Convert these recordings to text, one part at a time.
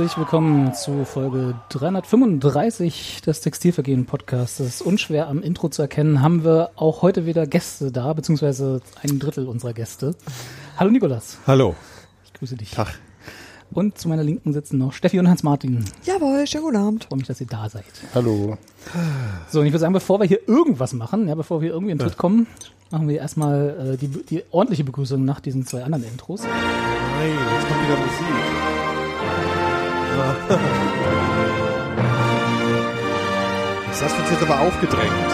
Herzlich willkommen zu Folge 335 des Textilvergehen Podcasts. Unschwer am Intro zu erkennen, haben wir auch heute wieder Gäste da, beziehungsweise ein Drittel unserer Gäste. Hallo Nikolas, Hallo. ich grüße dich. Tag. Und zu meiner Linken sitzen noch Steffi und Hans-Martin. Jawohl, schönen guten Abend. Ich freue mich, dass ihr da seid. Hallo. So, und ich würde sagen, bevor wir hier irgendwas machen, ja, bevor wir irgendwie in den Tritt kommen, machen wir erstmal äh, die, die ordentliche Begrüßung nach diesen zwei anderen Intros. Nein, jetzt kommt wieder Musik. Das hast du uns jetzt aber aufgedrängt.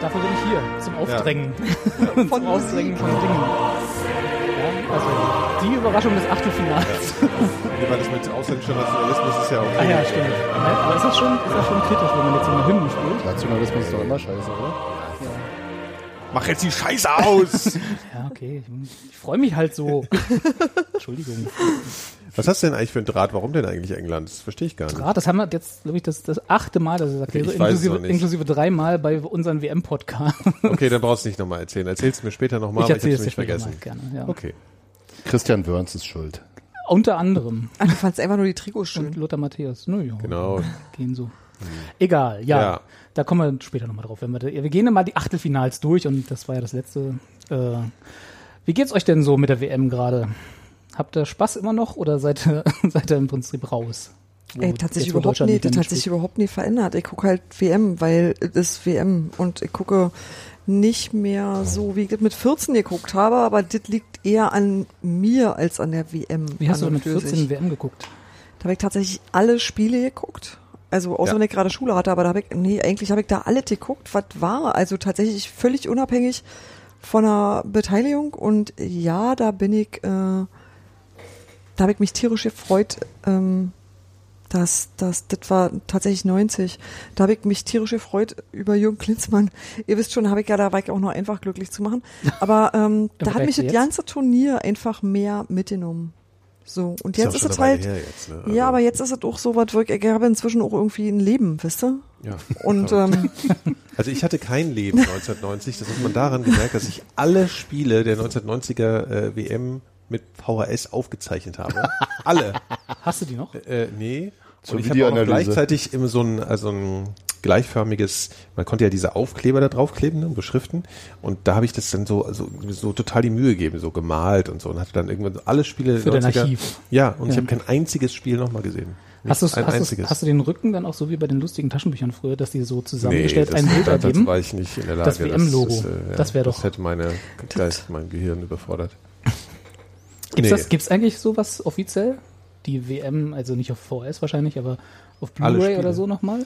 Dafür bin ich hier, zum Aufdrängen. Von zum Aufdrängen von Dingen. Ja, also die Überraschung des Achtelfinals. Nee, weil das mit ausländischer Nationalismus ist ja okay. Ah ja, stimmt. Ja, aber ist das, schon, ist das schon kritisch, wenn man jetzt so eine Hymne spielt? Nationalismus ist doch immer scheiße, oder? Mach jetzt die Scheiße aus! Ja, okay. Ich, ich freue mich halt so. Entschuldigung. Was hast du denn eigentlich für ein Draht? Warum denn eigentlich England? Das verstehe ich gar nicht. Draht, das haben wir jetzt, glaube ich, das, das achte Mal, dass ich das erkläre, Ich weiß es inklusive, inklusive dreimal bei unseren WM-Podcasts. Okay, dann brauchst du nicht nochmal erzählen. Erzähl's mir später nochmal, Ich aber ich erzähle hab's es dir nicht später vergessen. mal gerne. Ja. Okay. Christian Wörns ist schuld. Unter anderem. Ach, du fandst einfach nur die Trikots Und schön. Lothar Matthäus. No, ja, Genau. Gehen so. Egal, ja. Ja. Da kommen wir später nochmal drauf. Wenn wir, da, wir gehen mal die Achtelfinals durch und das war ja das letzte. Äh, wie geht's euch denn so mit der WM gerade? Habt ihr Spaß immer noch oder seid ihr, seid ihr im Prinzip raus? Ey, das hat sich jetzt, wo überhaupt nicht das hat sich überhaupt nicht verändert. Ich gucke halt WM, weil es ist WM und ich gucke nicht mehr so, wie ich das mit 14 geguckt habe, aber das liegt eher an mir als an der WM. Wie hast du mit und für 14 sich. WM geguckt? Da habe ich tatsächlich alle Spiele geguckt. Also außer Ja. wenn ich gerade Schule hatte, aber da habe ich, nee, eigentlich habe ich da alle geguckt, was war. Also tatsächlich völlig unabhängig von der Beteiligung und ja, da bin ich, äh, da habe ich mich tierisch gefreut, ähm, das, das, das war tatsächlich 90. Da habe ich mich tierisch gefreut über Jürgen Klinsmann. Ihr wisst schon, habe ich ja, da war ich auch noch einfach glücklich zu machen. Aber ähm, da hat mich Vergleich das ganze Turnier einfach mehr mitgenommen. So, und jetzt ist es halt, her jetzt, ne? Also, ja, aber jetzt ist es auch so was, wirklich, ich habe inzwischen auch irgendwie ein Leben, wisst ihr? Ja. Und ähm, Also ich hatte kein Leben 1990. Das hat man daran gemerkt, dass ich alle Spiele der 1990er äh, WM mit VHS aufgezeichnet habe. Alle. Hast du die noch? Äh, nee. Zur Und ich habe auch gleichzeitig immer so ein, also ein gleichförmiges, man konnte ja diese Aufkleber da draufkleben ne, und beschriften. Und da habe ich das dann so, so, so total die Mühe gegeben, so gemalt und so. Und hatte dann irgendwann so alle Spiele. Für der dein 90er. Archiv. Ja, und ich Ja. habe kein einziges Spiel nochmal gesehen. Hast, du's, ein hast, hast du den Rücken dann auch so wie bei den lustigen Taschenbüchern früher, dass die so zusammengestellt das, ein Bild ergeben? war ich nicht in der Lage. Das WM-Logo. ist, äh, ja, Das wär doch- Das hätte meine Geist, mein Gehirn überfordert. Gibt's, Nee. das, gibt's eigentlich sowas offiziell? Die WM, also nicht auf VS wahrscheinlich, aber auf Blu-ray oder so nochmal?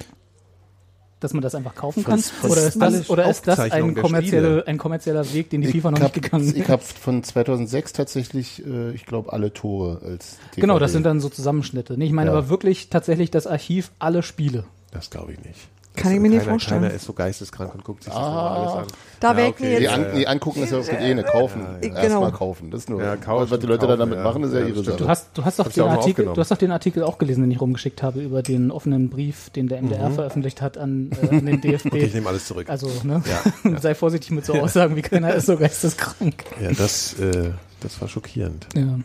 Dass man das einfach kaufen kann? Was- was oder ist das, oder ist das ein, kommerzielle, ein kommerzieller Weg, den die FIFA noch ich nicht gegangen ich ist? habe von 2006 tatsächlich, äh, ich glaube, alle Tore als DVD. Genau, das sind dann so Zusammenschnitte. Nee, ich meine Ja. aber wirklich tatsächlich das Archiv, alle Spiele. Das glaube ich nicht. Kann ich mir nicht keiner, vorstellen. Keiner ist so geisteskrank und guckt sich das Ah. nochmal alles an. Da Ja, wär ich okay. mir jetzt- Die, an, die angucken ist ja das eh, ne, kaufen. ja. Erstmal Genau. kaufen. Das ist nur, Ja, kaufen, was die Leute kaufen, dann damit ja. machen, ist ja Ja, ihre. Sache. Du hast, du hast doch Hab's den ja Artikel, du hast doch den Artikel auch gelesen, den ich rumgeschickt habe über den offenen Brief, den der MDR veröffentlicht hat an, äh, an den DFB. Okay, ich nehme alles zurück. Also, ne? Ja, Sei vorsichtig mit so Aussagen, wie keiner ist so geisteskrank. Ja, das, äh, das war schockierend. Ja.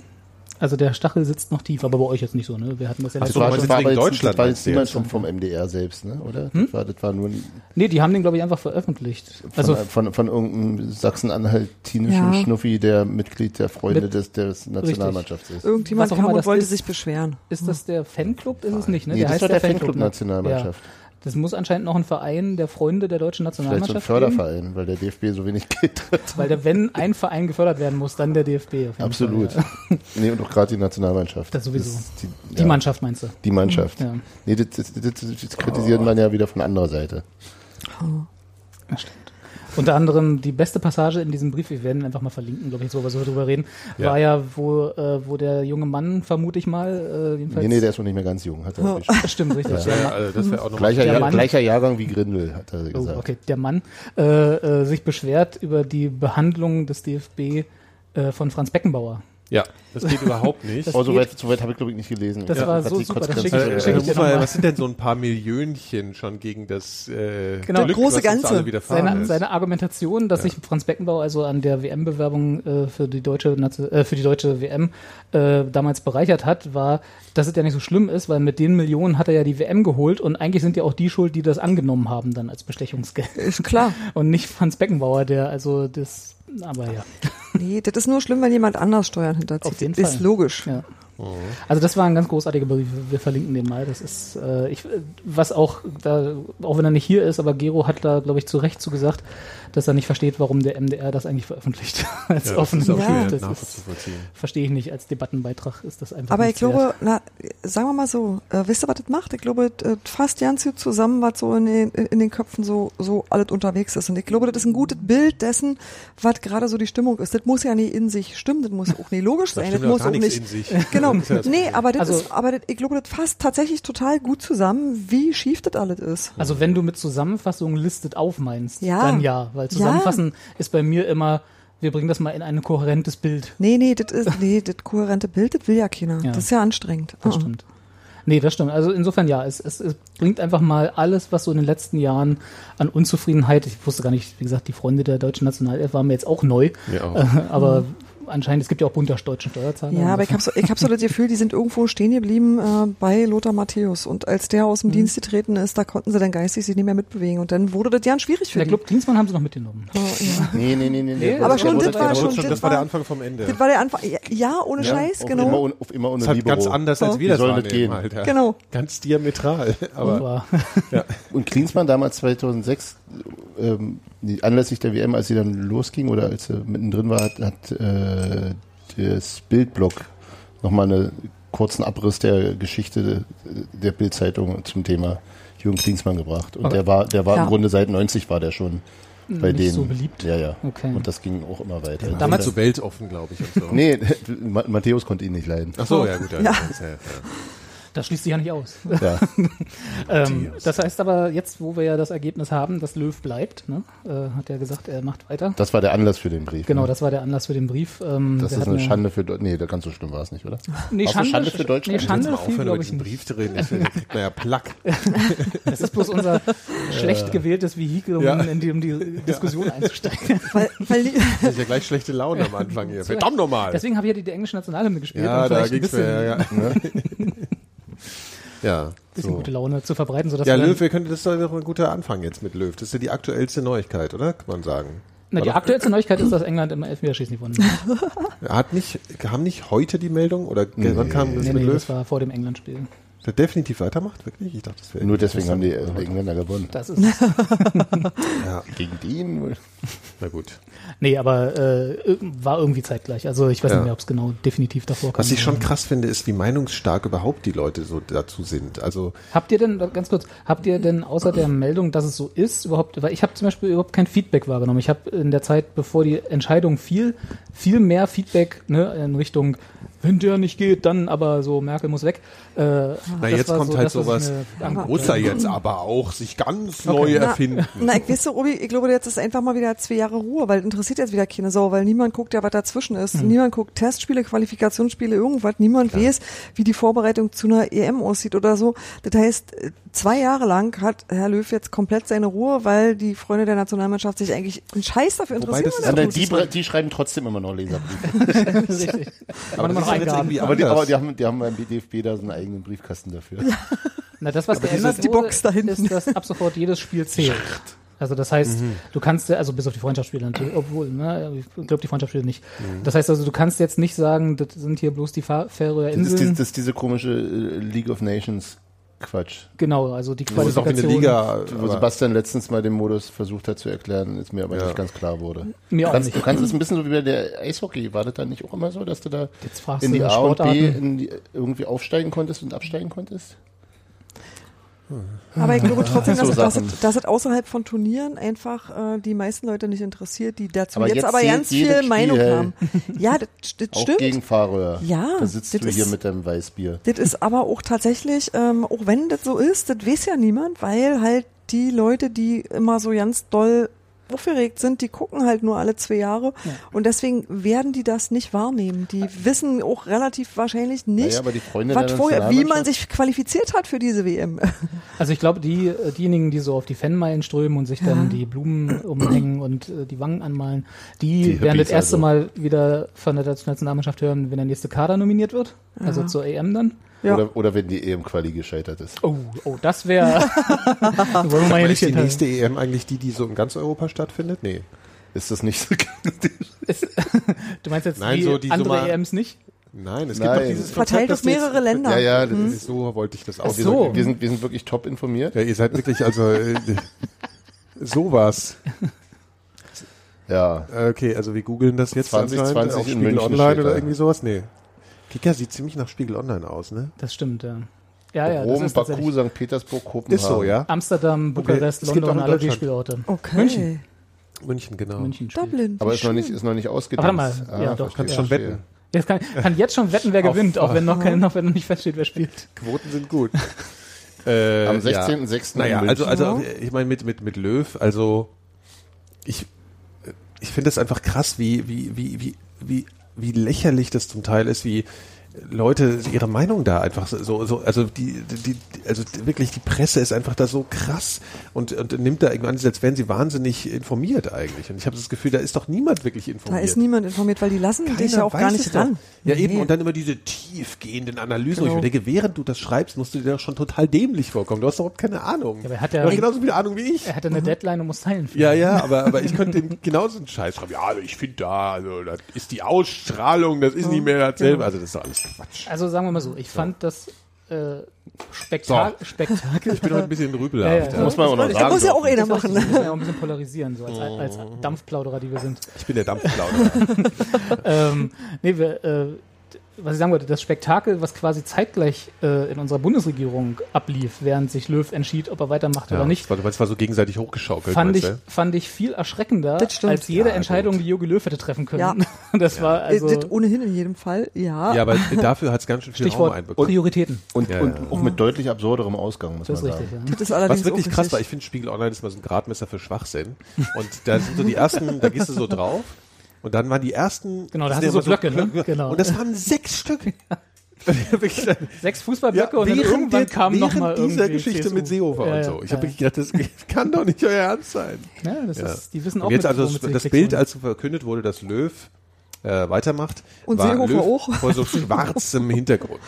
Also der Stachel sitzt noch tief, aber bei euch jetzt nicht so, ne? Wir hatten das ja Ach letztes so, das war, jetzt, Deutschland das war meinst jetzt du niemand jetzt? vom, MDR selbst, ne? oder? Hm? Das, war, das war nur ein- Nee, die haben den, glaube ich, einfach veröffentlicht. von, Also von, von irgendeinem sachsen-anhaltinischen Ja. Schnuffi, der Mitglied der Freunde Mit- des, des Nationalmannschafts ist. irgendjemand Was auch kam und wollte ist. sich beschweren. ist das der Fanclub? Ist es nicht, ne? Nee, das war der Fanclub ne? Nationalmannschaft. Ja. Das muss anscheinend noch ein Verein der Freunde der deutschen Vielleicht so ein Nationalmannschaft geben. Förderverein, weil der DFB so wenig Geld hat. Weil der, wenn ein Verein gefördert werden muss, dann der DFB. Auf jeden Absolut. Fall, ja. Nee, und auch gerade die Nationalmannschaft. Das sowieso. ist die, Die ja, Mannschaft meinst du? Die Mannschaft. Ja. Nee, das, das, das, das kritisiert man ja wieder von anderer Seite. Ja, stimmt. Unter anderem die beste Passage in diesem Brief, wir werden ihn einfach mal verlinken, glaube ich, so, aber so drüber reden, Ja. war ja, wo, äh, wo der junge Mann, vermute ich mal, äh, jedenfalls. Nee, nee, der ist noch nicht mehr ganz jung, hat er Oh. stimmt, richtig. Wäre Mann- also, das auch noch Gleicher, Jahr, gleicher Jahrgang wie Grindel, hat er Oh, gesagt. okay, der Mann äh, äh, sich beschwert über die Behandlung des DFB äh, von Franz Beckenbauer. Ja, das geht überhaupt nicht. Das Aber geht- soweit, soweit habe ich, glaube ich, nicht gelesen. Das Ich war so super, das schick Äh, schick ich mal. was sind denn so ein paar Millionchen schon gegen das äh, Genau. Glück, Große Ganze. Seine, seine Argumentation, dass sich Franz Beckenbauer also an der WM-Bewerbung äh, für die deutsche äh, für die deutsche WM äh, damals bereichert hat, war, dass es ja nicht so schlimm ist, weil mit den Millionen hat er ja die WM geholt und eigentlich sind ja auch die schuld, die das angenommen haben dann als Bestechungsgeld Ist klar. und nicht Franz Beckenbauer, der also das, aber ja. Nee, das ist nur schlimm, wenn jemand anders Steuern hinterzieht. Auf jeden ist Fall. logisch. Ja. Also das war ein ganz großartiger Brief. Wir verlinken den mal. Das ist, äh, ich, was auch, da, auch wenn er nicht hier ist, aber Gero hat da, glaube ich, zu Recht zu gesagt, dass er nicht versteht, warum der MDR das eigentlich veröffentlicht als ja, offen. das ist auch Ja. Das ist, verstehe ich nicht. Als Debattenbeitrag ist das einfach Aber ich glaube, na, sagen wir mal so, äh, wisst ihr, was das macht? Ich glaube, das fasst ganz gut zusammen, was so in den, in den Köpfen so, so alles unterwegs ist. Und ich glaube, das ist ein gutes Bild dessen, was gerade so die Stimmung ist. Das muss ja nicht in sich stimmen, das muss auch nicht logisch sein, das ja muss auch nicht. in sich. Genau. Ja das Nee, aber das Also- ist, aber das, ich glaube, das fasst tatsächlich total gut zusammen, wie schief das alles ist. Also wenn du mit Zusammenfassung listet auf meinst, Ja. dann ja. Weil Ja. Zusammenfassen ist bei mir immer, wir bringen das mal in ein kohärentes Bild. Nee, nee, das ist, nee, das kohärente Bild, das will ja keiner. Ja. Das ist ja anstrengend. Das Uh-uh. stimmt. Nee, das stimmt. Also insofern ja, es, es, es bringt einfach mal alles, was so in den letzten Jahren an Unzufriedenheit, ich wusste gar nicht, wie gesagt, die Freunde der deutschen Nationalelf waren mir jetzt auch neu, auch. äh, aber anscheinend, es gibt ja auch bunter deutschen Steuerzahler. Ja, aber ich habe so, ich hab so das Gefühl, die sind irgendwo stehen geblieben äh, bei Lothar Matthäus. Und als der aus dem Mhm. Dienst getreten ist, da konnten sie dann geistig sich nicht mehr mitbewegen. Und dann wurde das ganz schwierig für Der die. Club Dienstmann haben sie noch mitgenommen. Oh, ja. Nee, nee, nee, nee. Nee, aber schon, das war der schon- das war der Anfang vom Ende. Das war der Anfang. Ja, Ja, ohne Ja, Scheiß, auf genau. Immer, auf immer ohne das hat Libero. ganz anders, als Ja. wir das Wie soll das wahrnehmen gehen? halt. Ja. Genau. Ganz diametral. Aber Aber Und Klinsmann damals 2006, ähm, anlässlich der WM, als sie dann losging oder als er mittendrin war, hat, hat äh, das Bildblog nochmal einen kurzen Abriss der Geschichte der Bildzeitung zum Thema Jürgen Klinsmann gebracht. Und Aber- der war, der war Ja. im Grunde seit 90 war der schon bei Nicht denen. so beliebt? Ja, ja. Okay. Und das ging auch immer weiter. damals Damals- so weltoffen, glaube ich. Und so. Nee, Ma- Matthäus konnte ihn nicht leiden. Ach so, ja gut. Ja, Ja. Das schließt sich ja nicht aus. Ja. ähm, das heißt aber, jetzt, wo wir ja das Ergebnis haben, dass Löw bleibt, ne, äh, hat er gesagt, er macht weiter. Das war der Anlass für den Brief. Genau, ne? das war der Anlass für den Brief. Ähm, Das ist eine Schande für Deutschland. Nee, da ganz so schlimm war es nicht, oder? Nee, eine Schande für Deutschland? Nee, Schande mal viel, aufhören, über glaube ich nicht. Brief zu reden? Das kriegt man ja Plack. Das ist bloß unser schlecht gewähltes Vehikel, um Ja. in die, um die Diskussion einzusteigen. Weil, weil Das ist ja gleich schlechte Laune am Anfang hier. Verdammt nochmal. Deswegen habe ich ja die, die englische Nationalhymne gespielt. Ja, da ging's bisschen, mir, ja. ja. Ja. bisschen So. gute Laune zu verbreiten. Sodass Ja, Löw, wir könnten, das ist doch ein guter Anfang jetzt mit Löw. Das ist ja die aktuellste Neuigkeit, oder? Kann man sagen. Na, die aktuellste Neuigkeit ist, dass England im Elfmeterschießen gewonnen hat. Hat nicht, haben nicht heute die Meldung oder wann kam das Nee, mit nee, Löw? das war vor dem England-Spiel. Der definitiv weitermacht, wirklich? Ich dachte, das wäre Nur deswegen haben die Engländer gewonnen. Das ist, Ja, Gegen den? Na gut. nee, aber äh, war irgendwie zeitgleich. Also ich weiß Ja. nicht mehr, ob es genau definitiv davor kam. Was ich schon krass finde, ist, wie meinungsstark überhaupt die Leute so dazu sind. Also, Habt ihr denn, ganz kurz, habt ihr denn außer der Meldung, dass es so ist, überhaupt, weil ich habe zum Beispiel überhaupt kein Feedback wahrgenommen. Ich habe in der Zeit, bevor die Entscheidung fiel, viel mehr Feedback ne, in Richtung, wenn der nicht geht, dann aber so, Merkel muss weg. Äh, na, das jetzt war kommt so halt das, sowas, angeguckt muss er jetzt aber auch sich ganz neu na, erfinden. na, ich weiß so, Obi, ich glaube, jetzt ist einfach mal wieder zwei Jahre Ruhe, weil interessiert jetzt wieder keine Sau, weil niemand guckt ja, was dazwischen ist. Hm. Niemand guckt Testspiele, Qualifikationsspiele, irgendwas. Niemand weiß, wie die Vorbereitung zu einer EM aussieht oder so. Das heißt, zwei Jahre lang hat Herr Löw jetzt komplett seine Ruhe, weil die Freunde der Nationalmannschaft sich eigentlich einen Scheiß dafür Wobei interessieren. das er Nein, tut. die, die schreiben trotzdem immer noch Leserbriefe. Richtig. Aber irgendwie aber, die, aber die, haben, die haben beim DFB da so einen eigenen Briefkasten dafür. Na, das, was das geändert ist die wurde, Box da hinten. ist, dass ab sofort jedes Spiel zählt. Also das heißt, Mhm. du kannst, ja- also bis auf die Freundschaftsspiele natürlich, obwohl, ne, ich glaube die Freundschaftsspiele nicht. Mhm. Das heißt also, du kannst jetzt nicht sagen, das sind hier bloß die Fa- Färöer Das ist, die, Inseln. das ist diese komische äh, League of Nations Quatsch. Genau, also die Das ist auch in der Qualifikation. Liga. Wo Sebastian letztens mal den Modus versucht hat zu erklären, ist mir aber Ja. nicht ganz klar wurde. Mir Du auch kannst, nicht. du kannst es ein bisschen so wie bei der Eishockey. War das dann nicht auch immer so, dass du da in die A und B die, irgendwie aufsteigen konntest und absteigen konntest? Aber ich glaube trotzdem, So dass, dass, Sachen. es- dass es außerhalb von Turnieren einfach äh, die meisten Leute nicht interessiert, die dazu Aber jetzt, jetzt aber ganz viel Spiel, Meinung hey. haben. Ja, das, das Auch stimmt. gegen Färöer. Ja, Da sitzt das du hier ist- mit deinem Weißbier. Das ist aber auch tatsächlich, ähm, auch wenn das so ist, das weiß ja niemand, weil halt die Leute, die immer so ganz doll aufgeregt sind, die gucken halt nur alle zwei Jahre und deswegen werden die das nicht wahrnehmen. Die wissen auch relativ wahrscheinlich nicht, Naja, aber die Freunde was vorher, wie man sich qualifiziert hat für diese WM. Also ich glaube, die, äh, diejenigen, die so auf die Fanmeilen strömen und sich dann die Blumen umhängen und äh, die Wangen anmalen, die, Die werden das erste also. Mal wieder von der deutschen Nationalmannschaft hören, wenn der nächste Kader nominiert wird. Also zur EM dann. Ja. Oder, oder wenn die EM-Quali gescheitert ist. Oh, oh, das wäre. wollen wir mal hier nicht Ist die nächste EM eigentlich die, die so in ganz Europa stattfindet? Nee. Ist das nicht so? Du meinst jetzt Nein, die so die andere Summa- EMs nicht? Nein, es Nein. gibt doch dieses Verteilt auf mehrere Länder. ja, ja, Jetzt, ist, so wollte ich das auch. Wir, so. sind, wir, sind, wir sind wirklich top informiert. Ja, ihr seid wirklich also äh, sowas. Ja. Okay, also wir googeln das jetzt 2020 anscheinend auf in München Online steht oder irgendwie sowas. Nee. Kicker sieht ziemlich nach Spiegel Online aus, ne? Das stimmt, ja. Ja, ja, das Rom, ist Baku. St. Petersburg, Kopenhagen. Ist so, ja? Amsterdam, Bukarest, auch London, alle die. Spielorte. Okay. München. München, genau. München. Dublin. Aber ist noch nicht, ist noch nicht ausgedient. Warte mal, ja, doch, Kannst ja. schon wetten. Jetzt kann, kann jetzt schon wetten, wer gewinnt, auch wenn noch, kein, noch, wenn noch nicht feststeht, wer spielt. Quoten sind gut. äh, Am ja. 16.06. in Naja, also, also Ja. ich meine mit, mit, mit Löw, also ich, ich finde es einfach krass, wie, wie, wie, wie, wie, wie lächerlich das zum Teil ist, wie Leute ihre Meinung da einfach so, so also die, die, also wirklich die Presse ist einfach da so krass und, und nimmt da irgendwann, als wären sie wahnsinnig informiert eigentlich. Und ich habe das Gefühl, da ist doch niemand wirklich Da informiert. ist niemand informiert, weil die lassen dich Keiner ja auch gar nicht ran. Ja, eben. Nee. Und dann immer diese tiefgehenden Analysen. Genau. Und ich denke, während du das schreibst, musst du dir doch schon total dämlich vorkommen. Du hast doch überhaupt keine Ahnung. Ja, aber er hat du ja- hast genauso viel Ahnung wie ich. Er hatte eine Deadline und muss teilen. Ja, ja, aber, aber ich könnte ihm genauso einen Scheiß schreiben. Ja, also ich finde da, also das ist die Ausstrahlung, das ist nicht mehr dasselbe. Also das ist doch alles Quatsch. Also sagen wir mal so, ich fand das äh, Spektak Spektakel. Ich bin heute ein bisschen rübelhaft. ja. Ja, muss man auch noch Da sagen. muss ja auch einer machen. Das muss man ja auch ein bisschen polarisieren, so als, als Dampfplauderer, die wir sind. Ich bin der Dampfplauderer. ähm, nee, wir, äh, was ich sagen wollte, das Spektakel, was quasi zeitgleich äh, in unserer Bundesregierung ablief, während sich Löw entschied, ob er weitermacht oder nicht, Das war, das war so gegenseitig hochgeschaukelt. fand ich, fand ich viel erschreckender als jede Ja, Entscheidung, gut. die Jogi Löw hätte treffen können. Ja. Das war also das ohnehin in jedem Fall, ja. Ja, aber dafür hat es ganz schön viel Raum Stichwort einbekommen. Prioritäten. Und, Ja, und ja. auch mit deutlich absurderem Ausgang, muss Das ist man richtig, sagen. ja. das ist allerdings Was wirklich krass war, ich finde Spiegel Online ist mal so ein Gradmesser für Schwachsinn. Und da sind so die ersten, da gehst du so drauf. Und dann waren die ersten. Genau, da ja so Blöcke, ne? Genau. Und das waren sechs Stück. Sechs Fußballblöcke und dann irgendwann kam noch während mal dieser Geschichte CSU. mit Seehofer Ja, und ja, so. Ich ja. habe wirklich gedacht, das kann doch nicht euer Ernst sein. Ja, das Ja. ist, die wissen auch Und jetzt mit, also das, das Bild, als verkündet wurde, dass Löw äh, weitermacht, Und war Seehofer Löw auch. vor so schwarzem Hintergrund.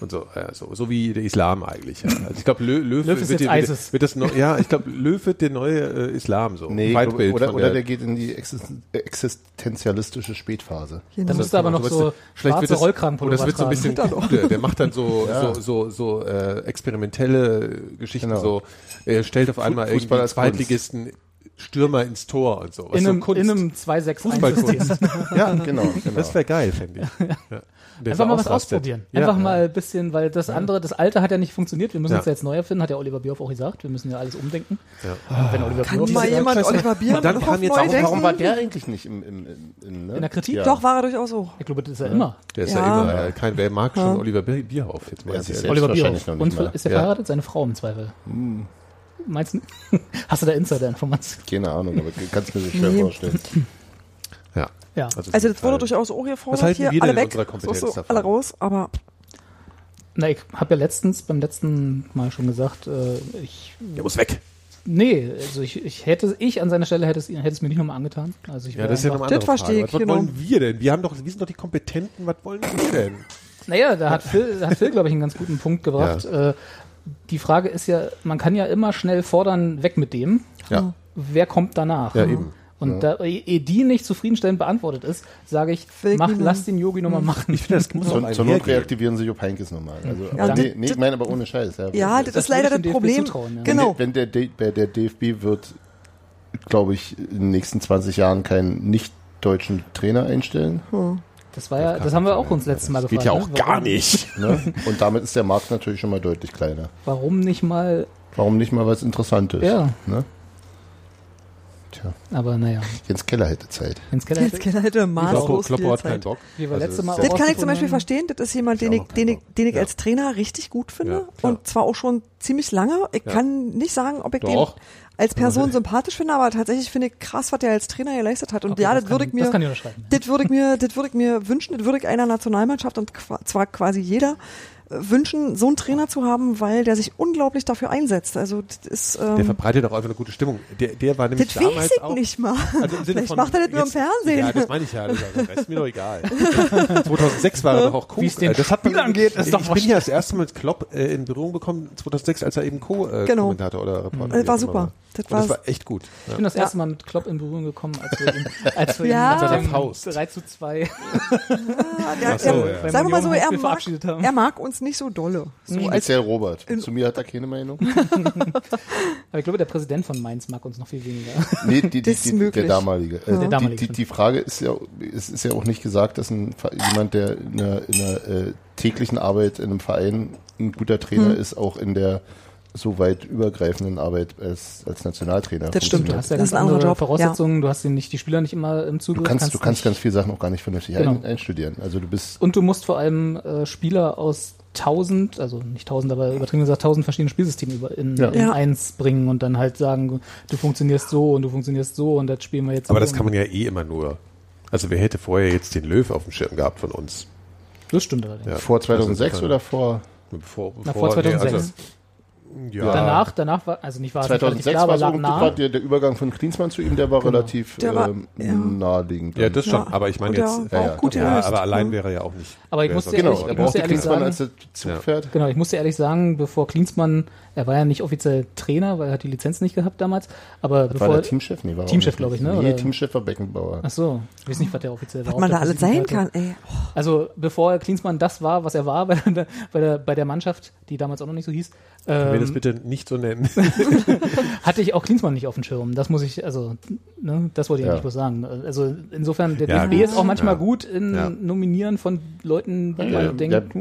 Und so, ja, so, so wie der Islam eigentlich. Ja. Also ich glaube, Löw, Löw, Löw wird, jetzt wird, wird das neu, ja, ich glaube, Löw wird der neue äh, Islam so. Nee, Feindbild oder, oder der geht in die existen- existenzialistische Spätphase. Genau. Da müsste aber noch so vielleicht schwarze wird das, Rollkragenpullover es wird so ein bisschen krude. Der macht dann so, Ja. so, so, so äh, experimentelle Geschichten. Genau. So, er stellt auf einmal Fußball irgendwie als Zweitligisten Stürmer ins Tor und so. Was In so einem, Kunst. in einem 2-6-1-System. Fußballkunst. Ja, genau. genau. Das wäre geil, fände ich. Ja. Der Einfach mal was ausprobieren. Ja, Einfach ja. mal ein bisschen, weil das andere, das alte hat ja nicht funktioniert. Wir müssen Ja. uns ja jetzt neu erfinden, hat ja Oliver Bierhoff auch gesagt. Wir müssen ja alles umdenken. Und Wenn Oliver Kann Bierhoff mal sagt, jemand Oliver Bier Und dann kam jetzt auch- denken? Warum war der eigentlich nicht im, im, im, im ne? In der Kritik? Ja. Doch, war er durchaus so. ich glaube, das ist ja immer. Der ist ja, Ja. immer, äh, kein, wer mag schon Oliver Bier- Bierhoff? Jetzt mal Ja, ist Oliver Bierhoff. noch nicht Und mal. ist er Ja. verheiratet? Seine Frau im Zweifel. Meinst du? Hast du da Insider-Informationen? Keine Ahnung, aber kannst mir das schwer vorstellen. Ja. Ja. Also das wurde durchaus auch gefordert. Was halten hier, wir alle denn in weg, unserer Kompetenz so, so, davon? alle raus, aber Na, ich habe ja letztens, beim letzten Mal schon gesagt, äh, ich, Der muss weg. nee, also ich, ich hätte, ich an seiner Stelle hätte es, hätte es mir nicht nochmal angetan. Also ich Ja, das ist ja nochmal andere verstehe Frage. ich, Was, was genau. wollen wir denn? Wir haben doch, wir sind doch die Kompetenten. Was wollen wir denn? Naja, da hat Phil, da hat Phil glaube ich, einen ganz guten Punkt gebracht. Äh, die Frage ist ja, man kann ja immer schnell fordern, weg mit dem. Ja. Wer kommt danach? Ja, eben. Und da ehe die nicht zufriedenstellend beantwortet ist, sage ich, mach, lass den Yogi nochmal machen. Ich finde das muss Zur, auch zur Not reaktivieren sie Jupp Heynckes nochmal. Also, Ja, aber das- nee, nee, ich meine aber ohne Scheiß. Ja, ja, das das, ist leider das Problem. zutrauen, ja. Genau. Wenn der, D- bei der DFB wird, glaube ich, in den nächsten 20 Jahren keinen nicht-deutschen Trainer einstellen. Das war ja, das haben wir auch uns letztes Mal Das gefragt. geht ja auch ne? gar nicht. Ne? Und damit ist der Markt natürlich schon mal deutlich kleiner. Warum nicht mal, Warum nicht mal was Interessantes? ja, Ne? Tja, Aber naja, Jens Keller hätte Zeit. Jens Keller hätte, hätte Kloppo, maßlos Kloppo viel hat keinen Zeit. Bock. Wie wir Also letzte Mal das Das kann ich zum Beispiel verstehen. Das ist jemand, den Ich den ich, den ich Ja. als Trainer richtig gut finde. Ja, und zwar auch schon ziemlich lange. Ich Ja. kann nicht sagen, ob ich Doch. den als Person sympathisch finde, aber tatsächlich finde ich krass, was der als Trainer geleistet hat. Und Okay, ja, das, kann- würde ich mir, Das kann ich unterschreiben. das würde ich mir, das würde ich mir wünschen, das würde ich einer Nationalmannschaft und zwar quasi jeder wünschen, so einen Trainer zu haben, weil der sich unglaublich dafür einsetzt. Also das ist, Der ähm, verbreitet auch einfach eine gute Stimmung. Der, der war nämlich das damals ich auch, nicht mal. Also im Sinne Vielleicht von macht er das nur im Fernsehen. Ja, das meine ich ja. Das ist mir doch egal. 2006 war er doch auch Co. Wie es den äh, das hat man, Spielern geht, ist ich doch bin wurscht. ja das erste Mal mit Klopp äh, in Berührung gekommen 2006, als er eben Co-Kommentator oder Reporter Das war auch super. Das das war- war echt gut. Ich bin das erste Mal mit Klopp in Berührung gekommen, als wir ihn, als wir Ja. ihn Mit seiner beim Faust. 3 zu 2 der, Ach so, der, ja. Sagen wir mal so, er mag, er mag uns nicht so dolle. So als Speziell Robert. Zu mir hat er keine Meinung. Aber ich glaube, der Präsident von Mainz mag uns noch viel weniger. Nee, die, die, Das ist die, möglich. der damalige. Äh, Der damalige, die, die, Frage ist ja, es ist ja auch nicht gesagt, dass ein, jemand, der in einer, in einer äh, täglichen Arbeit in einem Verein ein guter Trainer Hm. ist, auch in der so weit übergreifenden Arbeit als, als Nationaltrainer. Das stimmt. Du hast ja Das ganz ist ein anderer andere Job, Voraussetzungen. Du hast nicht, die Spieler nicht immer im Zugriff. Du kannst, du kannst ganz viele Sachen auch gar nicht vernünftig Genau. ein, einstudieren. Also du bist Und du musst vor allem äh, Spieler aus tausend, also nicht tausend, aber übertrieben gesagt tausend verschiedene Spielsysteme über in, Ja. in Ja. eins bringen und dann halt sagen, du funktionierst so und du funktionierst so und das spielen wir jetzt Aber so. das kann man ja eh immer nur. Also wer hätte vorher jetzt den Löw auf dem Schirm gehabt von uns? Das stimmt allerdings. Ja. vor 2006 Also, oder vor Bevor, bevor, Na, vor 2006. Nee, also, ja. Danach, danach war, also nicht war es nicht relativ 2006 klar, war irgendwie nah. der, der Übergang von Klinsmann zu ihm, der war relativ Der war- ähm, ja. naheliegend. ja, das schon. Ja. Aber ich meine jetzt, ja, auch gut ja, aber allein Ja. wäre er ja auch nicht. Aber ich musste Genau, ehrlich- er ich ehrlich Klinsmann, sagen- als. Genau, ich musste ehrlich sagen, bevor Klinsmann, er war ja nicht offiziell Trainer, weil er hat die Lizenz nicht gehabt damals, aber War bevor der Teamchef? Nee, war er auch Teamchef, glaube ich, ne? Nee, Teamchef war Beckenbauer. Ach so, ich weiß nicht, was der offiziell war. was man da alles sein kann, ey. Also bevor Klinsmann das war, was er war bei der, bei der, bei der Mannschaft, die damals auch noch nicht so hieß, Können wir das ähm, bitte nicht so nennen? hatte ich auch Klinsmann nicht auf dem Schirm. Das muss ich, also, ne, das wollte ich Ja. eigentlich bloß sagen. Also insofern, der Ja, DFB ist auch manchmal ja. gut in Ja. Nominieren von Leuten, die Ja, man ja, denkt, ja.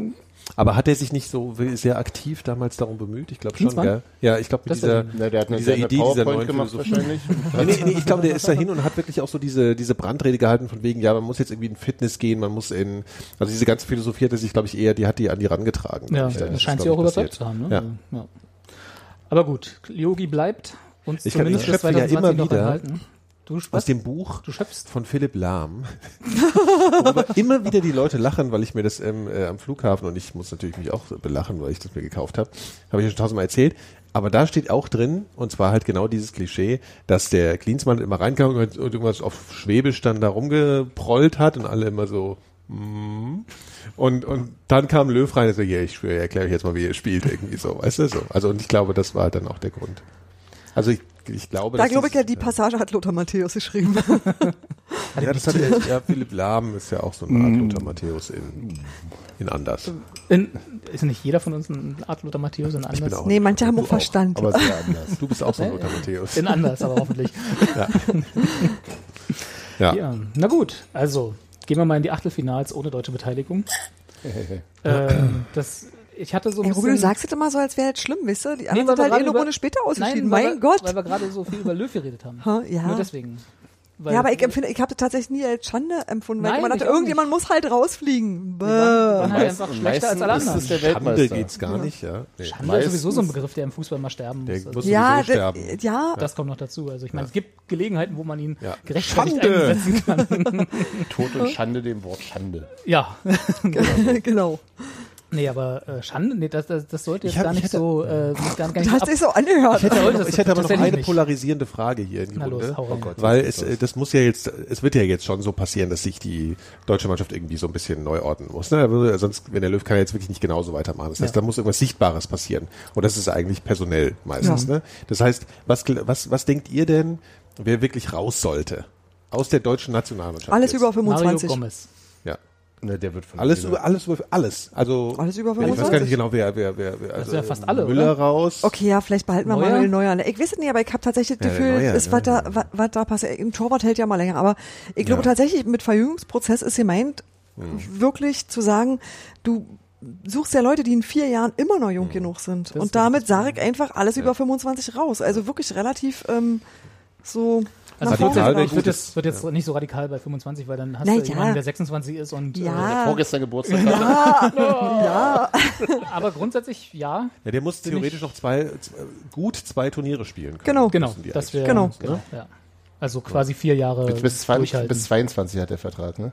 Aber hat er sich nicht so sehr aktiv damals darum bemüht? Ich glaube schon, Klinsmann? gell? Ja, ich glaube mit Das dieser, Na, der hat mit dieser Idee, dieser neuen gemacht wahrscheinlich. Nee, nee, nee, ich glaube, der ist dahin und hat wirklich auch so diese, diese Brandrede gehalten von wegen, ja, man muss jetzt irgendwie in Fitness gehen, man muss in, also diese ganze Philosophie hat er sich, glaube ich, eher, die hat die an die rangetragen. ja, ich. das ist, scheint sie auch überzeugt zu haben. Ne? Ja. Also, ja. Aber gut, Yogi bleibt uns Ich kann- zumindest ich bis schöpfe ja 2020 immer noch wieder erhalten. Du, Aus dem Buch du schöpfst von Philipp Lahm, immer wieder die Leute lachen, weil ich mir das ähm, äh, am Flughafen und ich muss natürlich mich auch belachen, weil ich das mir gekauft habe, habe ich ja schon tausendmal erzählt. Aber da steht auch drin, und zwar halt genau dieses Klischee, dass der Klinsmann immer reinkam und irgendwas auf Schwäbisch dann da rumgeprollt hat und alle immer so, mm. und, und dann kam Löw rein und so, ja, ich erkläre euch jetzt mal, wie ihr spielt, irgendwie so, weißt du, so. Also, und ich glaube, das war dann auch der Grund. Also, ich, ich glaube, Da glaube ich ja, die Passage hat Lothar Matthäus geschrieben. ja, das hat ja, Philipp Lahm ist ja auch so eine Art Lothar Matthäus in, in anders. in, ist nicht jeder von uns ein Art Lothar Matthäus in anders? auch- nee, manche haben auch Verstand. Aber sehr anders. Du bist auch so ein Lothar Matthäus. In anders, aber hoffentlich. Ja. Ja, na gut. Also, gehen wir mal in die Achtelfinals ohne deutsche Beteiligung. ähm, das, ich hatte so ein Ey, bisschen... Du sagst jetzt immer so, als wäre das schlimm, weißt du? Die Nee, anderen weil sind halt eh eine über- Runde später ausgeschieden. weil mein wir, Gott. Weil wir gerade so viel über Löw geredet haben. Ha, ja. Nur deswegen. Weil ja, aber ich empfinde, ich habe das tatsächlich nie als Schande empfunden, weil Nein, immer dachte, irgendjemand muss halt rausfliegen. waren, waren halt einfach schlechter als meistens alle anderen. es der Schande geht's gar nicht, ja. Nee. Schande ist sowieso so ein meistens- Begriff, der im Fußball mal sterben muss. muss Also, Ja, sterben. ja, das kommt noch dazu. Also ich meine, es gibt Gelegenheiten, wo man ihn Ja. gerechtfertigt Schande! einsetzen kann. Tod und Schande dem Wort Schande. Ja. genau. Nee, aber äh, Schande, nee, das, das, das sollte jetzt Ich hab- gar ich nicht hätte- so, äh, gar, gar nicht hast ab, dich so angehört. Ich hätte, aber noch, das ich hätte aber noch eine nicht. polarisierende Frage hier in die Na los, Runde. hau rein. Oh Gott. Weil es, äh, das muss ja jetzt, es wird ja jetzt schon so passieren, dass sich die deutsche Mannschaft irgendwie so ein bisschen neu ordnen muss. Ne? Sonst, wenn der Löw kann ja jetzt wirklich nicht genauso weitermachen. Das heißt, Ja. da muss irgendwas Sichtbares passieren. Und das ist eigentlich personell meistens. Ja. Ne? Das heißt, was, was, was denkt ihr denn, wer wirklich raus sollte? Aus der deutschen Nationalmannschaft. Alles jetzt? über Mario 25. Gomez. Ja. Ne, der wird von Alles über, alles über, alles. Also, Alles über ich weiß gar 25. nicht genau, wer, wer, wer, wer also ja fast alle, Müller oder? raus. Okay, ja, vielleicht behalten wir Neuer? Manuel Neuer. Ne, Ich weiß es nicht, aber ich habe tatsächlich das Ja, Gefühl, Neuer, ist, ne? was da, was, was da passiert. Ein Torwart hält ja mal länger, aber ich glaube Ja. tatsächlich, mit Verjüngungsprozess ist gemeint, wirklich zu sagen, du suchst ja Leute, die in vier Jahren immer noch jung genug sind. ist Und damit sage ich einfach alles über 25 raus. Also wirklich relativ ähm, so Also Radikal 14 wäre ich gut. würde jetzt, wird jetzt nicht so radikal bei 25, weil dann hast Na du ja. jemanden, der 26 ist und Ja. Vorgestern Geburtstag hatte. äh, aber grundsätzlich ja, Ja, der muss theoretisch noch zwei, gut zwei Turniere spielen können. Genau. genau, das wäre Genau. genau, ja. Also quasi vier Jahre Bis, bis, 20, durchhalten. bis 22 hat der Vertrag, ne?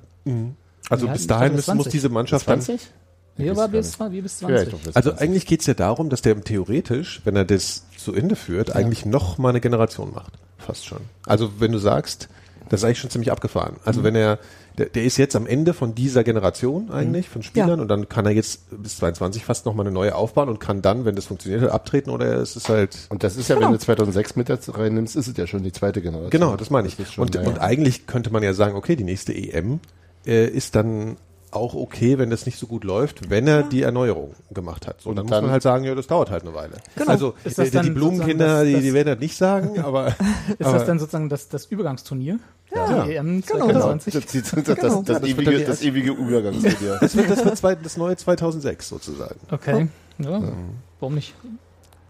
Also Ja, bis dahin glaube, muss, 20. muss diese Mannschaft dann 20? nee, aber bis, wie bis Ja, 20. ich glaub, bis Also 20. eigentlich geht's ja darum, dass der theoretisch, wenn er das zu Ende führt, eigentlich noch mal eine Generation macht. Fast schon. Also wenn du sagst, das ist eigentlich schon ziemlich abgefahren. Mhm. Also wenn er, der, der ist jetzt am Ende von dieser Generation eigentlich, von Spielern, Ja. und dann kann er jetzt bis 22 fast noch mal eine neue aufbauen und kann dann, wenn das funktioniert hat, abtreten oder es ist halt Und das ist ja, wenn du 2006 mit dazu reinnimmst, ist es ja schon die zweite Generation. Genau, das meine ich. ist schon, und, ja. und eigentlich könnte man ja sagen, okay, die nächste EM äh, ist dann auch okay, wenn das nicht so gut läuft, wenn er die Erneuerung gemacht hat. So, dann, muss dann- man halt sagen, ja, das dauert halt eine Weile. Genau. Also Ist das die, die Blumenkinder, sozusagen die, das- die werden das nicht sagen, aber Ist aber, das dann sozusagen das, das Übergangsturnier? Ja. Die EM Genau. Genau, 2020? das, das, das, das, Genau. das, Das wird ewige, das ewige Übergangsvideo. das wird das, wird zwei, das neue 2006 sozusagen. Okay, ja, warum nicht?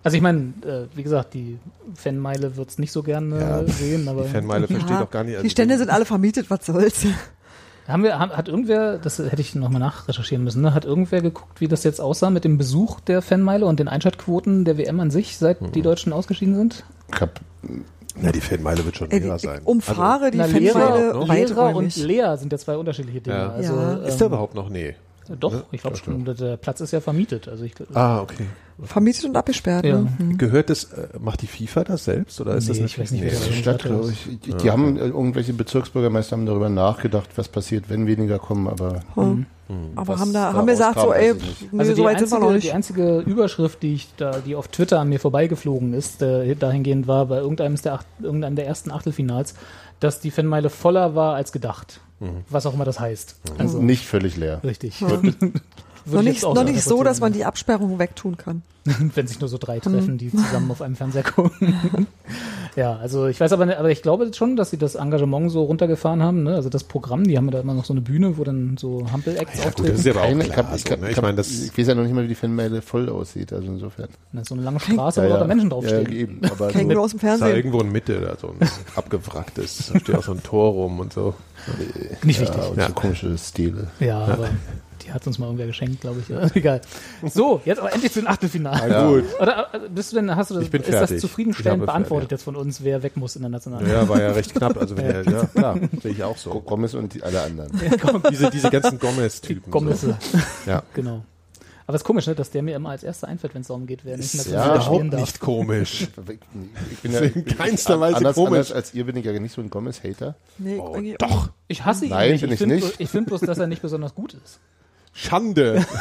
Also ich meine, äh, wie gesagt, die Fanmeile wird's nicht so gerne Ja, sehen, aber Die Fanmeile versteht Ja, auch gar nicht. also die Stände sind alle vermietet, was soll's. Haben wir, hat irgendwer, das hätte ich nochmal nachrecherchieren müssen, ne? hat irgendwer geguckt, wie das jetzt aussah mit dem Besuch der Fanmeile und den Einschaltquoten der WM an sich, seit Mhm. die Deutschen ausgeschieden sind? Ich hab, Na, die Fanmeile wird schon Äh, leerer ich sein. umfahre die Na, Fanmeile Lehrer, Lehrer und. Leer sind ja zwei unterschiedliche Dinge. Ja. Also, Ja. ähm, ist der überhaupt noch? Nee. Doch, ich glaube schon, der Platz ist ja vermietet. Also ich, Ah, okay. Vermietet und abgesperrt. Ja. Ne? Hm. Gehört das, äh, macht die FIFA das selbst oder ist das Nee, nicht? ich weiß nicht, wie nee. das die Stadt, glaube ich, die, die haben äh, irgendwelche Bezirksbürgermeister haben darüber nachgedacht, was passiert, wenn weniger kommen, aber Hm. Aber Was haben da, haben wir gesagt, so, ey, nicht. nee, Also so die weit sind wir noch einzige, die nicht. einzige Überschrift, die ich da, die auf Twitter an mir vorbeigeflogen ist, äh, dahingehend war bei irgendeinem der, irgendeinem der ersten Achtelfinals, dass die Fanmeile voller war als gedacht. Was auch immer das heißt. Also nicht völlig leer. richtig. Noch nicht, noch nicht so, dass man die Absperrung wegtun kann. wenn sich nur so drei treffen, die zusammen auf einem Fernseher gucken. ja, also ich weiß aber, nicht, aber ich glaube schon, dass sie das Engagement so runtergefahren haben. Ne? Also das Programm, die haben ja da immer noch so eine Bühne, wo dann so Hampel-Acts Ja, gut, auftreten. das ist ja aber auch klar. ich, so, hab- ne? ich, meine, das ich weiß ja noch nicht mal, wie die Fanmeile voll aussieht, also insofern. Da ist so eine lange Straße, wo lauter Menschen ja, draufstehen. eben, aber Kennen so, wir aus dem ist da Fernsehen. irgendwo in Mitte da so ein abgewracktes, da steht auch so ein Tor rum und so. Nicht ja, wichtig. und Ja. so komische Stile. Ja, aber die hat uns mal irgendwer geschenkt, glaube ich. Ja, Egal. So, jetzt aber endlich zu den Achtelfinalen. Ja, gut. Oder äh, bist du denn, hast du das, Ich bin ist das fertig. Zufriedenstellend beantwortet fertig. jetzt von uns, wer weg muss in der Nationalen? Ja, war ja recht knapp. Also wenn der, ja, klar, sehe ich auch so. Gomez und die, alle anderen. Diese, diese ganzen Gomez-Typen. Gomnisse. So. Ja. Genau. Aber es ist komisch, ne, dass der mir immer als erster einfällt, wenn es darum geht, wer nicht ja Überhaupt darf. nicht komisch. Ich bin ja In keinster Weise anders, komisch. anders als ihr bin ich ja nicht so ein Gomez-Hater. Nee, Oh, doch. Ich hasse ihn Nein, nicht. find ich finde nicht. bloß- ich finde bloß, dass er nicht besonders gut ist. Schande.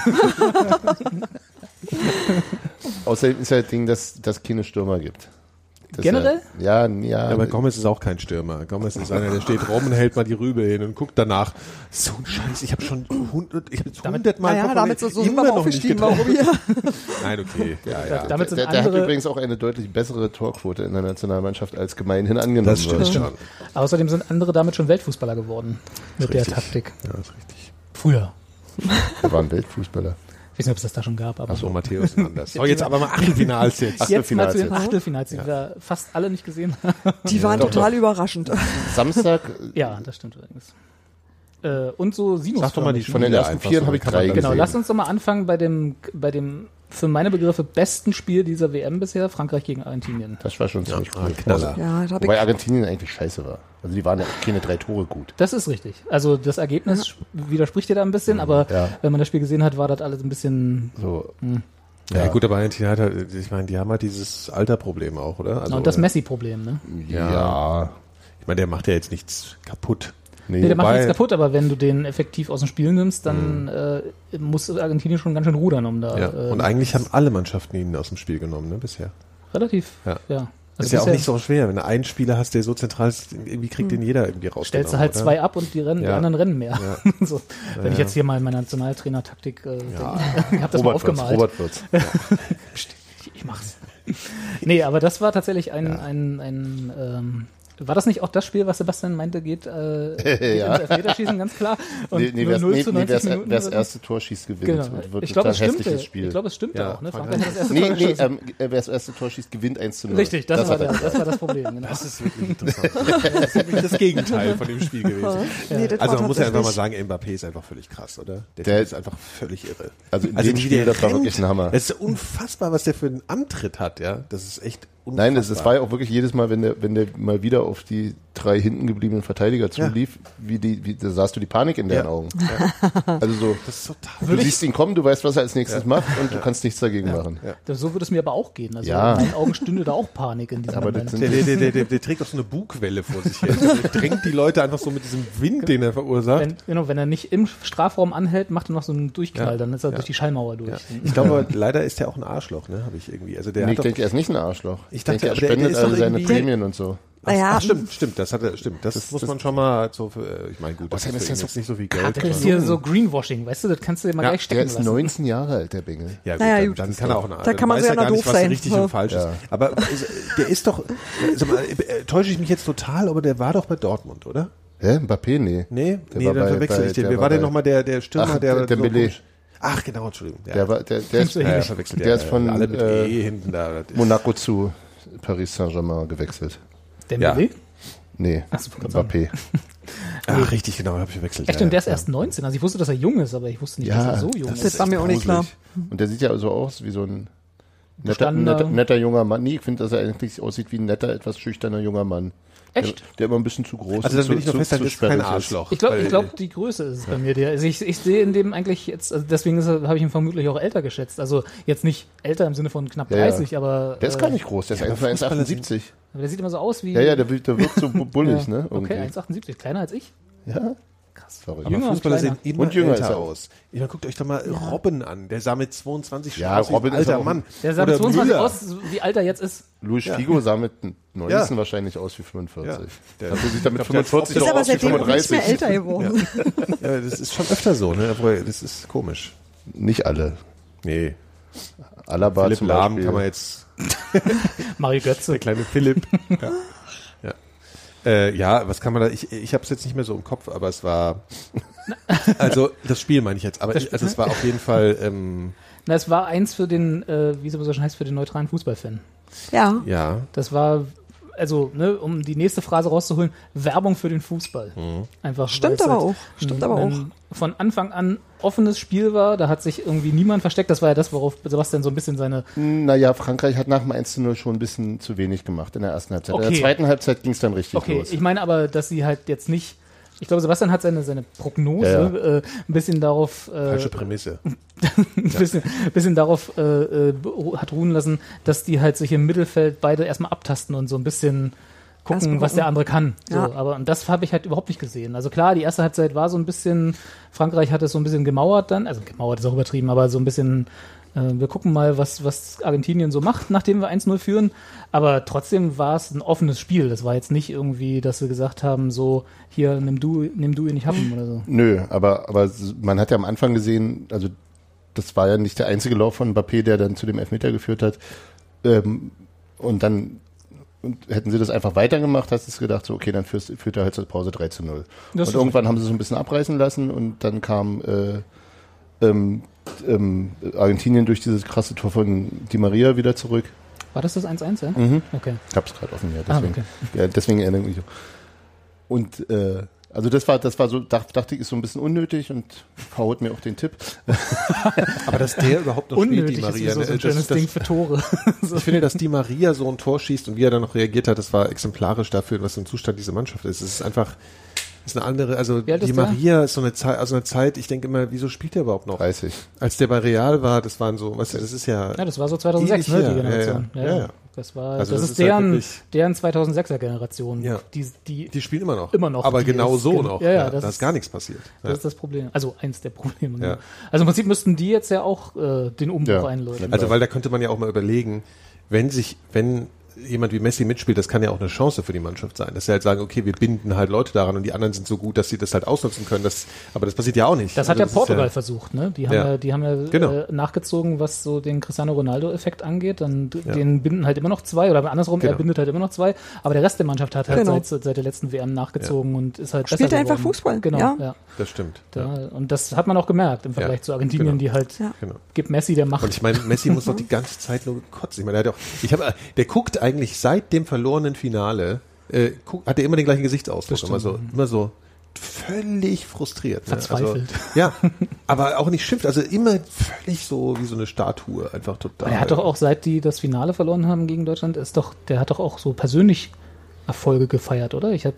Außerdem ist ja das Ding, dass dass keine Stürmer gibt. Das Generell? Ja, ja, ja. Aber Gomez ist auch kein Stürmer. Gomez ist einer, der steht rum und hält mal die Rübe hin und guckt danach. So ein Scheiß, ich habe schon hundert, ich habe hundert Mal naja, Kopf damit so, immer noch nicht aufgestiegen. getroffen. Warum hier? Nein, okay. Ja, ja. Damit sind der, der hat andere, übrigens auch eine deutlich bessere Torquote in der Nationalmannschaft als gemeinhin angenommen Das stimmt wird. schon. außerdem sind andere damit schon Weltfußballer geworden. Mit der. Taktik. Ja, ist richtig. Früher. Er war ein Weltfußballer. Ich weiß nicht, ob es das da schon gab, aber So, Matthäus ist anders. So, jetzt aber mal Achtelfinals jetzt. jetzt mal zu den Achtelfinals Achtelfinals, die wir fast alle nicht gesehen haben. Die waren doch, total überraschend. Samstag, Ja, das stimmt übrigens. Äh, und so Sinus. Sag doch mal die von den ersten vier habe ich drei Genau, gesehen. lass uns doch mal anfangen bei dem, bei dem für meine Begriffe besten Spiel dieser WM bisher, Frankreich gegen Argentinien. das war schon ziemlich Ja, cool. ein Knaller. Ja, Wobei Argentinien eigentlich scheiße war. Also die waren ja keine drei Tore gut. Das ist richtig. Also das Ergebnis widerspricht dir da ein bisschen, aber Ja. wenn man das Spiel gesehen hat, war das alles ein bisschen. So, Ja, gut, aber Argentinien hat halt, ich meine, die haben halt dieses Alterproblem auch, oder? Also, und das Messi-Problem, ne? ja. Ja. Ich meine, der macht ja jetzt nichts kaputt. Nee, Nee, der macht nichts kaputt, aber wenn du den effektiv aus dem Spiel nimmst, dann äh, muss Argentinien schon ganz schön rudern, um da Ja. äh, Und eigentlich haben alle Mannschaften ihn aus dem Spiel genommen, ne, bisher. relativ, Ja. ja. Ist ja auch nicht so schwer. Wenn du einen Spieler hast, der so zentral ist, irgendwie kriegt den jeder irgendwie raus. Stellst du halt oder? zwei ab und die, rennen, die Ja. anderen rennen mehr. Ja. so, wenn ich Ja. jetzt hier mal meine Nationaltrainer-Taktik, äh, Ja. ich habe das mal Robert Wirtz, aufgemalt. Robert Wirtz. Ich, ich mach's. nee, aber das war tatsächlich ein, ein, ein ähm, War das nicht auch das Spiel, was Sebastian meinte, geht äh, Ja. ins Elfmeterschießen, ganz klar? Und Nee, nee, nur wer's, 0 nee, zu nee, 90 wer's, Minuten. wer's oder so? erste Tor schießt, gewinnt. Genau. Und wird Ich glaube, es stimmte. hässliches Spiel. Ich glaube, es stimmte Ja, auch. Ne? Frankreich Frankreich das nee, Tor nee, ähm, äh, wer das erste Tor schießt, gewinnt 1 zu 0. Richtig, das, war war der, das war das Problem. Genau. Das ist wirklich interessant. Das ist wirklich das Gegenteil von dem Spiel gewesen. Nee, das Also man muss ja einfach mal sagen, Mbappé ist einfach völlig krass, oder? Der, Der- ist einfach völlig irre. Also in dem wie Spiel, das war wirklich ein Hammer. Es ist unfassbar, was der für einen Antritt hat, ja. Das ist echt unfassbar. Nein, das, das war ja auch wirklich jedes Mal, wenn der, wenn der mal wieder auf die drei hinten gebliebenen Verteidiger zulief, wie die, wie, da sahst du die Panik in deren Ja. Augen. Also so, das ist total. du siehst ihn kommen, du weißt, was er als nächstes macht und du kannst nichts dagegen machen. So würde es mir aber auch gehen. Also Ja. in meinen Augen stünde da auch Panik in diesem Aber Moment. sind- Der, der, der, der, trägt auch so eine Bugwelle vor sich her. Der drängt die Leute einfach so mit diesem Wind, den er verursacht. wenn, genau, wenn er nicht im Strafraum anhält, macht er noch so einen Durchknall, Ja. dann ist er Ja. durch die Schallmauer durch. Ja. Ich glaube, leider ist er auch ein Arschloch, ne? Habe ich irgendwie. Also der Nee, hat ich denke, er ist nicht ein Arschloch. Ich Ich dachte, denke, er aber der- der spendet alle seine Prämien und so. Naja, Ach, stimmt, stimmt, das hat er, stimmt. Das, Das- muss das- man schon mal so, für, äh, ich meine, gut, das ist, ist das ihn so- jetzt nicht so viel Das Geld. ist hier so Greenwashing, weißt du, das kannst du dir mal Ja, gleich Der stecken ist lassen. 19 Jahre alt, der Bengel. Ja, gut, Naja, dann, gut, dann das kann er auch, Da kann man weiß ja gar nicht, doof was sein. richtig Ja. und falsch Ja. ist. Aber ist, der ist doch, sag mal, äh, täusche ich mich jetzt total, aber der war doch bei Dortmund, oder? Hä? Mbappé? Nee. Nee, Der nee, war dann bei- verwechsel ich den. der Wer war denn nochmal der, der Stürmer, Ach, der, der Ach, genau, Entschuldigung. Der, war, der, der, ist, ja, der ist von alle mit äh, E hinten da. Das ist- Monaco zu Paris Saint-Germain gewechselt. Dembélé? Nee, Ach so, ich wollte Mbappé. Ach, richtig, genau, habe ich verwechselt. Echt, ja, und der ist ja. erst 19. Also ich wusste, dass er jung ist, aber ich wusste nicht, dass Ja, er so jung das ist. Das war mir auch nicht klar. Und der sieht ja so aus wie so ein netter, netter, netter junger Mann. Nee, ich finde, dass er eigentlich aussieht wie ein netter, etwas schüchterner junger Mann. Echt? Der, der immer ein bisschen zu groß Also dann und will zu, ich noch festhalten, das ist kein Arschloch. Ich glaube, ich glaub, die Größe ist es bei mir. Der, also ich, ich sehe in dem eigentlich jetzt, also deswegen ist habe ich ihn vermutlich auch älter geschätzt. Also jetzt nicht älter im Sinne von knapp Ja, ja. 30, aber Der ist äh, gar nicht groß, der ist einfach Fußballer 1,78. aber der sieht immer so aus wie. Ja, ja, der, wird- der wirkt so bu- bullig, Ja. ne? Irgendwie. Okay, 1,78, kleiner als ich. Ja, Krass. verrückt. Aber Jünger und Fußballer sehen immer Und jünger ist älter er. aus. Ich meine, guckt euch doch mal Robben an. Der sah mit 22 Ja, aus wie ein Robben ist alter auch- Mann. Der sah Oder mit 22 Müller. aus, wie alt er jetzt ist. Luis Figo sah mit 19 Ja. wahrscheinlich aus wie 45. Ja. Der- Dafür sieht er mit Ich glaub, der 45 Ist doch aber aus wie seitdem auch nicht 35. mehr älter geworden. Ja, das ist schon öfter so, ne? Das ist komisch. Nicht alle. Nee. Alaba Philipp zum Lahm kann man jetzt, Mario Götze. der kleine Philipp. ja. Ja. Äh, ja, was kann man da, ich, ich habe es jetzt nicht mehr so im Kopf, aber es war, also das Spiel meine ich jetzt, aber ich, also es war auf jeden Fall, ähm, Na, es war eins für den, äh, wie es immer so schön heißt, für den neutralen Fußballfan. Ja. ja, Das war, also, ne, um die nächste Phrase rauszuholen, Werbung für den Fußball. Einfach. Stimmt aber halt auch. Stimmt aber auch. Von Anfang an offenes Spiel war, da hat sich irgendwie niemand versteckt. Das war ja das, worauf Sebastian so ein bisschen seine Naja, Frankreich hat nach dem 1 zu 0 schon ein bisschen zu wenig gemacht in der ersten Halbzeit. In Okay. der zweiten Halbzeit ging es dann richtig Okay, los. ich meine aber, dass sie halt jetzt nicht. Ich glaube, Sebastian hat seine, seine Prognose Ja, Äh, ein bisschen darauf, äh, falsche Prämisse. ein bisschen, bisschen darauf äh, äh, hat ruhen lassen, dass die halt sich im Mittelfeld beide erstmal abtasten und so ein bisschen gucken, was der andere kann. So, Ja. aber und das habe ich halt überhaupt nicht gesehen. Also klar, die erste Halbzeit war so ein bisschen, Frankreich hat es so ein bisschen gemauert dann, also gemauert ist auch übertrieben, aber so ein bisschen, wir gucken mal, was, was Argentinien so macht, nachdem wir 1-0 führen. Aber trotzdem war es ein offenes Spiel. Das war jetzt nicht irgendwie, dass wir gesagt haben, so, hier, nimm du, nimm du ihn nicht haben oder so. Nö, aber, aber man hat ja am Anfang gesehen, also das war ja nicht der einzige Lauf von Mbappé, der dann zu dem Elfmeter geführt hat. Ähm, und dann und hätten sie das einfach weitergemacht, hast du gedacht, so, okay, dann führst, führt er halt zur Pause 3 zu 0. Das und irgendwann haben sie so ein bisschen abreißen lassen und dann kam äh, ähm, ähm, Argentinien durch dieses krasse Tor von Di Maria wieder zurück. War das das 1-1, ja? Mhm. Okay. Ich hab's gerade offen, ja, Ah, deswegen, okay. ja, deswegen erinnere ich mich. Und äh, also das war, das war so, dacht, dachte ich, ist so ein bisschen unnötig und verhaut mir auch den Tipp. Aber dass der überhaupt noch Unnötig spielt, die ist Maria. sowieso so ein ne? schönes das, Ding das, für Tore. ich finde, dass die Maria so ein Tor schießt und wie er dann noch reagiert hat, das war exemplarisch dafür, was für ein Zustand diese Mannschaft ist. Es ist einfach, ist eine andere, also die? Maria ist so eine Zeit, also eine Zeit, ich denke immer, wieso spielt der überhaupt noch? 30. Als der bei Real war, das waren so, was, das ist ja, Ja, das war so 2006, Ewig ne, die. Generation. Ja, ja. Ja, ja. Das war, Also das, das ist ist halt deren, wirklich- deren 2006er Generation. Ja. Die, die, die spielen immer noch. Immer noch, Aber genau ist- so gen- noch. ja, ja, das da ist ist- gar nichts passiert. das Ja. ist das Problem. Also eins der Probleme. Ja. Ja. Also im Prinzip müssten die jetzt ja auch äh, den Umbruch Ja. einläuten. Also weil da könnte man ja auch mal überlegen, wenn sich, wenn jemand wie Messi mitspielt, das kann ja auch eine Chance für die Mannschaft sein. Dass sie halt sagen, okay, wir binden halt Leute daran und die anderen sind so gut, dass sie das halt ausnutzen können. Das, aber das passiert ja auch nicht. Das hat Also ja Portugal ist versucht, ne? Die haben Ja. ja, die haben ja Genau. äh, nachgezogen, was so den Cristiano Ronaldo-Effekt angeht. Dann den binden halt immer noch zwei oder andersrum, er Genau. bindet halt immer noch zwei. Aber der Rest der Mannschaft hat halt Genau. seit, seit der letzten WM nachgezogen und ist halt Spielt besser einfach geworden. Fußball, Genau, ja. ja. Das stimmt. Da, Ja, Und das hat man auch gemerkt im Vergleich Ja, zu Argentinien, genau. die halt Ja. genau. gibt Messi, der macht. Und ich meine, Messi muss doch die ganze Zeit nur gekotzt. Ich meine, der hat auch, ich habe, der guckt eigentlich seit dem verlorenen Finale, äh, hat er immer den gleichen Gesichtsausdruck, immer so, immer so völlig frustriert. Ne? Verzweifelt. Also, ja, aber auch nicht schimpft, also immer völlig so wie so eine Statue, einfach total. er hat doch auch seit die das Finale verloren haben gegen Deutschland, ist doch, der hat doch auch so persönlich Erfolge gefeiert, oder? Ich habe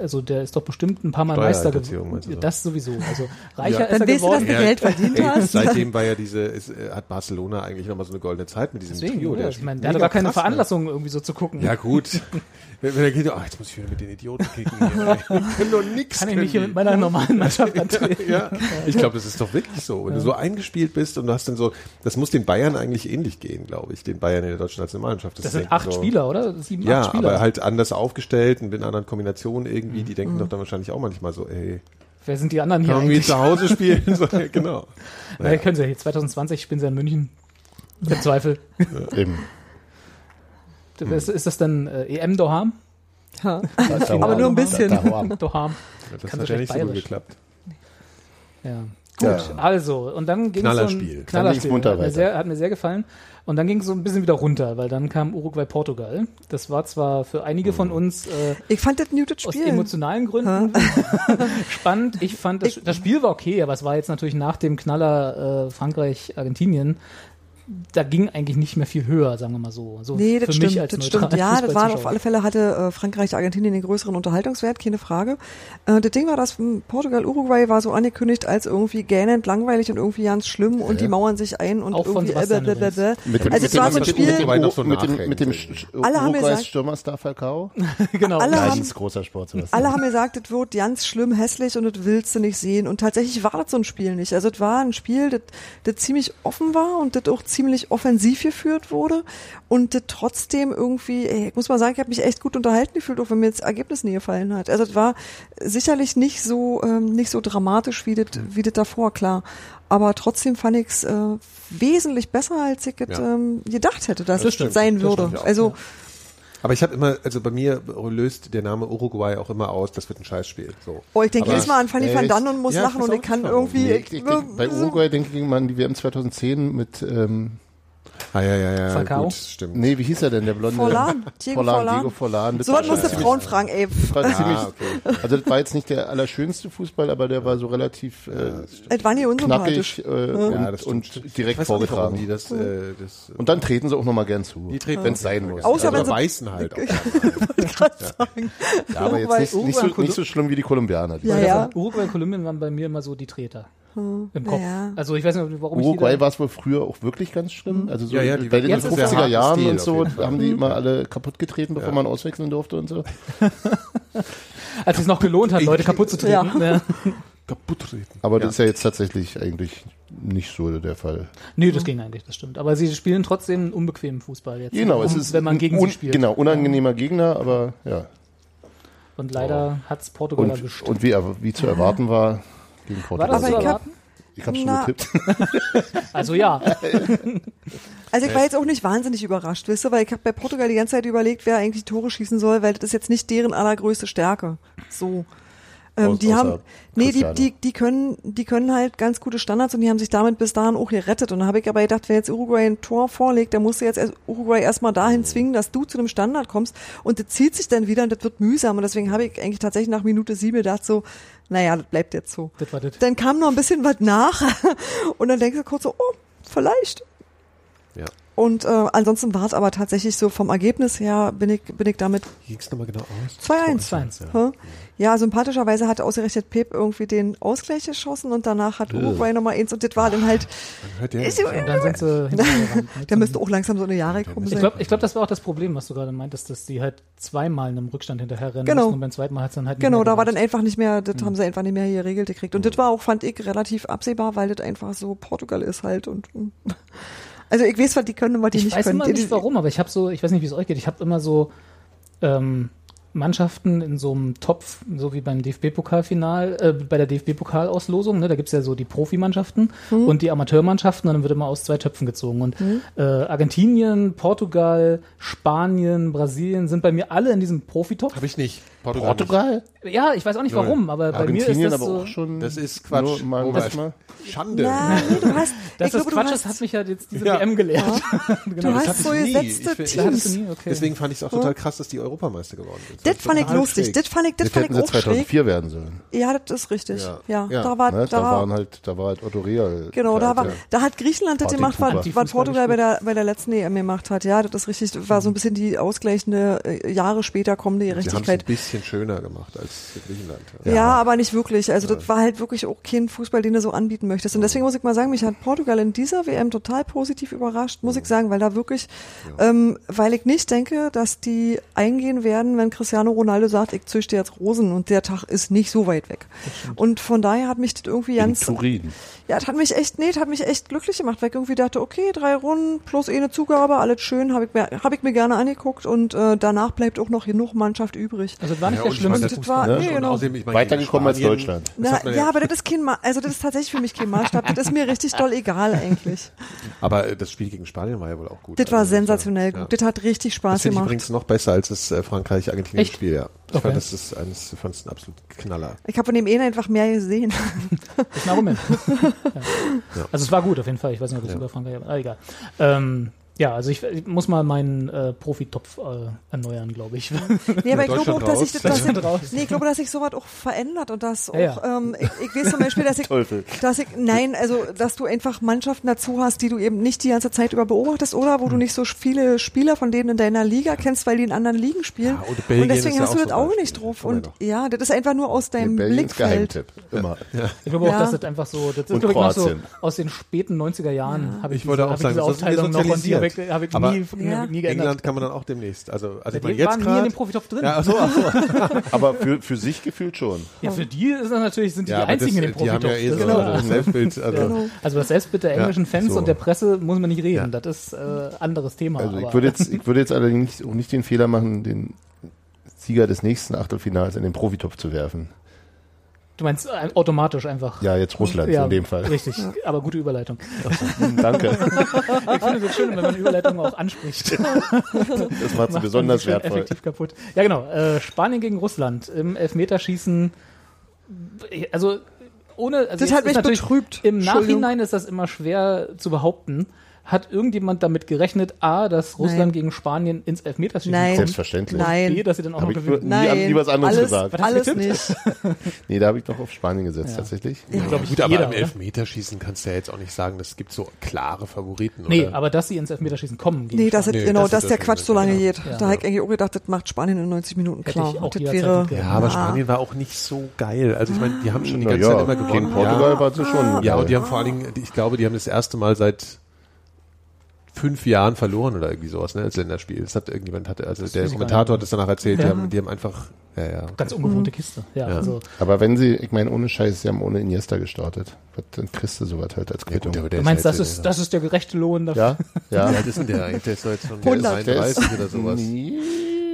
also der ist doch bestimmt ein paar Mal Meister geworden. Das sowieso. Also reicher Ja. ist er Dann weißt du, dass geworden. du Geld verdient ey, hast. Seitdem war ja diese, ist, äh, hat Barcelona eigentlich nochmal so eine goldene Zeit mit diesem Deswegen, Trio. oder? ist Ich meine, der hatte gar keine krass, ne? Veranlassung, irgendwie so zu gucken. Ja, gut. Wenn, wenn er geht, ach, jetzt muss ich wieder mit den Idioten kicken. Hier. Die können doch nix. Kann ich nicht hier mit meiner normalen Mannschaft antreten. ja, ich glaube, das ist doch wirklich so. Wenn du so eingespielt bist und du hast dann so, das muss den Bayern eigentlich ähnlich gehen, glaube ich, den Bayern in der deutschen Nationalmannschaft. Das sind denken acht so, Spieler, oder? Sieben, Ja, acht Spieler. aber halt anders aufgestellt und in anderen Kombinationen irgendwie. Die denken doch dann wahrscheinlich auch manchmal so, ey, Wer sind die anderen hier eigentlich? zu Hause spielen? so, genau. Na, können sie ja. 2020 spielen sie in München. Im Zweifel. Eben. Ist, ist das dann äh, EM Doham? Ja. Aber nur ein bisschen. Doham. Das Kann hat ja nicht so gut geklappt. Ja. Gut, Ja. also, und dann ging es so ein Knallerspiel. hat, mir sehr, hat mir sehr gefallen. Und dann ging es so ein bisschen wieder runter, weil dann kam Uruguay-Portugal. Das war zwar für einige von uns äh, Ich fand das muted aus Spiel. emotionalen Gründen spannend. Ich fand, das, das Spiel war okay, aber es war jetzt natürlich nach dem Knaller äh, Frankreich-Argentinien. Da ging eigentlich nicht mehr viel höher, sagen wir mal so. so Nee, das für stimmt, mich als das stimmt. Ja, das war auf alle Fälle hatte äh, Frankreich, Argentinien den größeren Unterhaltungswert, keine Frage. Äh, das Ding war, dass m, Portugal, Uruguay war so angekündigt als irgendwie gähnend langweilig und irgendwie ganz schlimm und die mauern sich ein und Auch von irgendwie äh, blablabla. Mit dem, Also mit es war so ein Spiel, mit dem, mit dem. Alle haben gesagt- Stürmerstar Falcao. genau. alle haben- großer Sport. Alle haben gesagt, das wird ganz schlimm hässlich und das willst du nicht sehen. Und tatsächlich war das so ein Spiel nicht. Also es war ein Spiel, das, das ziemlich offen war und das auch ziemlich offensiv geführt wurde und das trotzdem irgendwie, ey, ich muss mal sagen, ich habe mich echt gut unterhalten gefühlt, auch wenn mir das Ergebnis nie gefallen hat. Also es war sicherlich nicht so ähm, nicht so dramatisch wie das wie das davor, klar. Aber trotzdem fand ich es äh, wesentlich besser, als ich Ja. ähm, gedacht hätte, dass Das es stimmt, sein das würde. ja. also Ja. Aber ich habe immer, also bei mir löst der Name Uruguay auch immer aus, das wird ein Scheißspiel. So. Oh, ich denke jedes Mal an Fanny van Dan und muss Ja, lachen und ich kann irgendwie. Nee, ich, ich, denk, bei Uruguay denke ich immer an die WM 2010 mit, ähm, Ah, ja, ja, ja, Falcao? gut, stimmt. nee, wie hieß er denn, der blonde? Forlan, Diego Forlan. Diego Forlan. Das So was musst du Frauen fragen, ey. das war Ah, ziemlich, okay. also das war jetzt nicht der allerschönste Fußball, aber der war so relativ äh, Es war nie unsympathisch. knackig äh, Ja, und, das und direkt nicht, vorgetragen. die das, äh, das Und dann treten sie auch nochmal gern zu, die treten wenn es sein muss. Außer also wenn sie- beißen halt auch. ja, aber jetzt nicht, nicht, so, nicht so schlimm wie die Kolumbianer. Die Ja, ja. Uruguay und Kolumbien waren bei mir immer so die Treter. Im Kopf. naja. Also ich weiß nicht, warum Uruguay war es wohl früher auch wirklich ganz schlimm. Also so Ja, ja, die- bei den Jetzt ist es 50er harten Jahren Stil und so haben die immer alle kaputt getreten, bevor Ja. man auswechseln durfte und so. als es noch gelohnt hat, Leute kaputt zu treten. Ja. Ja. Kaputt treten. Aber das ist ja jetzt tatsächlich eigentlich nicht so der Fall. Nee, das ging eigentlich, das stimmt. Aber sie spielen trotzdem einen unbequemen Fußball jetzt. Genau, es um- ist wenn man gegen sie spielt. Genau, unangenehmer Gegner, aber ja. Und leider hat's Portugal Und, erwischt. und wie, wie zu erwarten war gegen War Portugal. das zu Aber ich hab- erwarten? ich habe schon Na. getippt. Also ja. Also ich war jetzt auch nicht wahnsinnig überrascht, wisst ihr, weil ich habe bei Portugal die ganze Zeit überlegt, wer eigentlich Tore schießen soll, weil das ist jetzt nicht deren allergrößte Stärke. So. Ähm, Aus- die haben, nee, die, die, die können, die können halt ganz gute Standards und die haben sich damit bis dahin auch gerettet. Und da habe ich aber gedacht, wenn jetzt Uruguay ein Tor vorlegt, dann musst du jetzt erst Uruguay erstmal dahin Mhm. zwingen, dass du zu einem Standard kommst. Und das zieht sich dann wieder und das wird mühsam. Und deswegen habe ich eigentlich tatsächlich nach Minute sieben gedacht so, naja, das bleibt jetzt so. Das war das. Dann kam noch ein bisschen was nach und dann denkst du kurz so, oh, vielleicht. Ja. Und äh, ansonsten war es aber tatsächlich so vom Ergebnis her bin ich, bin ich damit Wie ging's nochmal genau aus? 2-1. 2-1, Ja. ja, sympathischerweise hat ausgerechnet Pep irgendwie den Ausgleich geschossen und danach hat Uruguay Nummer eins und das war dann halt, ja Ist-. Und dann sind sie hinterhergerannt. der müsste auch langsam so eine Jahre gekommen Ich glaube, ich glaub, das war auch das Problem, was du gerade meintest, dass die halt zweimal in einem Rückstand hinterher rennen Genau. und beim zweiten Mal hat es dann halt Genau, da war dann einfach nicht mehr, das Hm. haben sie einfach nicht mehr hier geregelt gekriegt. Und das war auch, fand ich, relativ absehbar, weil das einfach so Portugal ist halt und Also ich weiß, was die können und was die Ich nicht weiß können. immer Die- nicht warum, aber ich habe so, ich weiß nicht, wie es euch geht, ich habe immer so ähm, Mannschaften in so einem Topf, so wie beim DFB-Pokalfinal, äh, bei der DFB-Pokalauslosung, ne, da gibt's ja so die Profimannschaften Hm. und die Amateurmannschaften und dann wird immer aus zwei Töpfen gezogen. Und äh, Argentinien, Portugal, Spanien, Brasilien sind bei mir alle in diesem Profitopf. Habe ich nicht. Portugal? Ja, ich weiß auch nicht warum, aber bei mir ist das aber so. auch schon. Das ist Quatsch. Nur mal, Robert. manchmal. Schande. Nein, du hast, das glaube, Quatsch du ist, hast, hat mich ja jetzt diese Ja. WM gelehrt. du genau. hast hatte so gesetzte du Teams. nie, okay. Deswegen fand ich es auch total krass, dass die Europameister geworden sind. Das fand ich lustig. Das fand ich, das Das fand ich auch schräg. 2004 werden sollen. Ja, das ist richtig. Ja, Ja. Ja. da war, Ne? da Da, war, waren halt, da war halt Otto Real. Genau, da, war, ja. da hat Griechenland das gemacht, was, Portugal bei der, bei der letzten EM gemacht hat. Ja, das ist richtig. Das war so ein bisschen die ausgleichende, äh, Jahre später kommende Gerechtigkeit. Bisschen schöner gemacht als Griechenland. Ja. aber nicht wirklich. Also das war halt wirklich auch kein Fußball, den du so anbieten möchtest. Und deswegen muss ich mal sagen, mich hat Portugal in dieser WM total positiv überrascht, muss ich sagen, weil da wirklich, ähm, weil ich nicht denke, dass die eingehen werden, wenn Cristiano Ronaldo sagt, ich züchte jetzt Rosen und der Tag ist nicht so weit weg. Und von daher hat mich das irgendwie In ganz, Turin. ja, das hat mich echt, nee, das hat mich echt glücklich gemacht, weil ich irgendwie dachte, okay, drei Runden plus eine Zugabe, alles schön, habe ich, mir- hab ich mir gerne angeguckt und äh, danach bleibt auch noch genug Mannschaft übrig. Also das war nicht Ja, der schlimmste das war- Fußball nee, genau. Außerdem, ich meine, Weitergekommen als Deutschland. Das Na, man ja, aber das ist kein, Ma also das ist tatsächlich für mich kein Maßstab. Das ist mir richtig doll egal eigentlich. Aber äh, das Spiel gegen Spanien war ja wohl auch gut. Das war Also, sensationell ja. gut. Das hat richtig Das Spaß ich gemacht. übrigens noch besser als das äh, Frankreich-Argentinien-Spiel, ja. Ich Okay. fand, das ist eines, ich fand es ein absolut Knaller. Ich habe von dem einen einfach mehr gesehen. Das ist ein Argument. ja. Also es war gut auf jeden Fall. Ich weiß nicht, ob es über Frankreich war. Ah, egal. Ähm, ja, also ich, ich muss mal meinen äh, Profitopf äh, erneuern, glaube ich. Nee, aber ich glaube auch, dass das, dass ich, raus. nee, ich glaube, dass sich sowas auch verändert und dass auch, Ja, ja. ähm, ich, ich weiß zum Beispiel, dass ich, Teufel. dass ich, nein, also, dass du einfach Mannschaften dazu hast, die du eben nicht die ganze Zeit über beobachtest oder wo du nicht so viele Spieler von denen in deiner Liga kennst, weil die in anderen Ligen spielen. Ja, und Belgien deswegen hast du auch das so Auge ein nicht drauf. Und noch. ja, das ist einfach nur aus deinem ist Blickfeld. Geheimtipp. Immer. Ich glaube auch, Ja. dass das einfach so, das ist Und glaube ich noch so aus den späten 90er Jahren habe ich, Ich wollte diese, auch hab sagen, ich diese Aufteilung noch und die habe ich, sozialisiert. hab ich Aber nie, Ja. nie geändert. England kann man dann auch demnächst. Also, also ich Die meine, jetzt waren nie in gerade. dem Profitopf drin. Ja, Ja, achso, achso. Aber für, für sich gefühlt schon. für die ist das natürlich, sind die, Ja, die einzigen das, in dem die haben Profitopf. ja eh Das so ein klar. Selbstbild. Also, Genau. Also das Selbstbild der englischen Fans so. und der Presse muss man nicht reden. Ja. Das ist äh, anderes Thema. Also ich aber- würde jetzt, ich würde jetzt allerdings nicht, auch nicht den Fehler machen, den Sieger des nächsten Achtelfinals in den Profitopf zu werfen. Du meinst äh, automatisch einfach. Ja, jetzt Russland in dem Fall. Richtig, aber gute Überleitung. Danke. Ich finde es schön, wenn man Überleitungen auch anspricht. Das macht sie Macht besonders wertvoll. effektiv kaputt. Ja, genau. Äh, Spanien gegen Russland im Elfmeterschießen. Also ohne. Also Das hat ist mich natürlich- betrübt. Im. Nachhinein ist das immer schwer zu behaupten. Hat irgendjemand damit gerechnet, A, dass Russland Nein. gegen Spanien ins Elfmeterschießen Nein. kommt? Selbstverständlich. Nein. B, dass sie dann auch Hab noch ich gewinnen. Nie an- Nein, nie was anderes alles, gesagt. Alles getippt? nicht. Nee, da habe ich doch auf Spanien gesetzt, Ja. tatsächlich. Glaube ich, Gut, aber jeder, im oder? Elfmeterschießen kannst du ja jetzt auch nicht sagen, es gibt so klare Favoriten. Nee, oder? aber dass sie ins Elfmeterschießen kommen. gegen Nee, das ist, Nee, genau, das dass ist der das Quatsch so lange Schlimme, geht. Ja. Da habe ich eigentlich auch gedacht, das macht Spanien in 90 Minuten Hätte klar. ich auch das jederzeit wäre. Ja, aber Spanien war auch nicht so geil. Also ich meine, die haben schon die Na ganze ja, Zeit immer gewonnen. gegen Portugal ja. war sie schon. Ja, und die haben vor allen Dingen, ich glaube, die haben das erste Mal seit fünf Jahren verloren oder irgendwie sowas, ne, als Länderspiel. Das hat irgendjemand hatte, also der ich gar Kommentator hat das danach erzählt, die Ja. haben, die haben einfach, ja, ja. Ganz ungewohnte Kiste. Ja, Ja. also. Aber wenn sie, ich meine, ohne Scheiß, sie haben ohne Iniesta gestartet. Was, dann kriegst du sowas halt als Ja, Quittung. gut, aber der Du meinst, halt das ist, das ist der gerechte Lohn dafür? ja, ja. Wie alt ist denn der eigentlich? Der ist doch jetzt schon 100. Der 33 ist- oder sowas. Nee,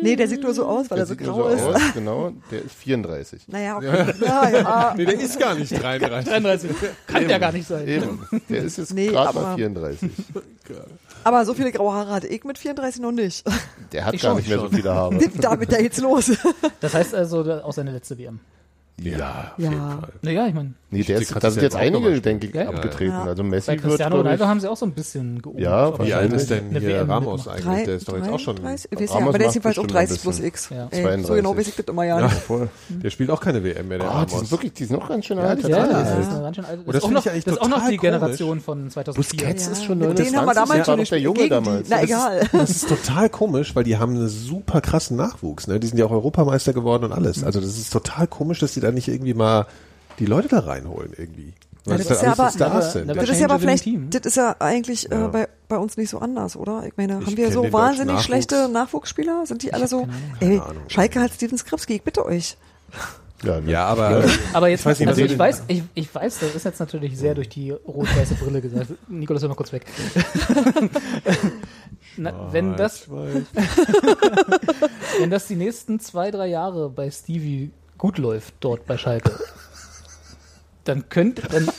nee, der sieht nur so aus, weil der er so sieht nur grau ist. so aus, genau. Der ist 34. Naja, okay. ja, ja. Nee, der ist gar nicht 33. 33. Kann der gar nicht sein. Eben. Der ist jetzt Nee, gerade aber- mal 34. Aber so viele graue Haare hatte ich mit 34 noch nicht. Der hat Ich gar nicht mehr so schon. viele Haare. Damit da jetzt los. Das heißt also, auch seine letzte WM. Ja, auf Ja. jeden Fall. Naja, ich meine, Nee, der ist, da sind jetzt einige, auch denke ich, Ja, abgetreten. Ja. Also Messi bei wird, Cristiano ich, Ronaldo haben sie auch so ein bisschen geobt. Ja, Wie alt ist denn hier WM Ramos mitmachen. eigentlich? Der ist doch jetzt auch schon, 33, weiß ja, Ramos aber der ist jedenfalls auch bestimmt 30 ein plus. X. Ja. Ey, so 32. genau weiß ich das immer ja nicht. voll. der spielt auch keine WM mehr, der Oh, die Ramos. sind wirklich, die sind noch ganz schön Ja, alt. die Ja, alt. ganz schön. Und Das, ist auch noch, ich auch die Generation von 2004. Busquets ist schon Mit denen haben wir 29, damals war schon der. Junge damals. Die. Na egal. Das ist total komisch, weil die haben einen super krassen Nachwuchs. Ne? Die sind ja auch Europameister geworden und alles. Also das ist total komisch, dass die da nicht irgendwie mal die Leute da reinholen irgendwie. Das ist ja aber- Stars aber- sind. aber- Das ist ja aber Change vielleicht, das ist ja eigentlich Ja. Äh, bei, bei uns nicht so anders, oder? Ich meine, Ich haben wir so wahnsinnig deutschen schlechte Nachwuchs. Nachwuchsspieler? Sind die alle so? Ey, Ahnung. Schalke hat Steven Skripski, ich bitte euch. Ja, ne? Ja, aber Aber jetzt, weiß nicht, was also ihr ich weiß, ich, ich weiß, das ist jetzt natürlich sehr durch die rot-weiße Brille gesagt. Nikolas, hör mal kurz weg. Na, wenn das, wenn das die nächsten zwei, drei Jahre bei Stevie gut läuft, dort bei Schalke, dann könnte, dann,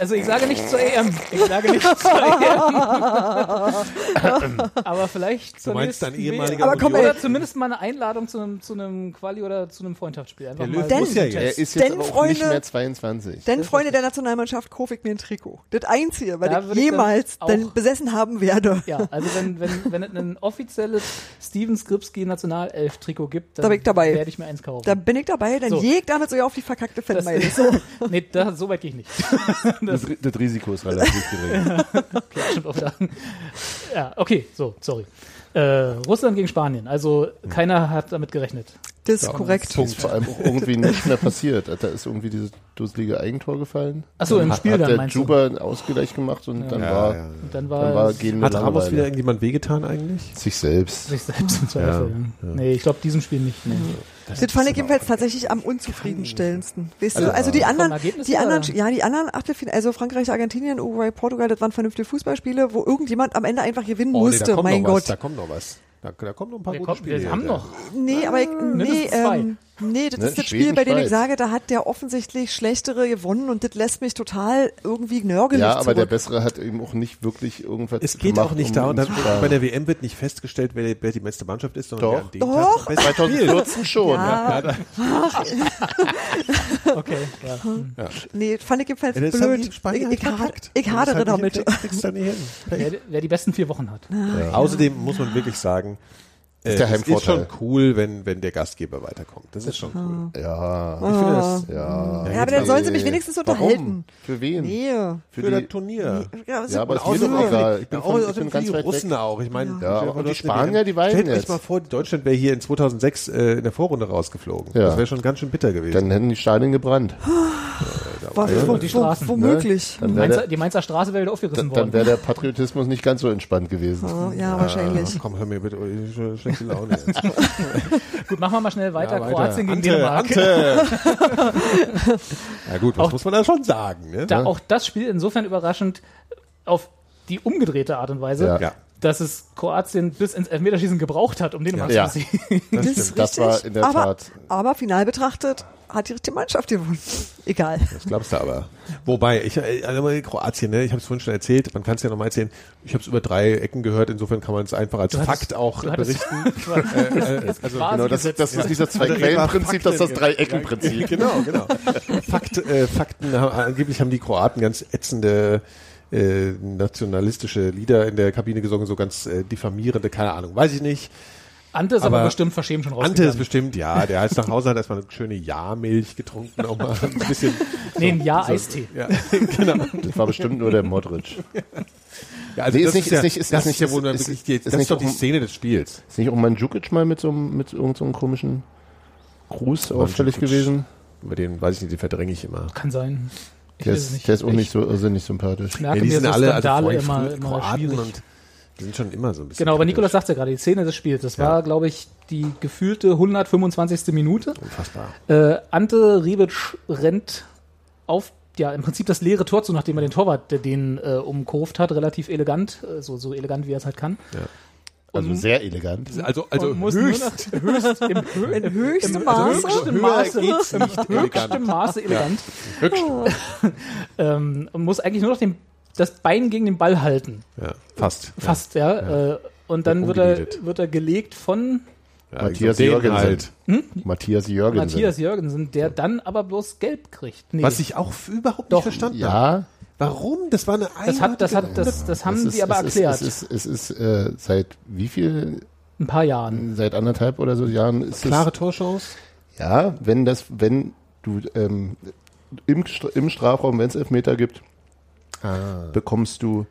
also ich sage nicht zur EM, ich sage nicht zur EM, aber vielleicht zur Du meinst dein ehemaliger Aber komm, oder zumindest mal eine Einladung zu einem, zu einem Quali oder zu einem Freundschaftsspiel. Einfach Der mal Denn- muss ja Er jetzt. ist jetzt Denn, aber auch Freunde- nicht mehr 22. Denn Freunde der Nationalmannschaft kaufe ich mir ein Trikot. Das einzige, weil Da ich würde ich dann jemals besessen haben werde. Ja, also wenn, wenn, wenn es ein offizielles Steven Skripski Nationalelf-Trikot gibt, dann Da bin ich dabei. werde ich mir eins kaufen. Da bin ich dabei, dann So. jeg ich damit sogar auf die verkackte Fanmeile. So. nee, da, so weit gehe ich nicht. Das, das Risiko ist relativ gering. Stimmt auch wieder. ja, okay, so, sorry. Äh, Russland gegen Spanien. Also keiner hat damit gerechnet. Das ist korrekt. Das ist vor allem auch irgendwie nicht mehr passiert. Da ist irgendwie dieses dusselige Eigentor gefallen. Achso, im hat, Spiel hat dann der Juba einen Ausgleich gemacht und dann Ja, war, ja. du? Und dann war, dann war gehen Hat Ramos wieder irgendjemand wehgetan eigentlich? sich selbst. sich selbst im Zweifel. Nee, ich glaube diesem Spiel nicht. Nee. Das fand ich jedenfalls tatsächlich am unzufriedenstellendsten. Weißt du, Also, also die anderen, die anderen, ja, die anderen Achtelfinale, also Frankreich, Argentinien, Uruguay, Portugal, das waren vernünftige Fußballspiele, wo irgendjemand am Ende einfach gewinnen Oh, nee, musste. da kommt mein noch was, Gott. da kommt noch was. Da, da kommen noch ein paar Wir, gute kommen, wir Spiele. haben ja. noch. Nee, aber ich, nee, mindestens zwei. ähm, nee, das Ne, ist das Schweden, Spiel, bei dem ich sage, da hat der offensichtlich Schlechtere gewonnen und das lässt mich total irgendwie nörgelig Ja, aber der zurück. Bessere hat eben auch nicht wirklich irgendwas Es geht gemacht, auch nicht um da. ihn Und dann, zu schlagen. bei der WM wird nicht festgestellt, wer, wer die beste Mannschaft ist, sondern Doch. Doch. Tag am besten spielt. 2014 schon. Ja. Okay, ja. Nee, fand ich jedenfalls Ja, blöd. die ich, ich, halt verkackt. ich hadere damit. Wer, wer die besten vier Wochen hat. Außerdem muss man wirklich sagen, äh, der es ist Heimvorteil. schon cool, wenn, wenn der Gastgeber weiterkommt. Das ist schon cool. Ja, Ich finde das ja. Ja, aber dann sollen sie mich wenigstens unterhalten. Warum? Für wen? Nee. Für, für das Turnier. Ja, ja, aber es ist mir doch egal. Ich bin, Ja, von, ich bin ganz die weit Russen weg. auch. Ich meine, Ja, dir und die Spanier, die weinen Stellt euch jetzt. mal vor, Deutschland wäre hier in 2006 äh, in der Vorrunde rausgeflogen. Ja. Das wäre schon ganz schön bitter gewesen. Dann hätten die Stadien gebrannt. War, Ja, wo, die Straßen, womöglich. Dann Die wäre Mainzer, die Mainzer Straße wäre wieder aufgerissen dann, worden. dann wär der Patriotismus nicht ganz so entspannt gewesen. Ja, ja, wahrscheinlich. Komm, hör mir bitte, schlechte Laune jetzt. Gut, machen wir mal schnell weiter. Ja, weiter. Kroatien gegen Ante, Dänemark. Ante. ja gut, was Auch- muss man da schon sagen? Ne? Da auch das Spiel insofern überraschend auf die umgedrehte Art und Weise, Ja. Dass es Kroatien bis ins Elfmeterschießen gebraucht hat, um Dänemark Ja. zu besiegen. Das, stimmt. ist Das richtig. war in der aber, Tat- Aber final betrachtet hat die richtige Mannschaft gewonnen. Egal. Das glaubst du aber. Wobei, ich, äh, also Kroatien, ne, ich habe es vorhin schon erzählt, man kann es ja nochmal erzählen, ich habe es über drei Ecken gehört, insofern kann man es einfach als hattest- Fakt auch berichten. Äh, äh, also Genau, das, das ist dieser Zwei-Quellen-Prinzip, das ist das Drei-Ecken-Prinzip. Genau, genau. Fakt, äh, Fakten, haben- angeblich haben die Kroaten ganz ätzende äh, nationalistische Lieder in der Kabine gesungen, so ganz äh, diffamierende, keine Ahnung, weiß ich nicht. Ante ist aber, Aber bestimmt verschämt schon Ante ist bestimmt, ja, der als nach Hause hat erstmal eine schöne Ja-Milch getrunken, auch mal ein bisschen. Nee, ein Jahr so-. Ja, genau. Das war bestimmt nur der Modric. Ja, also Nee, ist das nicht- ist, ja, ist nicht- ist das nicht- ist ja ist- wohl ist- wirklich die, ist das ist nicht doch die Szene des Spiels. Ist nicht auch Mandzukic mal mit so einem, mit irgendeinem so einem komischen Gruß auffällig gewesen? Über den, weiß ich nicht, den verdränge ich immer. Kann sein. Ich Der ist, nicht. der ist auch Ich nicht so irrsinnig sympathisch. merke Ja, die mir sind so alle, also Skandale allem immer, immer Kroaten schwierig. und die sind schon immer so ein bisschen. Genau, aber Nikolas sagt ja gerade, die Szene des Spiels. Das Ja. war, glaube ich, die gefühlte 125. Minute. Unfassbar. Äh, Ante Rebic rennt auf, ja, im Prinzip das leere Tor zu, nachdem er den Torwart, der den äh, umkurvt hat, relativ elegant, äh, so, so elegant, wie er es halt kann. Also sehr elegant. Also, also höchst, nur noch, höchst, im, Hö In höchstem im Maße. höchstem Maße, geht's im nicht höchstem elegant. Maße elegant. höchst, Ähm, und muss eigentlich nur noch den, das Bein gegen den Ball halten. ja, fast. Fast, ja. Äh, und dann wird er, wird er gelegt von Ja, Matthias so den Jürgensen. halt. Matthias Jürgensen. Matthias Jürgensen, der dann aber bloß gelb kriegt. Nee, Was ich auch überhaupt Doch. nicht verstanden habe. Warum? Das war eine das hat, das hat, das, das haben ist, die aber es ist, erklärt. Es ist, es ist äh, seit wie viel, ein paar Jahren. seit anderthalb oder so Jahren ist klare es, Torchance. ja, wenn das, wenn du ähm, im, im Strafraum, wenn es Elfmeter gibt, bekommst du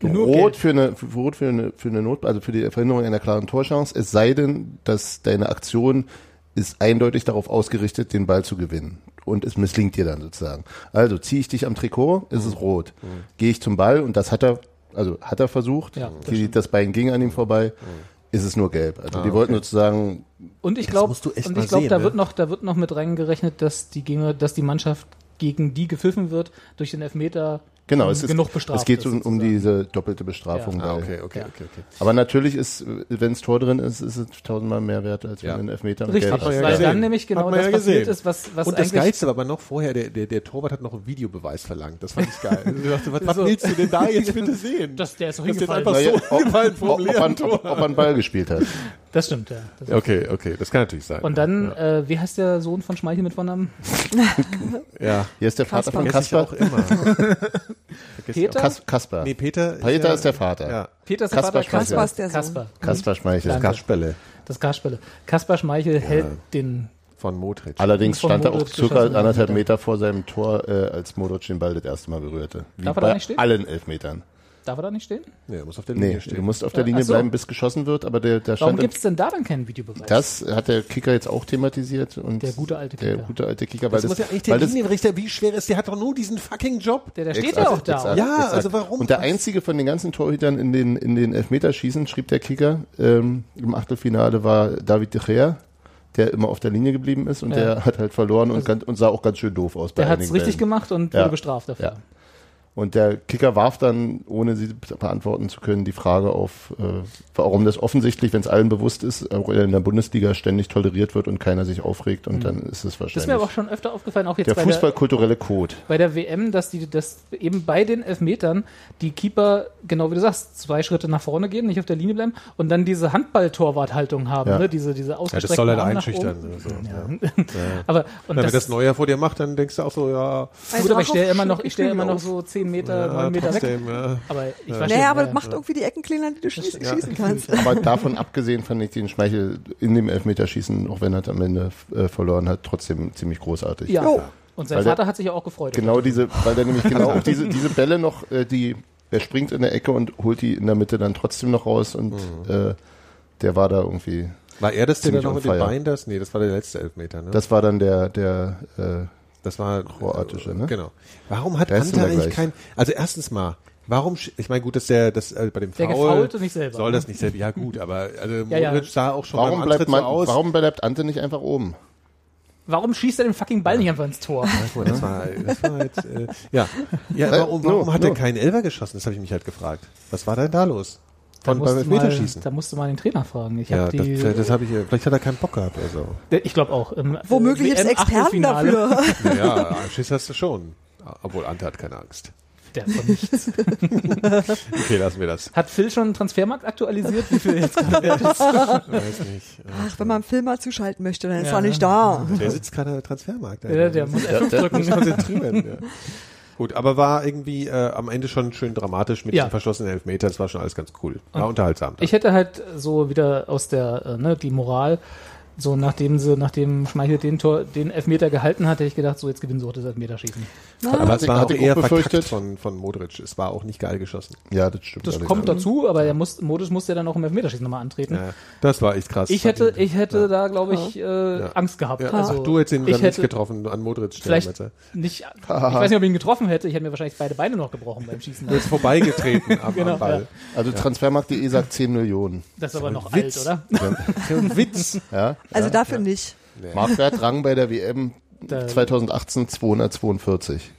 Nur Rot gelb. für eine, für, Rot für eine, für eine Not, also für die Verhinderung einer klaren Torchance, es sei denn, dass deine Aktion ist eindeutig darauf ausgerichtet, den Ball zu gewinnen. Und es misslingt dir dann sozusagen. Also ziehe ich dich am Trikot, ist es rot. Gehe ich zum Ball und das hat er, also hat er versucht, Ja, das die, das Bein ging an ihm vorbei, ist es nur gelb. Also Ah, die wollten okay. sozusagen, Und ich glaube, und ich glaube, da ne? wird noch, da wird noch mit reingerechnet, dass die Gegner, dass die Mannschaft gegen die gepfiffen wird durch den Elfmeter genau, es ist, genug bestraft. es geht ist, so um sozusagen. diese doppelte Bestrafung. Ah, weil- okay, okay, okay, okay. Aber natürlich ist, wenn es Tor drin ist, ist es tausendmal mehr wert, als Ja. wenn ein Elfmeter Richtig, ja weil gesehen. dann nämlich genau das ja passiert gesehen. ist, was, was und das Geilste war aber noch vorher, der, der, der Torwart hat noch einen Videobeweis verlangt. Das fand ich geil. Ich dachte, was, was So. willst du denn da jetzt bitte sehen? Das- der ist jetzt hingefallen. einfach Naja, so hingefallen vom ob, ob, leeren man, Tor. ob, ob man Ball gespielt hat. Das stimmt, ja. Das Okay, okay, das kann natürlich sein. Und dann, äh, wie heißt der Sohn von Schmeichel mit Vornamen? ja, Hier ist der Vater von Kasper. auch immer. Peter? Kas Kasper. Nee, Peter. Peter ja, ist der Vater. Ja, Peter ist der Kaspar Vater, Schmeichel. Kasper, Kaspar ist der Sohn. Kasper. Kasper Schmeichel. Danke. Gasspelle Das Kasperle. Kaspar Schmeichel hält den von Modric. Allerdings Von stand er auch circa anderthalb Meter vor seinem Tor, äh, als Modric den Ball das erste Mal berührte. Wie Darf er da bei nicht stehen? allen Elfmetern. Darf er da nicht stehen? Nee, er muss auf der Linie Nee, stehen. du musst auf der Linie ach so. bleiben, bis geschossen wird, aber der, der Warum gibt es denn da dann keinen Videobeweis? das hat der Kicker jetzt auch thematisiert. Und Der gute alte Der Kicker. gute alte Kicker, weil das das, muss ja eigentlich der Linienrichter, wie schwer ist, der hat doch nur diesen fucking Job. der, der steht Exakt, ja auch da. exakt, Ja, exakt. also warum- Und der einzige von den ganzen Torhütern in den, in den Elfmeterschießen, schrieb der Kicker, ähm, im Achtelfinale war David de Gea, der immer auf der Linie geblieben ist und Ja. der hat halt verloren und, ganz, und sah auch ganz schön doof aus. Der bei hat es richtig gemacht und Ja. wurde bestraft dafür. Ja. Und der Kicker warf dann, ohne sie beantworten zu können, die Frage auf, äh, warum das offensichtlich, wenn es allen bewusst ist, auch in der Bundesliga ständig toleriert wird und keiner sich aufregt und dann ist es Mhm. Das ist wahrscheinlich mir aber auch schon öfter aufgefallen, auch jetzt der bei, der, fußballkulturelle Code. bei der WM, dass die dass eben bei den Elfmetern die Keeper, genau wie du sagst, zwei Schritte nach vorne gehen, nicht auf der Linie bleiben und dann diese Handball-Torwarthaltung haben, Ja. ne? diese, diese Ja, das soll halt einschüchtern. oben. Also, ja. Aber und Wenn das, das Neuer vor dir macht, dann denkst du auch so, ja, gut, aber ich stehe Drache immer noch, ich stehe immer noch so zehn Meter, ja neun Meter weg. trotzdem, ja. Aber ich Ja. Naja, aber ja, das macht irgendwie die Ecken kleiner, die du schießen, Ja. schießen kannst. Aber davon abgesehen fand ich den Schmeichel in dem Elfmeterschießen, auch wenn er am Ende äh, verloren hat, trotzdem ziemlich großartig. ja. Jo. Und sein Weil der- Vater hat sich ja auch gefreut. Genau diese, weil der nämlich genau auch diese, diese Bälle noch, äh, die, er springt in der Ecke und holt die in der Mitte dann trotzdem noch raus und äh, der war da irgendwie, War er das, der da Ziemlich noch mit dem. Bein das? Nee, das war der letzte Elfmeter, ne? das war dann der, der, äh, Das war Kroatische, ne? Genau. Warum hat Ante da eigentlich kein? Also erstens mal, warum? sch- Ich meine, gut, dass der das äh, bei dem Der Foul nicht selber, soll ne? das nicht selber. Ja gut, aber also Ja, ja. Sah auch schon warum beim bleibt Antritt man, so aus. warum bleibt Ante nicht einfach oben? Warum schießt er den fucking Ball nicht einfach ins Tor? Mal, das war, das war halt, äh, ja, ja. Äh, Warum, warum no, hat no. er keinen Elfer geschossen? Das habe ich mich halt gefragt. Was war denn da los? Da Von beim musst, du mal, Elfmeterschießen. da musst du mal den Trainer fragen. Ich, Ja, hab die, das, das habe ich. äh, Vielleicht hat er keinen Bock gehabt oder so. ich glaube auch. Im, Womöglich gibt es Experten dafür. Naja, Schiss hast du schon. Obwohl Ante hat keine Angst. Der von nichts. Okay, lassen wir das. Hat Phil schon Transfermarkt aktualisiert? Wie viel jetzt gerade ist? Weiß nicht. Ach, wenn man einen Film mal zuschalten möchte, dann ist Ja. er nicht da. Der sitzt gerade am Transfermarkt. Der, der muss F5 drücken. konzentrieren. ja. Gut, aber war irgendwie äh, am Ende schon schön dramatisch mit Ja. den verschlossenen Elfmeter. Das war schon alles ganz cool. War unterhaltsam. Ich hätte halt so wieder aus der, äh, ne, die Moral, so nachdem sie, nachdem Schmeichel den Tor, den Elfmeter gehalten hat, hätte ich gedacht, so jetzt gewinnen sie auch das Elfmeterschießen. aber es war auch eher befürchtet. von, von Modric. Es war auch nicht geil geschossen. Ja, das stimmt. Das kommt dazu, aber er muss, Modus musste ja dann auch im Elfmeterschießen nochmal antreten. Ja, das war echt krass. Ich hätte, ich hätte da, glaube ich, äh, Ja. Angst gehabt. ja. Also, Ach, du hättest ihn dann nicht hätte getroffen an Modric. Vielleicht Stelle, nicht, ich weiß nicht, ob ich ihn getroffen hätte. Ich hätte mir wahrscheinlich beide Beine noch gebrochen beim Schießen. Du bist vorbeigetreten am, Genau, am Ball. Also Transfermarkt.de sagt 10 Millionen. Das ist aber noch alt, oder? Witz. Ja? Also dafür nicht. Marktwert rang bei der WM Da- 2018 242.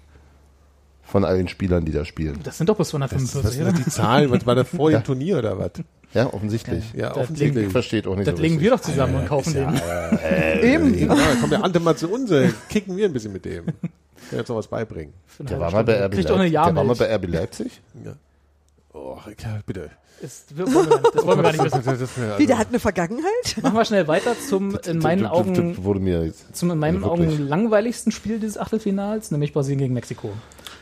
Von allen Spielern, die da spielen. Das sind doch bis Was 245, sind oder? das die Zahlen? Was war da vor dem Turnier oder was? Ja, offensichtlich. Ja, Das offensichtlich. Ich versteht auch nicht Das so legen wir doch zusammen und kaufen den. Eben. Ja, dann kommt der Ante mal zu uns, kicken wir ein bisschen mit dem. Kann jetzt noch was beibringen. Der war, mal bei. RB Leipzig. der war mal bei RB Leipzig? Oh, ja, bitte. Ist, wir- wollen das wollen wir gar nicht wissen. Das, Wie, der hat eine Vergangenheit? Machen wir schnell weiter zum in meinen Augen zum in meinen Also. Augen langweiligsten Spiel dieses Achtelfinals, nämlich Brasilien gegen Mexiko.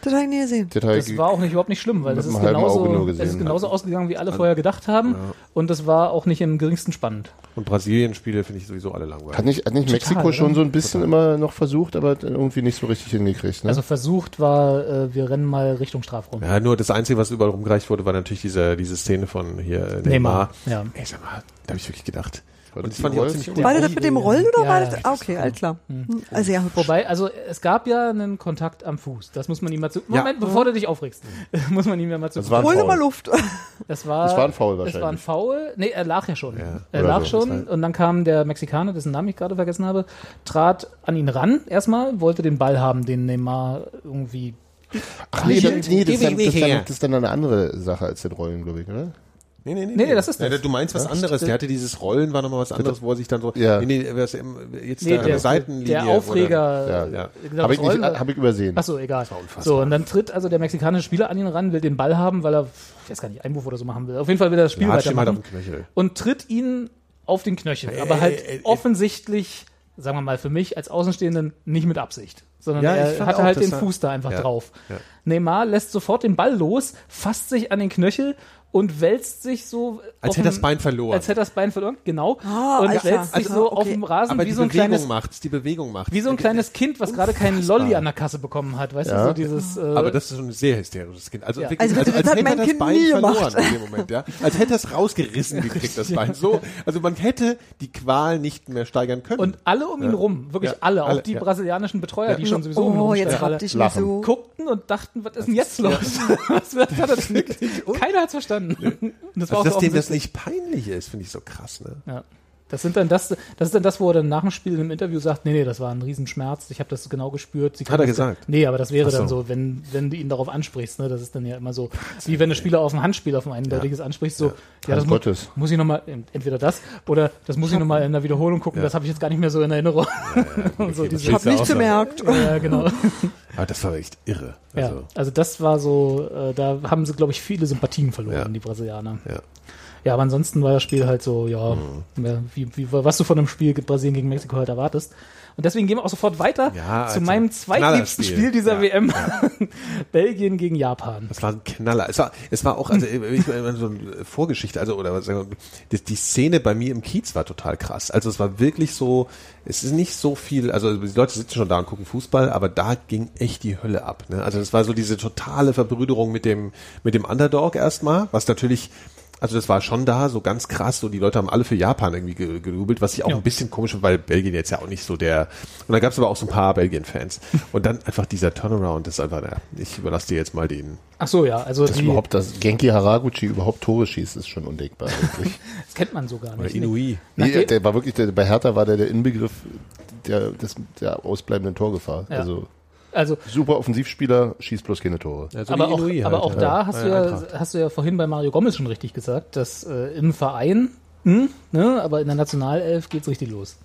Das habe ich nie gesehen. Detail Das war auch nicht überhaupt nicht schlimm, weil das ist genauso, es ist genauso ausgegangen, wie alle vorher gedacht haben. Und das war auch nicht im geringsten spannend. Und Brasilien-Spiele finde ich sowieso alle langweilig. Hat nicht, hat nicht Mexiko oder? schon so ein bisschen immer noch versucht, aber irgendwie nicht so richtig hingekriegt. Ne? Also versucht war, äh, wir rennen mal Richtung Strafraum. Ja, nur das Einzige, was überall rumgereicht wurde, war natürlich diese, diese Szene von hier äh, Neymar. Neymar, ja. Ey, sag mal, da habe ich wirklich gedacht, Und das fand ich auch ziemlich gut. War das mit dem Rollen oder Ja, war ja. das? Ah, okay, alles klar. Hm, Also ja. Wobei, also es gab ja einen Kontakt am Fuß. Das muss man ihm mal zu. Ja. Moment, bevor du dich aufregst, muss man ihm ja mal zu. Das war ein Hol mal Luft. Das war, Das war ein Foul Das war ein wahrscheinlich. Foul. Nee, er lag ja schon. Ja. Er lag so. schon und dann kam der Mexikaner, dessen Namen ich gerade vergessen habe, trat an ihn ran erstmal, wollte den Ball haben, den Neymar irgendwie. Ach nee, das, nee, das, ist dann, das ist dann eine andere Sache als den Rollen, glaube ich, oder? Nee, nee, nee. Nee, nee, das ist Ja, das. du meinst was anderes. Der hatte dieses Rollen, war nochmal was anderes, wo er sich dann so, Ja. nee, nee, was, jetzt Nee, da der, Seitenlinie. der Aufreger. Ja, ja. genau, Habe ich, nicht- hab ich übersehen. Achso, egal. unfassbar. So, und dann tritt also der mexikanische Spieler an ihn ran, will den Ball haben, weil er, ich weiß gar nicht, Einwurf oder so machen will. Auf jeden Fall will er das Spiel Latsch ihm halt auf weitermachen. den Knöchel. und tritt ihn auf den Knöchel. Ey, aber halt ey, ey, offensichtlich, sagen wir mal für mich als Außenstehenden, nicht mit Absicht. Sondern Ja, ich er hatte halt den Fuß da einfach Ja, drauf. ja. Neymar lässt sofort den Ball los, fasst sich an den Knöchel und wälzt sich so. Als hätte das Bein verloren. Als hätte das Bein verloren, genau. Ah, und Alter. wälzt sich Also, so okay. auf dem Rasen Aber wie die so ein Bewegung kleines macht's, die Bewegung macht's. wie so ein kleines Kind, was gerade keinen Lolli an der Kasse bekommen hat, weißt du, Ja. so dieses. Äh, Aber das ist schon ein sehr hysterisches Kind. Also, Ja. wirklich, Also bitte, das hat hätte mein er Kind das Bein nie verloren in dem Moment, ja. Als hätte er es rausgerissen gekriegt, das Bein. So, also man hätte die Qual nicht mehr steigern können. und alle um ihn rum, wirklich Ja, alle, auch die brasilianischen Betreuer, die schon sowieso um ihn oh, jetzt hab dich so. guckten und dachten, was ist denn jetzt los? Was wird hat das Keiner hat's verstanden. Und das war also, dass dem das nicht peinlich ist, finde ich so krass, ne? Ja. Das sind dann das, das ist dann das, wo er dann nach dem Spiel im Interview sagt, nee, nee, das war ein Riesenschmerz, ich habe das genau gespürt. Sie Hat er das- gesagt? Nee, aber das wäre so. dann so, wenn, wenn du ihn darauf ansprichst, ne, das ist dann ja immer so, wie wenn du Spieler auf ein Handspiel auf ein eindeutiges ansprichst, so, ja, das Hand mu Gottes. muss ich nochmal, entweder das, oder das muss ich nochmal in der Wiederholung gucken, das habe ich jetzt gar nicht mehr so in Erinnerung. Und so okay, diese- Ich hab ja nichts auch gemerkt. ja, genau. Aber das war echt irre. Ja, Also, also das war so, äh, da haben sie, glaube ich, viele Sympathien verloren, Ja. die Brasilianer. ja. Ja, aber ansonsten war das Spiel halt so, ja, Mhm. ja, wie, wie, was du von einem Spiel Brasilien gegen Mexiko halt erwartest. Und deswegen gehen wir auch sofort weiter Ja, zu also meinem zweitliebsten. Spiel dieser Ja, WM. Belgien gegen Japan. Das war ein Knaller. Es war, es war auch, also ich meine, so eine Vorgeschichte, also oder was sagen wir, die, die Szene bei mir im Kiez war total krass. Also es war wirklich so, es ist nicht so viel, also die Leute sitzen schon da und gucken Fußball, aber da ging echt die Hölle ab. Ne? Also es war so diese totale Verbrüderung mit dem mit dem Underdog erstmal, was natürlich also das war schon da, so ganz krass, so die Leute haben alle für Japan irgendwie ge- gejubelt, was ich auch Ja. ein bisschen komisch finde, weil Belgien jetzt ja auch nicht so der, und da gab es aber auch so ein paar Belgien-Fans. Und dann einfach dieser Turnaround, das ist einfach, naja, ich überlasse dir jetzt mal den, Ach so, ja, also Dass die, überhaupt, dass Genki Haraguchi überhaupt Tore schießt, ist schon undenkbar. Wirklich. das kennt man so gar oder nicht. Inui. Nee, dem- der war wirklich, der, bei Hertha war der der Inbegriff der, des, der ausbleibenden Torgefahr. Ja. Also Also, super Offensivspieler, schießt bloß keine Tore. Ja, so aber auch, Inui aber halt, auch ja. da hast, Ja, du ja, hast du ja vorhin bei Mario Gomez schon richtig gesagt, dass äh, im Verein, hm, ne, aber in der Nationalelf geht's richtig los.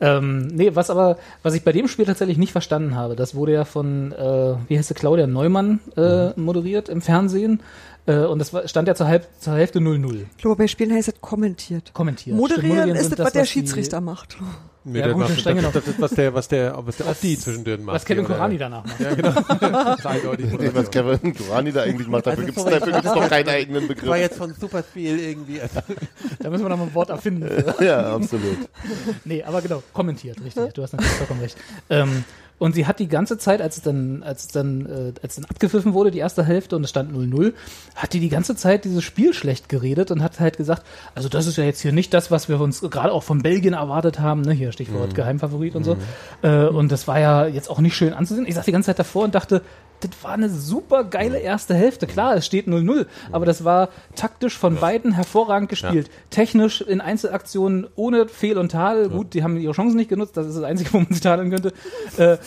Ähm, nee, was aber, was ich bei dem Spiel tatsächlich nicht verstanden habe, das wurde ja von, äh, wie heißt sie, Claudia Neumann äh, moderiert im Fernsehen. Äh, und das war, stand ja zur, Halb, zur Hälfte 0-0. Ich glaube, bei Spielen heißt es kommentiert. Kommentiert. Moderieren, Stimmt, moderieren ist das, was der die- Schiedsrichter macht. Nee, Ja, gut, macht, streng das, das, das, was der, was der, was der Opti zwischendrin macht. Was Kevin Korani danach macht. Ja, genau. Das ist eindeutig. Nee, was Kevin Durani da eigentlich macht, dafür Also gibt es gibt's doch keinen eigenen Begriff. war jetzt von super viel irgendwie. Da müssen wir noch mal ein Wort erfinden. ja, absolut. Nee, aber genau, kommentiert, richtig. Du hast natürlich vollkommen recht. Ähm, und sie hat die ganze Zeit, als es dann, als es dann, äh, als dann abgepfiffen wurde, die erste Hälfte und es stand 0-0, hat die die ganze Zeit dieses Spiel schlecht geredet und hat halt gesagt, also das ist ja jetzt hier nicht das, was wir uns gerade auch von Belgien erwartet haben, ne, hier Stichwort Geheimfavorit und so. Äh, und das war ja jetzt auch nicht schön anzusehen. Ich saß die ganze Zeit davor und dachte, das war eine super geile erste Hälfte. Klar, es steht 0-0, aber das war taktisch von beiden hervorragend gespielt. Technisch in Einzelaktionen ohne Fehl und Tal. Gut, die haben ihre Chancen nicht genutzt, das ist das Einzige, wo man sie tadeln könnte. Äh,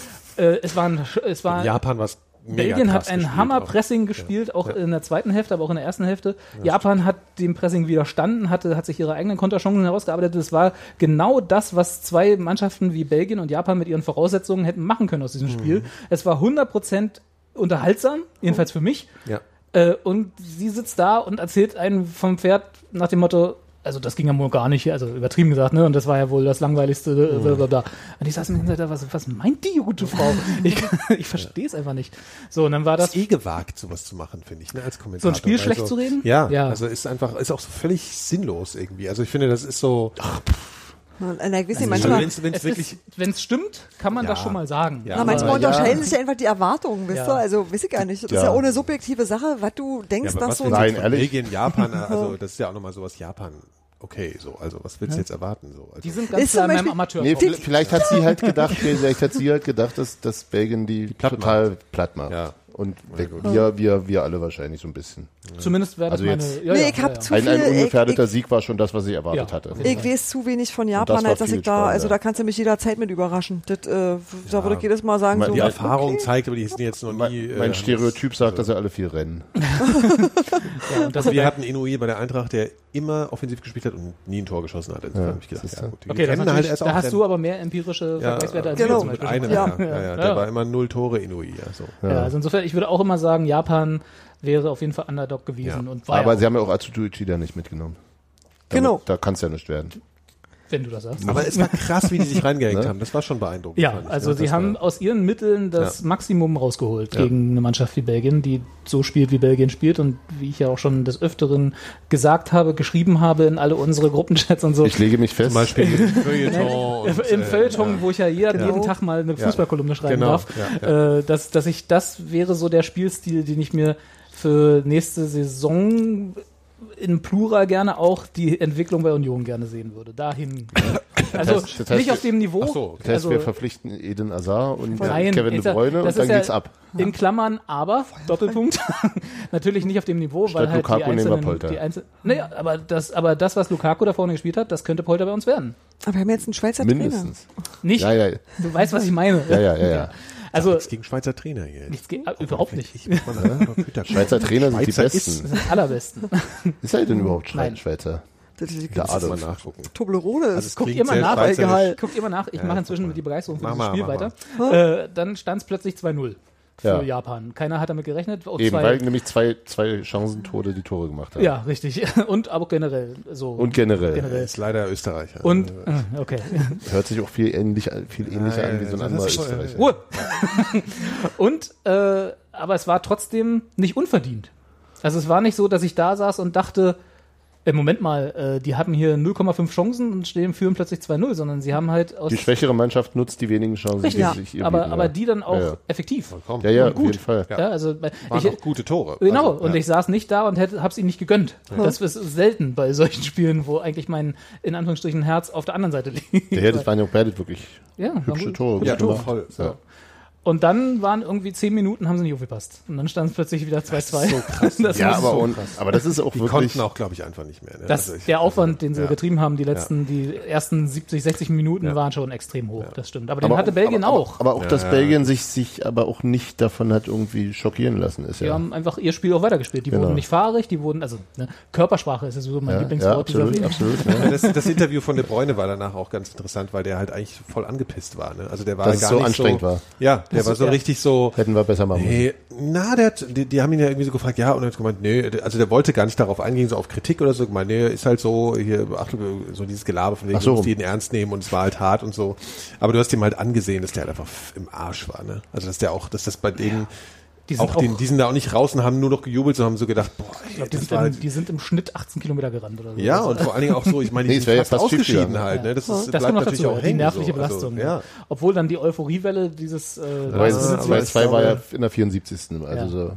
äh, es war, ein, es war Japan war Belgien hat ein Hammer-Pressing gespielt, auch in der zweiten Hälfte, aber auch in der ersten Hälfte. Japan hat dem Pressing widerstanden, hatte, hat sich ihre eigenen Konterchancen herausgearbeitet. Das war genau das, was zwei Mannschaften wie Belgien und Japan mit ihren Voraussetzungen hätten machen können aus diesem Spiel. Es war 100% unterhaltsam, jedenfalls für mich. Ja. Äh, und sie sitzt da und erzählt einen vom Pferd nach dem Motto, also das ging ja wohl gar nicht, also übertrieben gesagt, ne? Und das war ja wohl das langweiligste, äh, bla, bla, bla. Und ich saß mir hinterher, was, was meint die gute Frau? Ich, ich verstehe es einfach nicht. So, und dann war Das ist eh gewagt, sowas zu machen, finde ich, ne, als Kommentator. So ein Spiel Also, schlecht zu reden? Ja, Ja. also ist einfach, ist auch so völlig sinnlos irgendwie. Also ich finde, das ist so, Und, äh, also manchmal, wenn's, wenn's Es wirklich, Wenn es stimmt, kann man Ja. das schon mal sagen. Ja. na, manchmal Aber ja. unterscheiden sich einfach die Erwartungen, wisst Ja. ihr? Also, weiß ich gar nicht. Das ist Ja. eine subjektive Sache, was du denkst, dass was so Nein, ehrlich? Belgien, Japan, also das ist ja auch nochmal sowas Japan okay, so, also was willst du jetzt erwarten? So, also, Die sind ganz klar zum in meinem Beispiel- Amateur. Nee, vielleicht, hat sie halt gedacht, vielleicht hat sie halt gedacht, dass, dass Belgien die, platt total platt macht. Ja. Und wir, wir, wir alle wahrscheinlich so ein bisschen. Zumindest wäre das Also meine. jetzt- Ja, Nee, ja, ich hab ja, ja. zu Ein, ein ungefährdeter ich, Sieg war schon das, was ich erwartet Ja. hatte. ich, weiß zu wenig von Japan, als dass ich da, spannender. also da kannst du mich jederzeit mit überraschen. Das, äh, da würde ich jedes Mal sagen, Mal- so, die Erfahrung okay. zeigt, aber die sind jetzt noch Mein, nie. äh, mein Stereotyp sagt, dass sie alle viel rennen. Ja, und das, wir hatten Inouye bei der Eintracht, der immer offensiv gespielt hat und nie ein Tor geschossen hat. Insofern Ja, ich gedacht, ja, gut, okay, halt erst da auch hast rennen. du aber mehr empirische Vergleichswerte als genau. wir zum mit Beispiel. einem, Ja. ja. Ja, ja, der Ja. war immer null Tore Inouye. Ja, so. Ja, also insofern, ich würde auch immer sagen, Japan wäre auf jeden Fall Underdog gewesen Ja. und war Aber ja sie haben ja auch Atsutu Uchida nicht mitgenommen. Damit- Genau. Da kann es ja nicht werden. Wenn du das sagst. Aber es war krass, wie die sich reingehängt Ne? haben. Das war schon beeindruckend. Ja, also ne? sie haben war- aus ihren Mitteln das Ja. Maximum rausgeholt Ja. gegen eine Mannschaft wie Belgien, die so spielt, wie Belgien spielt und wie ich ja auch schon des Öfteren gesagt habe, geschrieben habe in alle unsere Gruppenchats und so. Ich lege mich fest. zum Beispiel Feuilleton und, Im äh, Feuilleton, wo ich ja jeder, Genau. jeden Tag mal eine Fußballkolumne schreiben Genau, darf, ja, Äh, dass, dass ich das wäre so der Spielstil, den ich mir für nächste Saison in Plural gerne auch die Entwicklung bei Union gerne sehen würde. Dahin. Also heißt- das heißt, nicht auf dem Niveau. Ach so, Das heißt, also, wir verpflichten Eden Azar und Nein, Kevin De Bruyne und dann ja geht's ab. In Klammern, aber, Doppelpunkt, natürlich nicht auf dem Niveau, weil Statt halt Lukaku die einzelnen, Polter. die einzelnen, naja, aber das, aber das, was Lukaku da vorne gespielt hat, das könnte Polter bei uns werden. aber wir haben jetzt einen Schweizer Trainer. Mindestens. Nicht, Ja, ja, du weißt, was ich meine. ja, ja, ja. ja. Also, Nichts gegen Schweizer Trainer hier. nichts äh, überhaupt nicht. Ich, gucken. Schweizer Trainer sind die Schweizer Besten. Das sind die allerbesten. Ist er denn überhaupt. Schweizer? Ist Ist, muss mal nachgucken. Toblerone. Also ist es Guckt ihr mal nach, egal. Guckt ihr mal nach, ich Ja, mache inzwischen mal. die Begeisterung für Mach dieses mal, Spiel mach weiter. Äh, dann stand es plötzlich 2-0 für Ja. Japan. Keiner hat damit gerechnet. Oh, Eben, zwei, weil nämlich zwei, zwei Chancentode die Tore gemacht haben. ja, richtig. Und aber generell so. Und generell. Generell. Ist leider Österreicher. Und, äh, okay. Hört sich auch viel, ähnlich, viel ähnlicher an wie so ein anderer schon- Österreicher. Ruhe. und, äh, aber es war trotzdem nicht unverdient. Also es war nicht so, dass ich da saß und dachte, äh, Moment mal, äh, die hatten hier 0,5 Chancen und stehen führen plötzlich 2-0, sondern sie haben halt aus Die schwächere Mannschaft nutzt die wenigen Chancen, Richtig, die sich ihr aber, bieten, aber ja. die dann auch Ja, ja. effektiv. Komm. Ja, ja, und auf gut. jeden Fall. Ja, also ich, auch gute Tore. Genau, Also, und ja. ich saß nicht da und hätte, hab's ihnen nicht gegönnt. Das ist selten bei solchen Spielen, wo eigentlich mein, in Anführungsstrichen, Herz auf der anderen Seite liegt. Der das waren ja auch beide wirklich ja, hübsche gut. Tore. Ja, gut gemacht. voll. Ja. Und dann waren irgendwie zehn Minuten, haben sie nicht aufgepasst. Und dann stand es plötzlich wieder 2-2. so krass. Das Ja, aber, und, aber das ist auch Die wirklich. konnten auch, glaube ich, einfach nicht mehr. Ne? das, Also ich- der Aufwand, den sie ja. getrieben haben, die letzten, die ersten 70, 60 Minuten Ja. waren schon extrem hoch. Das stimmt. Aber den aber, hatte Belgien aber, auch. Aber, auch, dass Ja. Belgien sich, sich aber auch nicht davon hat irgendwie schockieren lassen, ist Die ja. haben einfach ihr Spiel auch weitergespielt. Die Genau. wurden nicht fahrig, die wurden, also ne, Körpersprache ist ja sowieso mein Ja, ja, Lieblingswort dieser absolut, Liga. absolut. Ja. Ja, das, das Interview von De Bruyne war danach auch ganz interessant, weil der halt eigentlich voll angepisst war. Ne? Also der war Dass es gar so nicht anstrengend so, war. Ja, der Das war so ja. richtig so. Hätten wir besser machen müssen. Nee, na, der hat, die, die haben ihn ja irgendwie so gefragt, ja, und er hat gemeint, nee, also der wollte gar nicht darauf eingehen, so auf Kritik oder so, gemeint, nee, ist halt so, hier, ach, so dieses Gelaber von wegen, so. du musst jeden ernst nehmen und es war halt hart und so. Aber du hast ihm halt angesehen, dass der halt einfach im Arsch war, ne? Also, dass der auch, dass das bei denen, Die sind auch, auch, den, die sind da auch nicht raus und haben nur noch gejubelt, so haben so gedacht, boah, ey, ich glaub, die, sind im, halt, die sind im Schnitt 18 Kilometer gerannt oder so. ja, Also, und vor allen Dingen auch so, ich meine, die Nee, sind ja fast fast ausgeschieden gegangen. halt, ne? Das, ist, das bleibt natürlich dazu, auch die nervliche so. Belastung. Also, ja. Obwohl dann die Euphoriewelle dieses äh, Weil dieses- aber 2-2 ich war ja in der 74. Also Ja. so.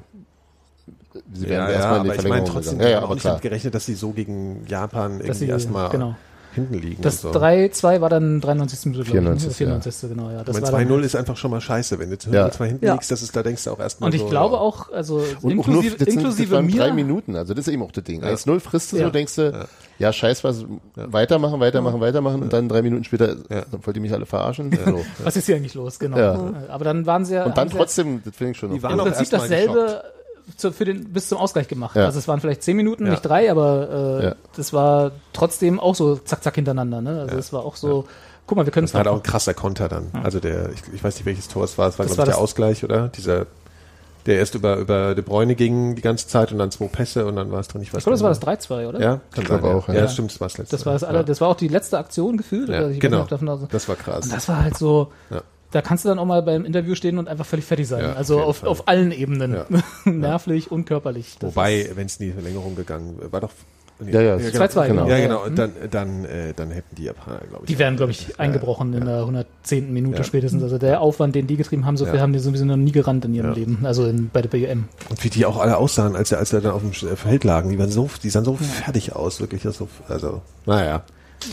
Sie Ja, werden ja, erstmal in die aber ich meine Verlängerung trotzdem, gegangen. Ja, ja, haben auch aber nicht klar. damit gerechnet, dass sie so gegen Japan dass irgendwie erstmal genau. Hinten liegen. Das so. 3-2 war dann 93. Minute, glaube ich. 94., ne? 94. genau, ja. Das Ich meine, dann, 2-0 ist einfach schon mal scheiße, wenn du zu Ja. 2 hinten Ja. liegst, das ist, da denkst du auch erstmal und ich so, glaube ja. auch, also Und auch nur, inklusive, das, sind, das inklusive waren drei mir, Minuten, also das ist eben auch das Ding. Ja. 1-0 frisst du Ja. so, denkst du, ja, scheiß was, weitermachen, weitermachen, weitermachen und dann drei Minuten später, Ja. dann wollt ihr mich alle verarschen. So. was ist hier eigentlich los? Genau. Ja. Aber dann waren sie ja, Und dann trotzdem, das finde ich schon Die waren im auch Prinzip erstmal dasselbe zu, für den, bis zum Ausgleich gemacht. Ja. Also es waren vielleicht 10 Minuten, Ja. nicht drei, aber äh, Ja. das war trotzdem auch so zack, zack hintereinander. Ne? Also es war auch so, guck mal, wir können es Das war halt auch ein krasser Konter dann. Also der, ich, ich weiß nicht welches Tor es war, es war Das glaube war ich der das- Ausgleich, oder? Dieser, der erst über, über De Bruyne ging die ganze Zeit und dann zwei Pässe und dann war es drin, ich weiß Ich glaube, das war das 3-2, oder? Ja, kann Ich glaube auch, ja. ja. Ja, stimmt, das war das letzte. Das war das, ja. aller, das war auch die letzte Aktion gefühlt. Ja, genau. davon aus- Das war krass. Und das war halt so, Ja. Da kannst du dann auch mal beim Interview stehen und einfach völlig fertig sein. Ja, also auf, Fall. auf allen Ebenen. Ja. Nervlich und körperlich. Das Wobei, wenn es in die Verlängerung gegangen wäre, war doch Ja, ja, ja, 2-2, genau. Ja, Ja, genau. ja. Und dann, dann, äh, dann hätten die Japaner, glaube ich. Die wären, glaube ich, eingebrochen in der 110. Minute Ja. spätestens. Also der Aufwand, den die getrieben haben, so viel Ja. haben die sowieso noch nie gerannt in ihrem Ja. Leben. Also in, bei der BM. Und wie die auch alle aussahen, als als er dann auf dem Feld lagen, die waren so, die sahen so fertig aus, wirklich. Das so, also, naja.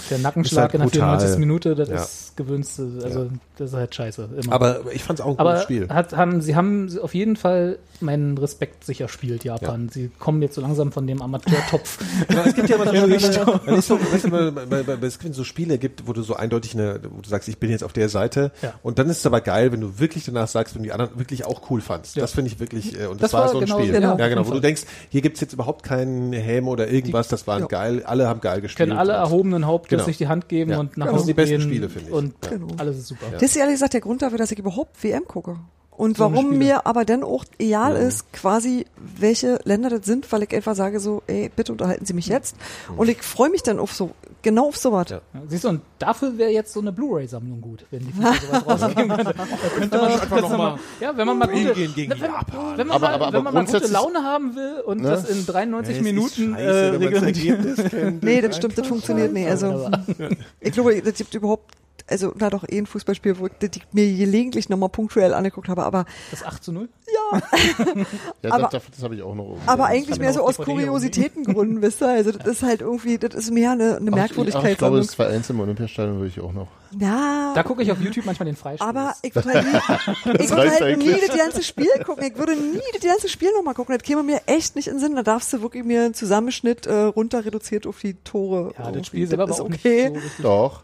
Der Nackenschlag halt in der brutal. 94. Minute, das Ja. ist gewünschte, also das ist halt scheiße. Immer. Aber ich fand es auch ein Aber gutes Spiel. Hat, haben, sie haben auf jeden Fall meinen Respekt sicher spielt, Japan. Sie kommen jetzt so langsam von dem Amateurtopf. es gibt ja immer dann so, dann ist so, es gibt so Spiele gibt, wo du so eindeutig eine, wo du sagst, ich bin jetzt auf der Seite. Ja. Und dann ist es aber geil, wenn du wirklich danach sagst, wenn du die anderen wirklich auch cool fandst. Ja. Das finde ich wirklich, äh, und Das das, war, war so ein genau- Spiel. genau, ja, genau, wo du denkst, hier gibt's jetzt überhaupt keinen Helm oder irgendwas, das waren Ja. geil, alle haben geil gespielt. Können alle erhobenen Hauptes Genau. sich die Hand geben Ja. und nach Genau. Hause Das sind die besten gehen. Spiele, finde ich. Und Ja. Genau. alles ist super. Das ist ehrlich gesagt der Grund dafür, dass ich überhaupt WM gucke. Und So warum Spiele. mir aber dann auch egal ist, quasi, welche Länder das sind, weil ich einfach sage so, ey, bitte unterhalten Sie mich jetzt. Und ich freue mich dann auf so, genau auf sowas. Ja. Ja, Siehst du, und dafür wäre jetzt so eine Blu-ray-Sammlung gut, wenn die FIFA sowas rausgeben könnte. Könnte man einfach noch mal, ja, wenn man mal gute, gegen wenn, Japan. wenn man Aber- mal, aber- wenn aber man mal gute Laune haben will und Ne? das in 93 Ja, ist Minuten scheiße, äh, wenn reglementiert. Kennt. Nee, das stimmt, das funktioniert nicht. Also, ich glaube, das gibt überhaupt, also, na doch, eh ein Fußballspiel, wo ich das ich mir gelegentlich nochmal punktuell angeguckt habe, aber, Das 8 zu 0? Ja, Aber- das, das habe ich auch noch. irgendwo. aber eigentlich ich mehr so aus Kuriositätengründen, wisst ihr? Also, das ist halt irgendwie, das ist mehr eine, eine Ach, Merkwürdigkeit. Ich, ach, ich glaube, das 2-1 im Olympiastadion würde ich auch noch. ja. Da gucke ich auf YouTube manchmal den Freistoß. Aber ich würde halt, nie, ich würde halt nie das ganze Spiel gucken. Ich würde nie das ganze Spiel nochmal gucken. Das käme mir echt nicht in den Sinn. Da darfst du wirklich mir einen Zusammenschnitt äh, runter reduziert auf die Tore. ja, irgendwie. das Spiel selber war ist auch okay. nicht so. Doch.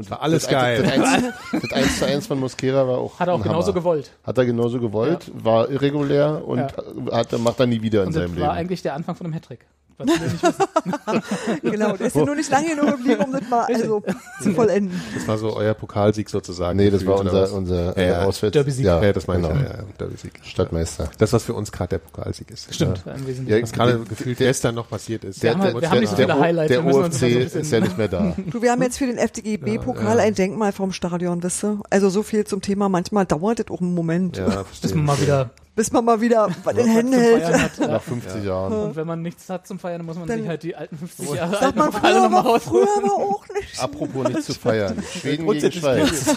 Und war alles das, geil. Das 1, das 1 zu 1 von Mosquera war auch Hat er auch genauso Hammer. gewollt. Hat er genauso gewollt, war irregulär und Ja. hat, macht er nie wieder in Und das seinem war Leben. eigentlich der Anfang von einem Hattrick. Was wir nicht wissen. Genau, der ist ja nur nicht lange genug geblieben, um das mal also, zu vollenden. Das war so euer Pokalsieg sozusagen. Nee, das war unser, unser Ja, ja. äh, Auswärts. Derby-Sieg. Ja, Ja, das meine genau. ich. Ja, Derby-Sieg. Stadtmeister. Das, was für uns gerade der Pokalsieg ist. Stimmt, Ja. Ja, gerade Der- gefühlt der- gestern noch passiert ist. Wir haben halt- wir haben nicht so viele der, Highlights, der OFC bisschen- ist ja nicht mehr da. Du, wir haben jetzt für den FDGB-Pokal ein Denkmal vom Stadion, wisst ihr? Also so viel zum Thema. Manchmal dauert das auch einen Moment, ja, Bis verstehe. man mal wieder bis man mal wieder in was Händen zum hält. Feiern hat. Ja. Nach 50 Jahren. Und wenn man nichts hat zum Feiern, muss man Dann- sich halt die alten 50 Jahre Sagt man, früher nochmal war, rausholen. früher war auch nicht. Apropos nicht zu feiern. Schweden gegen Schweiz.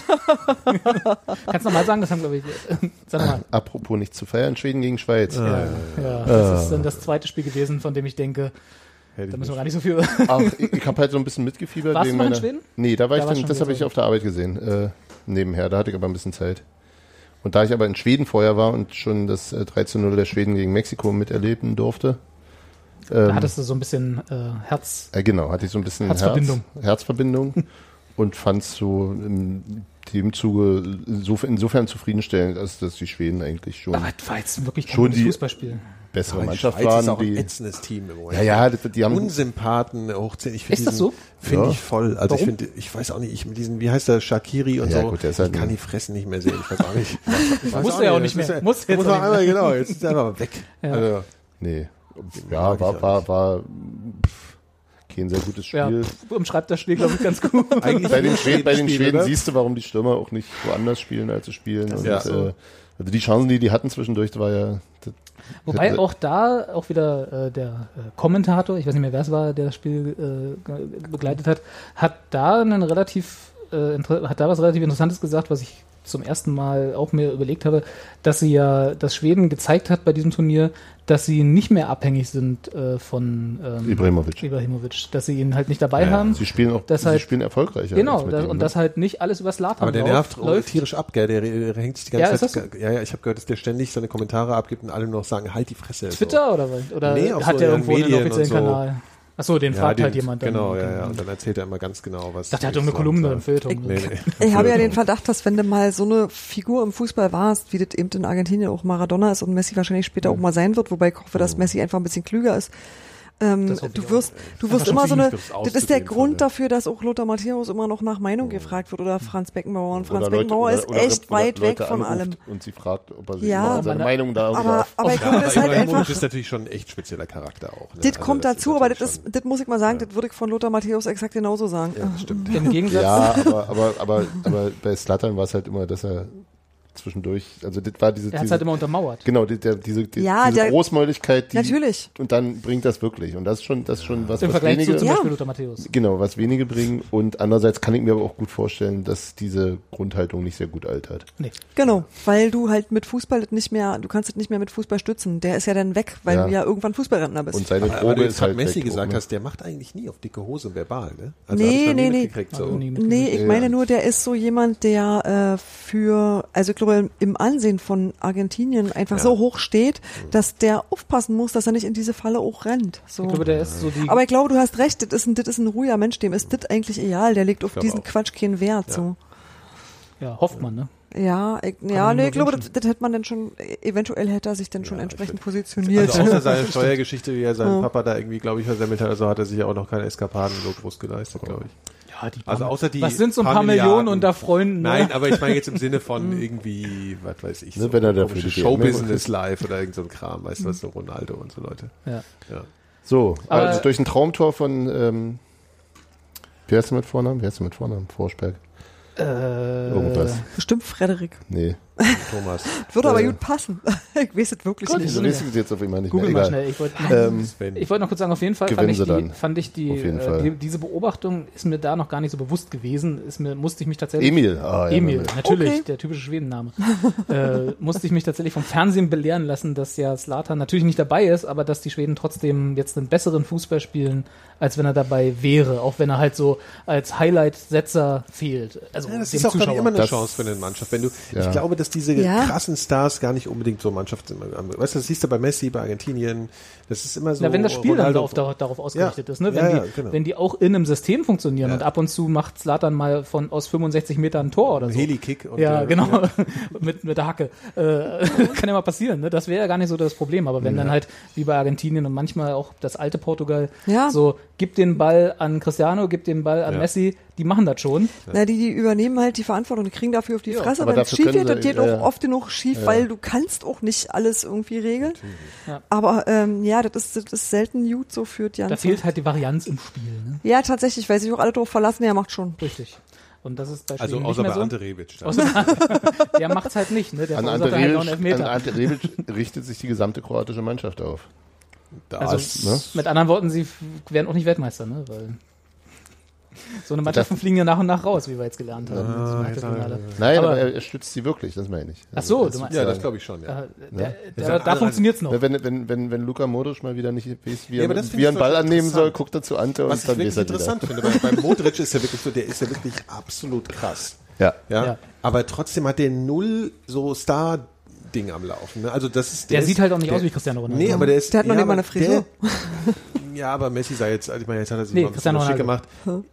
Kannst du nochmal sagen, das haben glaube ich, sag nochmal. Apropos nicht zu feiern. Schweden gegen Schweiz. Ja, das ist dann das zweite Spiel gewesen, von dem ich denke, Hätte da müssen wir gar nicht so viel. Ach, ich, ich habe halt so ein bisschen mitgefiebert. Warst wegen du noch in meiner- Schweden? Nee, da war Da ich dann, das habe ich auf der Arbeit gesehen. Äh, nebenher, da hatte ich aber ein bisschen Zeit. Und da ich aber in Schweden vorher war und schon das äh, 3 zu 0 der Schweden gegen Mexiko miterleben durfte, Da ähm, hattest du so ein bisschen äh, Herz. äh, genau, hatte ich so ein bisschen Herzverbindung. Herz, Herzverbindung und fand es so in dem Zuge insofern, insofern zufriedenstellend, als dass die Schweden eigentlich schon Aber das war jetzt wirklich kein Schon die- Fußballspiel. Bessere Aber die Mannschaft Schweiz ist waren. auch ein Die, ätzendes Team im Moment. ja, ja, die, die haben Unsympathen hoch 10. Ich Ist das diesen- so? Finde Ja. ich voll. Also ich Warum? finde, ich weiß auch nicht, ich mit diesen, wie heißt der, Shakiri und Ja, so. gut, der ist halt ich kann die Fressen nicht mehr sehen. Ich weiß auch nicht. Ich weiß Muss er ja auch nicht ist mehr. ja- Muss jetzt muss auch er einmal, genau. Jetzt ist er aber weg. Ja. Also, nee. Ja, ich war, war, war pff, kein sehr gutes Ja, Spiel. pff, umschreibt das Spiel, glaube ich, ganz gut. eigentlich bei den, Schweden, bei den Spiel, Schweden oder? siehst du, warum die Stürmer auch nicht woanders spielen, als sie spielen. Und, ja so. äh, also die Chancen, die die hatten zwischendurch, war ja. Das, Wobei das- auch da auch wieder äh, der äh, Kommentator, ich weiß nicht mehr, wer es war, der das Spiel äh, begleitet hat, hat da einen relativ äh, hat da was relativ Interessantes gesagt, was ich zum ersten Mal auch mir überlegt habe, dass sie ja, dass Schweden gezeigt hat bei diesem Turnier, dass sie nicht mehr abhängig sind äh, von ähm, Ibrahimovic. Ibrahimovic, dass sie ihn halt nicht dabei Ja, haben. Sie spielen auch, Das sie halt- spielen erfolgreicher. Genau, als mit da, dem, und ne? das halt nicht alles über Slatan Aber der nervt läuft. tierisch ab, gell? Der, der hängt sich die Ja, ganze ist Zeit. Ja, ja, ich habe gehört, dass der ständig seine Kommentare abgibt und alle nur noch sagen, halt die Fresse. Twitter oder was? Oder Nee, auf hat so der irgendwo einen offiziellen so. Kanal? Achso, den So. fragt den- halt jemand dann. Genau, ja, ja. Und dann erzählt er immer ganz genau, was. Ich dachte, er hat irgendeine Kolumne im Feuilleton. Nee, nee. Ich habe ja den Verdacht, dass wenn du mal so eine Figur im Fußball warst, wie das eben in Argentinien auch Maradona ist und Messi wahrscheinlich später auch mal sein wird, wobei ich hoffe, dass Messi einfach ein bisschen klüger ist. Ähm, Das du wirst, du wirst immer so eine, das ist der Grund Fall, dafür, dass auch Lothar Matthäus immer noch nach Meinung gefragt wird oder Franz Beckenbauer. Und Franz Beckenbauer ist oder- echt oder weit weg Leute von allem. Und sie fragt, ob er sich Ja, seine Meinung da Aber, aber glaube, das ist halt einfach, ist natürlich schon ein echt spezieller Charakter auch. Ne? das Also kommt dazu, aber das das muss ich mal sagen, das würde ich von Lothar Matthäus exakt genauso sagen. Ja, das stimmt. Im Gegensatz, Ja, aber, aber, aber, aber bei Slattern war es halt immer, dass er zwischendurch. Also das war diese, Er hat diese halt immer untermauert. genau, die, der, diese, die, Ja, diese der- Großmäuligkeit, die, Natürlich. und dann bringt das wirklich. Und das ist schon, das ist schon was, Im was Vergleich wenige, zu zum Ja. Beispiel Lothar Matthäus. genau, was wenige bringen. Und andererseits kann ich mir aber auch gut vorstellen, dass diese Grundhaltung nicht sehr gut altert. Nee. Genau, weil du halt mit Fußball nicht mehr, du kannst es nicht mehr mit Fußball stützen. Der ist ja dann weg, weil Ja. du ja irgendwann Fußballrentner bist. Und seine Aber Droge du ist halt Messi weg, gesagt ne? hast, der macht eigentlich nie auf dicke Hose verbal, ne? Nee, noch nee, nee. mitgekriegt, So. Also Nee, ich Ja. meine nur, der ist so jemand, der äh, für, also ich glaube, im Ansehen von Argentinien einfach so hoch steht, dass der aufpassen muss, dass er nicht in diese Falle auch rennt. So. Ich glaube, der ist so die. Aber ich glaube, du hast recht, das ist ein, das ist ein ruhiger Mensch, dem ist das eigentlich egal, der legt auf diesen auch. Quatsch keinen Wert. So. ja, hofft man, ne? Ja, ich, ja, nee, ich glaube, das, das hätte man dann schon, eventuell hätte er sich dann schon entsprechend positioniert. Also außer seine Steuergeschichte, wie er seinen Papa da irgendwie, glaube ich, versemmelt hat, also hat er sich auch noch keine Eskapaden so groß geleistet, glaube ich. Ja, die Also außer die Was sind so ein paar paar Millionen unter Freunden? ne? Nein, aber ich meine jetzt im Sinne von irgendwie, was weiß ich, Ne, wenn er dafür Showbusiness live oder irgend so ein Kram, weißt du was, so Ronaldo und so Leute. Ja. Ja. So, Aber- also durch ein Traumtor von, ähm, wie heißt du mit Vornamen? Wie heißt du mit Vornamen? Forsberg. Äh, Irgendwas. Bestimmt Frederik. Nee. Thomas. Würde aber Äh. gut passen. ich weiß es wirklich Gott, nicht. Du das jetzt auf nicht Google mehr? mal schnell. Ich wollte Ähm, wollte noch kurz sagen, auf jeden Fall fand ich, die, fand ich die, jeden äh, die, diese Beobachtung ist mir da noch gar nicht so bewusst gewesen. Ist mir, musste ich mich tatsächlich. Emil. Ah, ja, Emil, natürlich, Okay. der typische Schwedenname. äh, musste ich mich tatsächlich vom Fernsehen belehren lassen, dass ja Slatan natürlich nicht dabei ist, aber dass die Schweden trotzdem jetzt einen besseren Fußball spielen, als wenn er dabei wäre, auch wenn er halt so als Highlight-Setzer fehlt. Also Ja, das dem ist auch, Zuschauer. immer eine Das- Chance für eine Mannschaft. Wenn du, Ja. ich glaube, dass diese Ja. krassen Stars gar nicht unbedingt so Mannschaft sind. Weißt du, das siehst du bei Messi, bei Argentinien. Das ist immer so. Na, wenn das Spiel dann Ronaldo- darauf, darauf, darauf ausgerichtet Ja. ist, ne? wenn, Ja, die, genau. wenn die auch in einem System funktionieren Ja. und ab und zu macht Slatan mal von aus 65 Metern ein Tor oder so. Heli-Kick. und, Ja, äh, genau. mit, mit der Hacke. Äh, kann ja mal passieren, ne? Das wäre ja gar nicht so das Problem. Aber wenn dann halt, wie bei Argentinien und manchmal auch das alte Portugal, Ja. so, gib den Ball an Cristiano, gib den Ball an Ja. Messi, die machen das schon. Na, die, die übernehmen halt die Verantwortung, die kriegen dafür auf die Fresse. aber Wenn es schief geht, das sie- geht ja, auch ja. oft genug schief, weil du kannst auch nicht alles irgendwie regeln. Ja. Aber ähm, ja, das ist, das ist selten gut, so führt Jan. Da fehlt halt die Varianz im Spiel, ne? Ja, tatsächlich, weil sich auch alle drauf verlassen, er macht schon. Richtig. Und das ist bei Also außer nicht bei mehr Ante so. Rebic. der macht's halt nicht, ne? Der An Ante halt Rebic, an. Ante Rebic richtet sich die gesamte kroatische Mannschaft auf. Da Also, ist- ne? mit anderen Worten, sie werden auch nicht Weltmeister, ne? Weil so eine Mannschaften Das- fliegen ja nach und nach raus, wie wir jetzt gelernt haben. Ah, Achtelfinale. Nein, Aber- aber, er, er stützt sie wirklich, das meine ich. Ach so, du meinst, ja, das glaube ich schon. Ja. äh, der, Ja. der, da funktioniert's noch. Ja, Wenn, wenn, wenn, wenn Luka Modric mal wieder nicht weiß, wie Ja, er, wie er einen Ball annehmen soll, guckt er zu Ante Was und dann wirklich weiß er wieder. interessant finde, bei, bei Modric ist ja wirklich so, der ist ja wirklich absolut krass. Ja. Ja. Ja. Aber trotzdem hat der null so Star-Ding am Laufen. Ne? Also das ist, Der ist, sieht halt auch nicht der, aus wie Cristiano Ronaldo. Nee, aber der ist. Der hat noch ja, nicht mal eine Frisur. Der, ja, aber Messi sei jetzt, also ich meine, jetzt hat er sich Nee, mal ein bisschen Cristiano schick gemacht. Hm.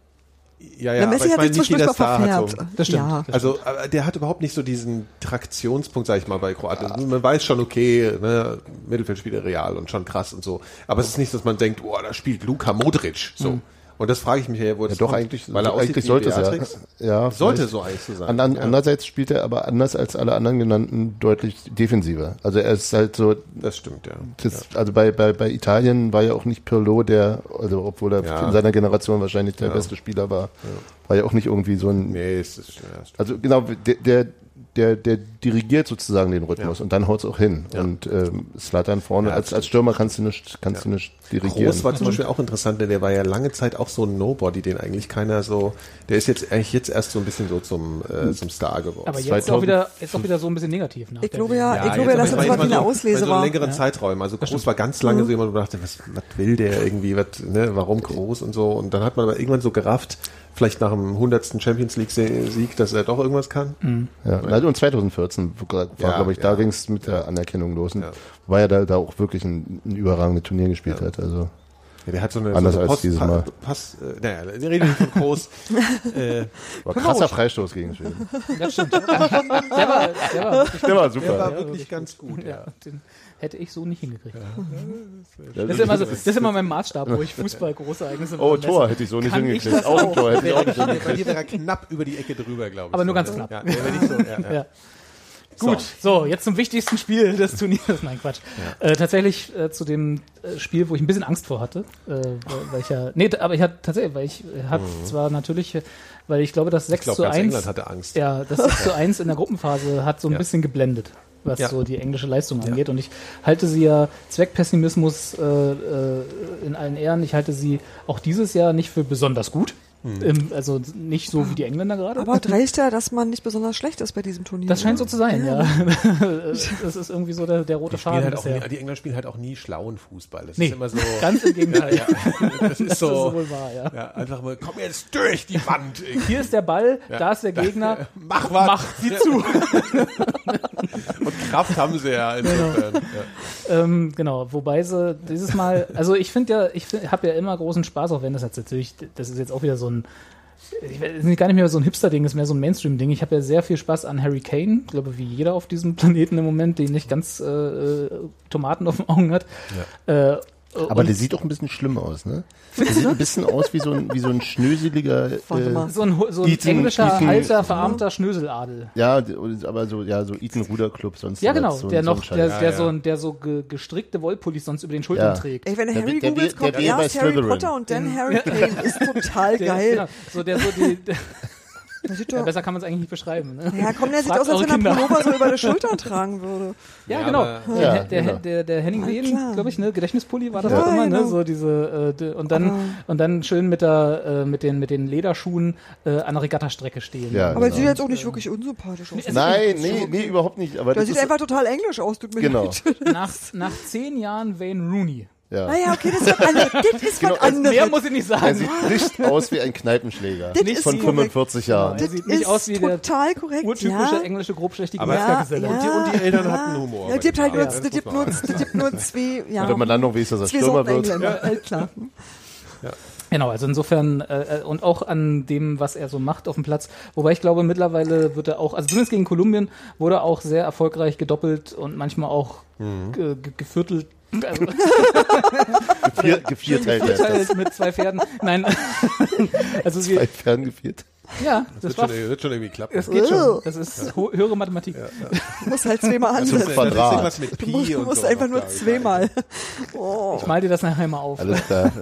Ja, ja, Ja, aber Messi ich meine, nicht Star hat verfärbt. so. Das stimmt. Ja. Also, aber der hat überhaupt nicht so diesen Traktionspunkt, sag ich mal, bei Kroatien. Man weiß schon, okay, ne, Mittelfeldspieler real und schon krass und so. Aber es ist nicht, dass man denkt, oh, da spielt Luka Modric. So. Und das frage ich mich ja, wo Ja, doch, kommt. eigentlich, weil er eigentlich sollte es ja. Ja. Sollte so eigentlich so sein. An, an, ja, Andererseits spielt er aber anders als alle anderen genannten deutlich defensiver. Also er ist halt so, das stimmt, ja. das, also bei, bei, bei Italien war ja auch nicht Pirlo der, also obwohl er Ja. in seiner Generation wahrscheinlich der Ja. beste Spieler war, war ja auch nicht irgendwie so ein, Nee, es ist, ja, also genau, der, der, der, der dirigiert sozusagen den Rhythmus Ja. und dann haut's auch hin. Und ähm, Slatan vorne, Ja, als, als Stürmer kannst du nicht, kannst du nicht dirigieren. Groß war zum Beispiel auch interessant, denn der war ja lange Zeit auch so ein Nobody, den eigentlich keiner so, der ist jetzt eigentlich jetzt erst so ein bisschen so zum, äh, zum Star geworden. aber jetzt 2000 auch wieder, jetzt auch wieder so ein bisschen negativ. Nach Ich der glaube ja, ich glaube ja, dass das mal jetzt wie eine so, Auslese so war. längeren Zeiträumen. Also Groß war ganz lange so jemand, wo man dachte, was, was will der irgendwie, was, ne, warum Groß und so. Und dann hat man aber irgendwann so gerafft, vielleicht nach dem 100. Champions League Sieg, dass er doch irgendwas kann. Ja, also und 2014 war, Ja, glaube ich, da ja. ging es mit der Anerkennung los. Und Ja. Weil er da, da auch wirklich ein, ein überragendes Turnier gespielt hat. Also Ja, der hat so eine, Anders so eine als dieses Pa- Mal. Pass, äh, naja, wir reden nicht von Groß. äh, war krasser Freistoß gegen Schweden. Das stimmt. Der war, der war, Der war der war super. wirklich ganz gut, ja. ja, den hätte ich so nicht hingekriegt. Ja, Das ist immer so, das ist immer mein Maßstab, wo ich Fußball große Ereignisse Oh, messe. Tor hätte ich so nicht Kann hingekriegt. Auch ein Tor hätte ich auch nicht Bei hingekriegt. dir wäre knapp über die Ecke drüber, glaube ich. Aber nur so, ganz knapp. Ja, der wäre nicht so, ja, ja. Ja. Gut, so. jetzt zum wichtigsten Spiel des Turniers. Nein, Quatsch. Äh, tatsächlich äh, zu dem äh, Spiel, wo ich ein bisschen Angst vor hatte, äh, weil, ich ja, nee, aber ich hatte tatsächlich, weil ich äh, hatte zwar natürlich, äh, weil ich glaube, das 6 Ich glaube, zu ganz 1, England hatte Angst. ja, das 6 zu 1 in der Gruppenphase hat so ein Ja. bisschen geblendet, was Ja. so die englische Leistung angeht. Und ich halte sie ja Zweckpessimismus äh, äh, in allen Ehren. Ich halte sie auch dieses Jahr nicht für besonders gut. Hm. Also nicht so wie die Engländer gerade. Aber reicht ja, dass man nicht besonders schlecht ist bei diesem Turnier. Das scheint so zu sein, ja. das ist irgendwie so der, der rote Die, Faden halt nie, die Engländer spielen halt auch nie schlauen Fußball. Das Nee, ist immer so. ganz im Gegenteil. ja, das ist Das so. ist wohl wahr, ja. Ja, einfach mal, komm jetzt durch die Wand. Hier ist der Ball, Ja. da ist der Gegner. Mach was. Mach sie zu. Und Kraft haben sie ja. Insofern. Ja. ähm, genau, wobei sie dieses Mal, also ich finde ja, ich habe ja immer großen Spaß, auch wenn das jetzt natürlich, das ist jetzt auch wieder so ein, ich weiß, gar nicht mehr so ein Hipster-Ding, ist mehr so ein Mainstream-Ding. Ich habe ja sehr viel Spaß an Harry Kane, ich glaube wie jeder auf diesem Planeten im Moment, den nicht ganz äh, äh, Tomaten auf den Augen hat. Äh, Aber und der sieht doch ein bisschen schlimm aus, ne? Der sieht ein bisschen aus wie so ein, wie so ein schnöseliger. Warte Äh, mal. so ein, so ein Ethan- englischer, Ethan- alter, verarmter Schnöseladel. ja, aber so, ja, so Eton Ruderclub sonst. Ja, genau, so, der noch, der, Ja, der ja. so, ein- der so ge, gestrickte Wollpullis sonst über den Schultern Ja. trägt. Ey, wenn Der Harry der googelt, kommt der erst Harry. Potter und dann Harry Kane. Ist total Der, geil. Genau, so der so die, der, ja, doch, besser kann man es eigentlich nicht beschreiben. Ne? ja, komm, der sieht aus, als wenn er. Pullover so über die Schultern tragen würde. Ja, Ja, genau. aber- Der, Ja, der, genau. der, der Henning Lehn, glaube ich, ne, Gedächtnispulli war das Ja, doch immer, ne, genau. so diese äh, und dann Aber- und dann schön mit der äh, mit den mit den Lederschuhen äh, an der Regattastrecke stehen. Ja. Aber genau. sieht jetzt auch nicht wirklich unsympathisch aus. Nein, nee, nee, überhaupt nicht. Aber Der das sieht ist, einfach total englisch aus, tut mir Genau. leid. Nach nach zehn Jahren Wayne Rooney. Ja. Ah ja, okay, das ist was anderes. Das ist Genau, was also anderes. Mehr muss ich nicht Er sagen. sieht nicht aus wie ein Kneipenschläger. Das ist von korrekt. 45 Jahren. Er das sieht nicht aus wie der total korrekt, Urtypische ja. englische grobschlächtige Aber- Metzgergeselle. Und die- und die Eltern hatten Humor Ja, gibt halt nur, das Ja, gibt nur, das gibt nur zwei, ja, Und wenn man dann noch weiß, dass er Stürmer wird. Halt klar. Genau, also insofern äh, äh, und auch an dem, was er so macht auf dem Platz. Wobei ich glaube, mittlerweile wird er auch, also zumindest gegen Kolumbien wurde er auch sehr erfolgreich gedoppelt und manchmal auch ge ge geviertelt. Also, Gevier, gevierteilt das. geteilt mit zwei Pferden. Nein, also sie, Bei Ferngeviert. ja, das, Wird war, schon, wird schon irgendwie klappen. das geht schon. Oh. Das ist höhere Mathematik. Du musst halt zweimal Also ansetzen. Quadrat. Das Du musst, du und musst so einfach nur zweimal. Oh. Ich mal dir das nachher mal auf. Alles klar.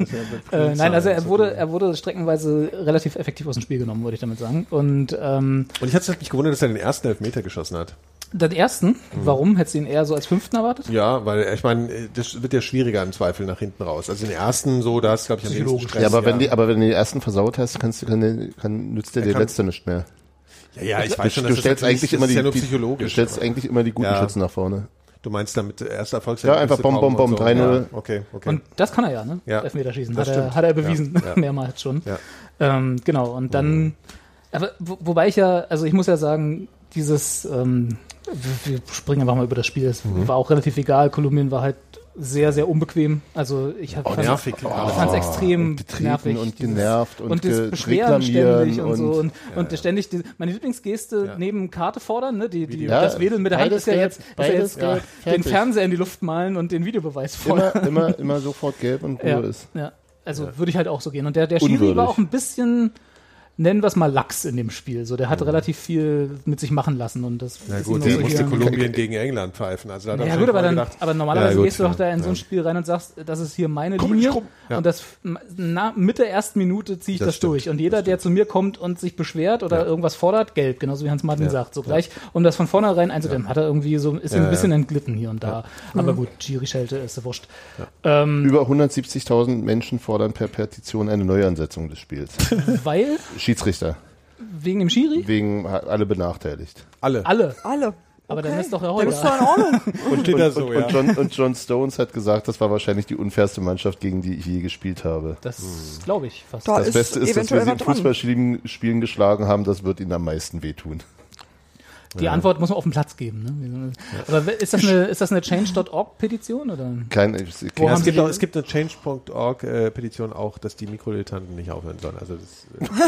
Äh, nein, also er wurde, er wurde streckenweise relativ effektiv aus dem Spiel genommen, würde ich damit sagen. Und ähm, Und ich hatte mich gewundert, dass er den ersten Elfmeter geschossen hat. Den ersten, warum? Hättest du ihn eher so als fünften erwartet? Ja, weil ich meine, das wird ja schwieriger im Zweifel nach hinten raus. Also den ersten so, da ist glaube ich am wenigsten. Stress. Ja, aber wenn die, aber wenn du die ersten versaut hast, kannst du, kann, kann, nützt dir Er der letzte nicht mehr. ja, ja, ich Du, weiß schon, dass du das stellst natürlich- eigentlich das immer die, ja psychologisch. du stellst eigentlich immer die guten Ja. Schützen nach vorne. du meinst damit erster Erfolg Ja, einfach bom, bom, bom, 3-0. Ja, okay, okay. Und das kann er ja, ne? Ja, Elfmeterschießen. das Hat er, hat er bewiesen, Ja, ja. mehrmals schon. Ja. Ähm, genau, und dann, aber wo, wobei ich ja, also ich muss ja sagen, dieses, ähm, wir wir springen einfach mal über das Spiel, es Mhm. war auch relativ egal, Kolumbien war halt sehr, sehr unbequem. Also ich habe Oh, nervig. Ich fand es extrem und nervig. und dieses- genervt und und das Beschweren ständig und, so und- und, und ständig die, meine Lieblingsgeste Ja. neben Karte fordern, ne, die, die, Ja, das Wedeln mit der Hand ist ja jetzt, ist ja beides jetzt gelb, den. Fernseher in die Luft malen und den Videobeweis fordern. Immer, immer, immer sofort gelb und Ruhe Ja, ist. ja. also würde ich halt auch so gehen. Und der, der Schiri war auch ein bisschen, nennen wir es mal Lachs in dem Spiel. So, der hat relativ viel mit sich machen lassen und das Na ist gut, der so musste hier- Kolumbien gegen England pfeifen. Also da ja gut, aber, dann, gedacht, aber normalerweise ja, gut, gehst du doch da ja, in so ein ja. Spiel rein und sagst, das ist hier meine Komm Linie. Ja. und das na, mit der ersten Minute ziehe ich das, Das stimmt, durch. Und jeder, der zu mir kommt und sich beschwert oder Ja. irgendwas fordert, gelb, genauso wie Hans Martin Ja. sagt. So gleich, um das von vornherein einzudämmen, hat er irgendwie so, ist ihm Ja, ein bisschen ja. entglitten hier und da. Aber gut, Giri-Schelte ist wurscht. Ähm, Über 170.000 Menschen fordern per Petition eine Neuansetzung des Spiels. weil, Schiedsrichter. wegen dem Schiri, Wegen alle benachteiligt. Alle. alle. Alle. Aber dann Okay. ist doch ja Dann ist doch heute. in Ordnung. Und steht da und, so, und, ja. und, John, und John Stones hat gesagt, das war wahrscheinlich die unfairste Mannschaft, gegen die ich je gespielt habe. Das glaube ich fast. Da Das ist Beste ist, dass wir sie in. Fußballspielen Spielen geschlagen haben, das wird ihnen am meisten wehtun. Die Antwort muss man auf den Platz geben. Ne? Aber ist das eine, ist das eine Change.org-Petition oder? Kein, ich, ich, Wo Ja, es, gibt auch, es gibt eine Change.org äh, Petition auch, dass die Mikrodilettanten nicht aufhören sollen. Also das, äh,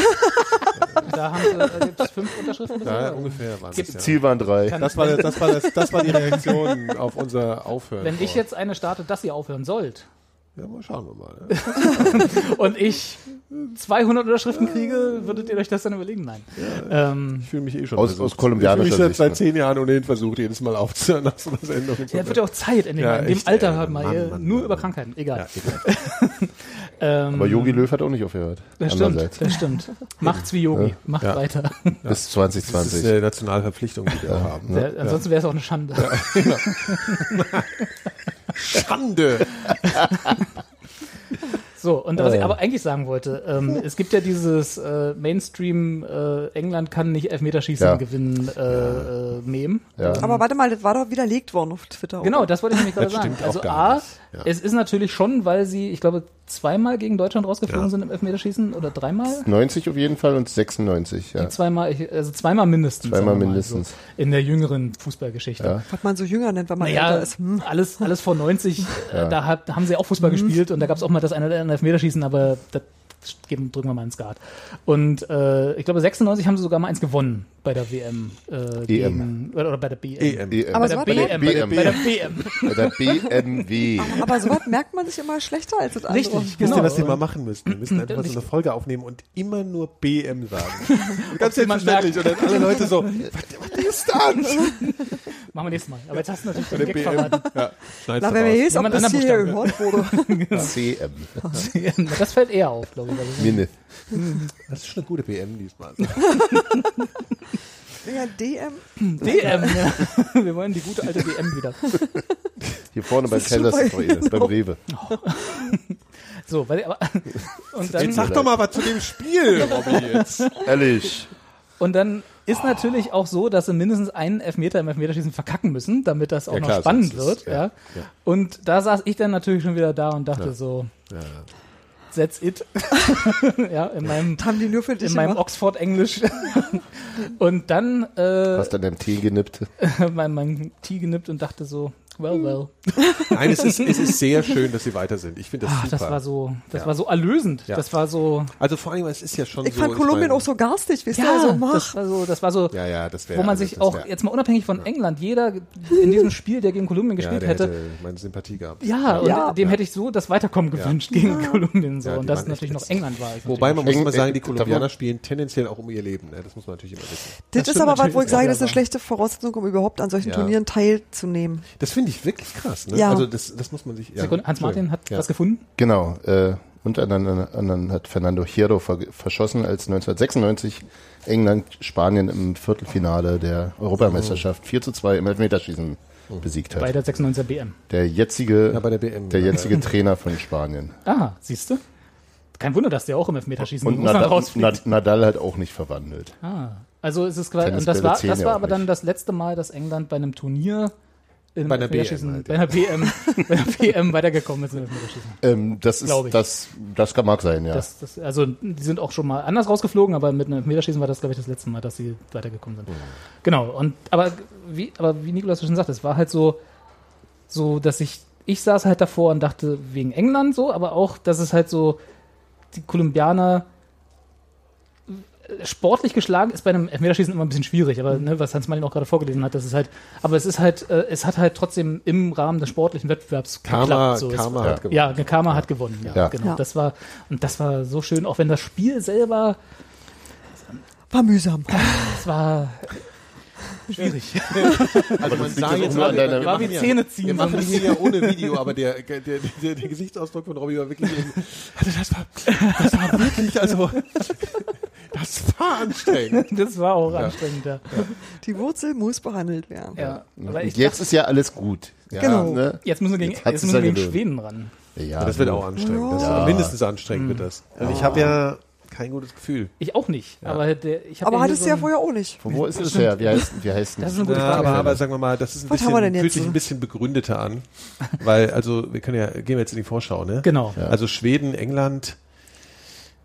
Da haben sie da gibt's fünf Unterschriften. da ungefähr waren Gibt- das, ja. Ziel waren drei. Das war, das, das, war das, das war die Reaktion auf unser Aufhören. Wenn ich vor- jetzt eine starte, dass ihr aufhören sollt Ja, mal schauen wir mal. Ja. und ich 200 Unterschriften kriege, würdet ihr euch das dann überlegen? Nein. Ähm, Ich fühle mich eh schon Aus- versucht. aus kolumbianischer Ich fühle mich Sicht, seit, ne? seit zehn Jahren ohnehin versucht, jedes Mal aufzuhören nach so einer Sendung. ja, wird ja auch Zeit, endlich Ja, mal. In dem echt, Alter hört mal Mann, Mann, nur Mann, über. Krankheiten. Egal. Ja, egal. Ähm, Aber Yogi Löw hat auch nicht aufgehört. das stimmt, das stimmt. Macht's wie Yogi. Macht Ja. weiter. Bis Das ist 2020. eine nationale Verpflichtung, die wir haben. Der, ansonsten wäre es auch eine Schande. Schande! So, und was ich aber eigentlich sagen wollte, ähm, es gibt ja dieses äh, Mainstream äh, England kann nicht Elfmeterschießen Ja. gewinnen äh, äh, Meme. Ja. Aber warte mal, das war doch widerlegt worden auf Twitter. Genau, oder? das wollte ich nämlich gerade sagen. Also A, nicht. Ja. es ist natürlich schon, weil sie, ich glaube, zweimal gegen Deutschland rausgeflogen Ja. sind im Elfmeterschießen oder dreimal? 90 auf jeden Fall und 96, ja. Zweimal, ich- also zweimal mindestens. Zweimal mindestens. So, in der jüngeren Fußballgeschichte. Ja. Was man so jünger nennt, wenn man Naja, älter ist. Hm. alles, alles vor 90, äh, da, hat, da haben sie auch Fußball Mhm. gespielt und da gab es auch mal das eine oder andere Elfmeterschießen, aber das geben, drücken wir mal ins Skat. Und äh, ich glaube, 96 haben sie sogar mal eins gewonnen bei der WM. Äh, gegen, oder, oder bei der BM. EM. EM. Aber Bei der BM. merkt, Bei der, BM. Bei der BMW. aber sowas merkt man sich immer schlechter als das andere. Richtig, Wisst genau. ihr, was wir mal machen müssten? Wir müssen einfach mal so eine Folge aufnehmen und immer nur BM sagen. Ganz selbstverständlich. Und dann alle Leute so, was, ist das? Machen wir nächstes Mal. Aber jetzt hast du natürlich den der Gag BM. verraten. Ja, Na, wenn wir jetzt, ob das hier gehört wurde. CM. Das fällt eher auf, glaube ich. Also, Mine. Das ist schon eine gute BM diesmal. Ja, DM. DM, ja. Wir wollen die gute alte DM wieder. Hier vorne beim Das ist super, Kaiserslautern, beim genau. Rewe. So, weil, aber, und dann, Jetzt sag doch mal was zu dem Spiel, Robby, jetzt. Ehrlich. Und dann ist natürlich auch so, dass sie mindestens einen Elfmeter im Elfmeterschießen verkacken müssen, damit das auch Ja, noch klar, spannend wird. ist- Ja, ja, ja. Und da saß ich dann natürlich schon wieder da und dachte Ja. so, Ja. That's it. ja, in meinem, haben die nur für dich in meinem. Oxford-Englisch. und dann äh, Hast an deinem Tee genippt. mein, mein Tee genippt und dachte so, well, well. Nein, es ist, es ist sehr schön, dass sie weiter sind. Ich finde das Ach, super. das war so, das Ja. war so erlösend. Ja. Das war so, also vor allem, es ist ja schon Ich so. fand Kolumbien meine- auch so garstig, wisst ihr? ja, Also, das mach. war so, das war so, Ja, ja, das wäre. wo man also sich das auch wär- jetzt mal unabhängig von England, jeder in diesem Spiel, der gegen Kolumbien ja, gespielt der hätte, hätte meine Sympathie gehabt. Ja, und Ja. dem hätte ich so das Weiterkommen gewünscht gegen Kolumbien so. Und das natürlich noch England war. Wobei man muss mal Eng- sagen, die Kolumbianer spielen tendenziell auch um ihr Leben. Ne? Das muss man natürlich immer wissen. Das, Das ist aber was, wo ich sage, das ist eine schlechte Voraussetzung, um überhaupt an solchen. Turnieren teilzunehmen. Das finde ich wirklich krass. Ne? Ja. Also das, das muss man sich. Ja, Sekunde, Hans Martin hat Ja. was gefunden. Genau. Äh, unter anderem, hat Fernando Hierro ver verschossen, als 1996 England Spanien im Viertelfinale der Europameisterschaft 4 zu 2 im Elfmeterschießen besiegt Bei hat. der 96er BM. Der jetzige, Ja, bei der BM. der ja. jetzige Trainer von Spanien. Ah, siehst du? Kein Wunder, dass der auch im Elfmeterschießen Und Nadal, rausfliegt. Nad- Nadal hat auch nicht verwandelt. Ah, also es ist quasi, und das war, das war aber dann das letzte Mal, dass England bei einem Turnier in Bei einer BM halt, bei einer BM, bei einer BM weitergekommen ist. Ähm, das ist, ich. das, das kann mag sein, ja. Das, das, also die sind auch schon mal anders rausgeflogen, aber mit einem Elfmeterschießen war das, glaube ich, das letzte Mal, dass sie weitergekommen sind. Genau. Und aber wie, aber wie Nikolas schon sagt, es war halt so, so, dass ich, ich saß halt davor und dachte wegen England so, aber auch, dass es halt so die Kolumbianer sportlich geschlagen ist bei einem Elfmeterschießen immer ein bisschen schwierig, aber ne, was Hans Martin auch gerade vorgelesen hat, das ist halt, aber es ist halt, äh, es hat halt trotzdem im Rahmen des sportlichen Wettbewerbs Karma, geklappt. So. Es- Karma Ja. hat gewonnen. ja, Karma hat gewonnen. Ja, Ja. genau. Ja. Das war und das war so schön, auch wenn das Spiel selber, War mühsam. das war schwierig. Also man sah jetzt mal, wir war wie Zähne ziehen. Wir machen hier ja ohne Video, aber der, der, der, der, Gesichtsausdruck von Robby war wirklich, also das war, das war wirklich, also, das war anstrengend. Das war auch Ja. anstrengend, ja. Die Wurzel muss behandelt werden. ja. Aber jetzt dachte, ist ja alles gut. Ja, Genau. Ne? jetzt müssen wir gegen, Jetzt jetzt müssen wir gegen. Schweden ran. Ja, das wird auch anstrengend. Das mindestens anstrengend wird das. Also ich habe ja kein gutes Gefühl. Ich auch nicht. Aber der, ich Aber ja hattest so du ja vorher auch nicht. Von wo ist es her? Wie heißt, wie heißt Das ist eine gute Ja, Frage. aber, aber sagen wir mal, das ist ein Was bisschen, fühlt sich ein bisschen begründeter an. Weil, also, wir können ja, gehen wir jetzt in die Vorschau, ne? Genau. Also Schweden, England,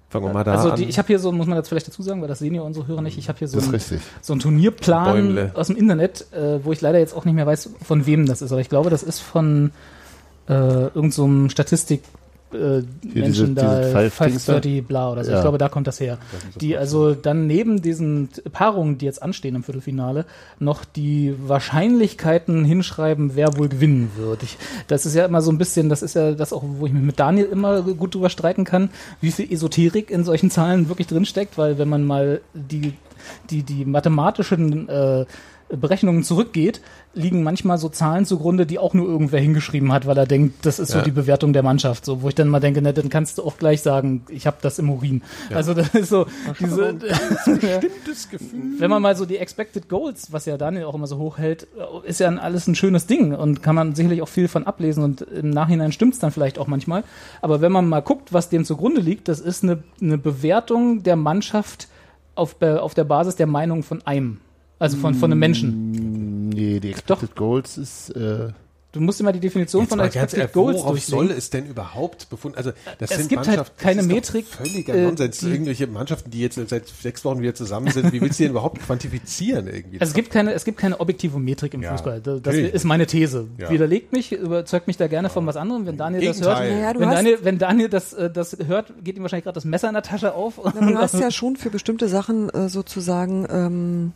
fangen wir mal da Also an. die, ich habe hier so, muss man jetzt vielleicht dazu sagen, weil das sehen ja unsere Hörer nicht, ich habe hier so ein, so einen Turnierplan Bäumle. aus dem Internet, äh, wo ich leider jetzt auch nicht mehr weiß, von wem das ist. Aber ich glaube, das ist von äh, irgendeinem so einem äh, diese- Menschen da diese da? 530 bla oder so. Ich Ja. glaube, da kommt das her. Die also dann neben diesen Paarungen, die jetzt anstehen im Viertelfinale, noch die Wahrscheinlichkeiten hinschreiben, wer wohl gewinnen wird. Ich, das ist ja immer so ein bisschen, das ist ja das auch, wo ich mich mit Daniel immer gut drüber streiten kann, wie viel Esoterik in solchen Zahlen wirklich drinsteckt, weil wenn man mal die, die, die mathematischen äh, Berechnungen zurückgeht, liegen manchmal so Zahlen zugrunde, die auch nur irgendwer hingeschrieben hat, weil er denkt, das ist so Ja. die Bewertung der Mannschaft. So, wo ich dann mal denke, na, dann kannst du auch gleich sagen, ich habe das im Urin. Also das ist so diese Bestimmtes Gefühl. wenn man mal so die Expected Goals, was ja Daniel auch immer so hoch hält, ist ja alles ein schönes Ding und kann man sicherlich auch viel von ablesen und im Nachhinein stimmt's dann vielleicht auch manchmal. Aber wenn man mal guckt, was dem zugrunde liegt, das ist eine, eine Bewertung der Mannschaft auf, auf der Basis der Meinung von einem. Also von, von einem Menschen. Nee, die Expected Goals ist, äh, Du musst immer die Definition Jetzt von mal der ganz Expected ehrlich, Goals worauf soll es denn überhaupt befunden? Also das Es sind gibt halt keine das ist Metrik, Doch völliger äh, Nonsens. die- Irgendwelche Mannschaften, die jetzt seit sechs Wochen wieder zusammen sind, wie willst du die denn überhaupt quantifizieren irgendwie? Also es gibt keine, es gibt keine objektive Metrik im Ja, Fußball. Das, das natürlich. ist meine These. Ja. Widerlegt mich, überzeugt mich da gerne von was anderem. Wenn Daniel das hört. Naja, wenn, Daniel, wenn Daniel das, äh, das hört, geht ihm wahrscheinlich gerade das Messer in der Tasche auf. Aber du hast ja schon für bestimmte Sachen äh, sozusagen ähm,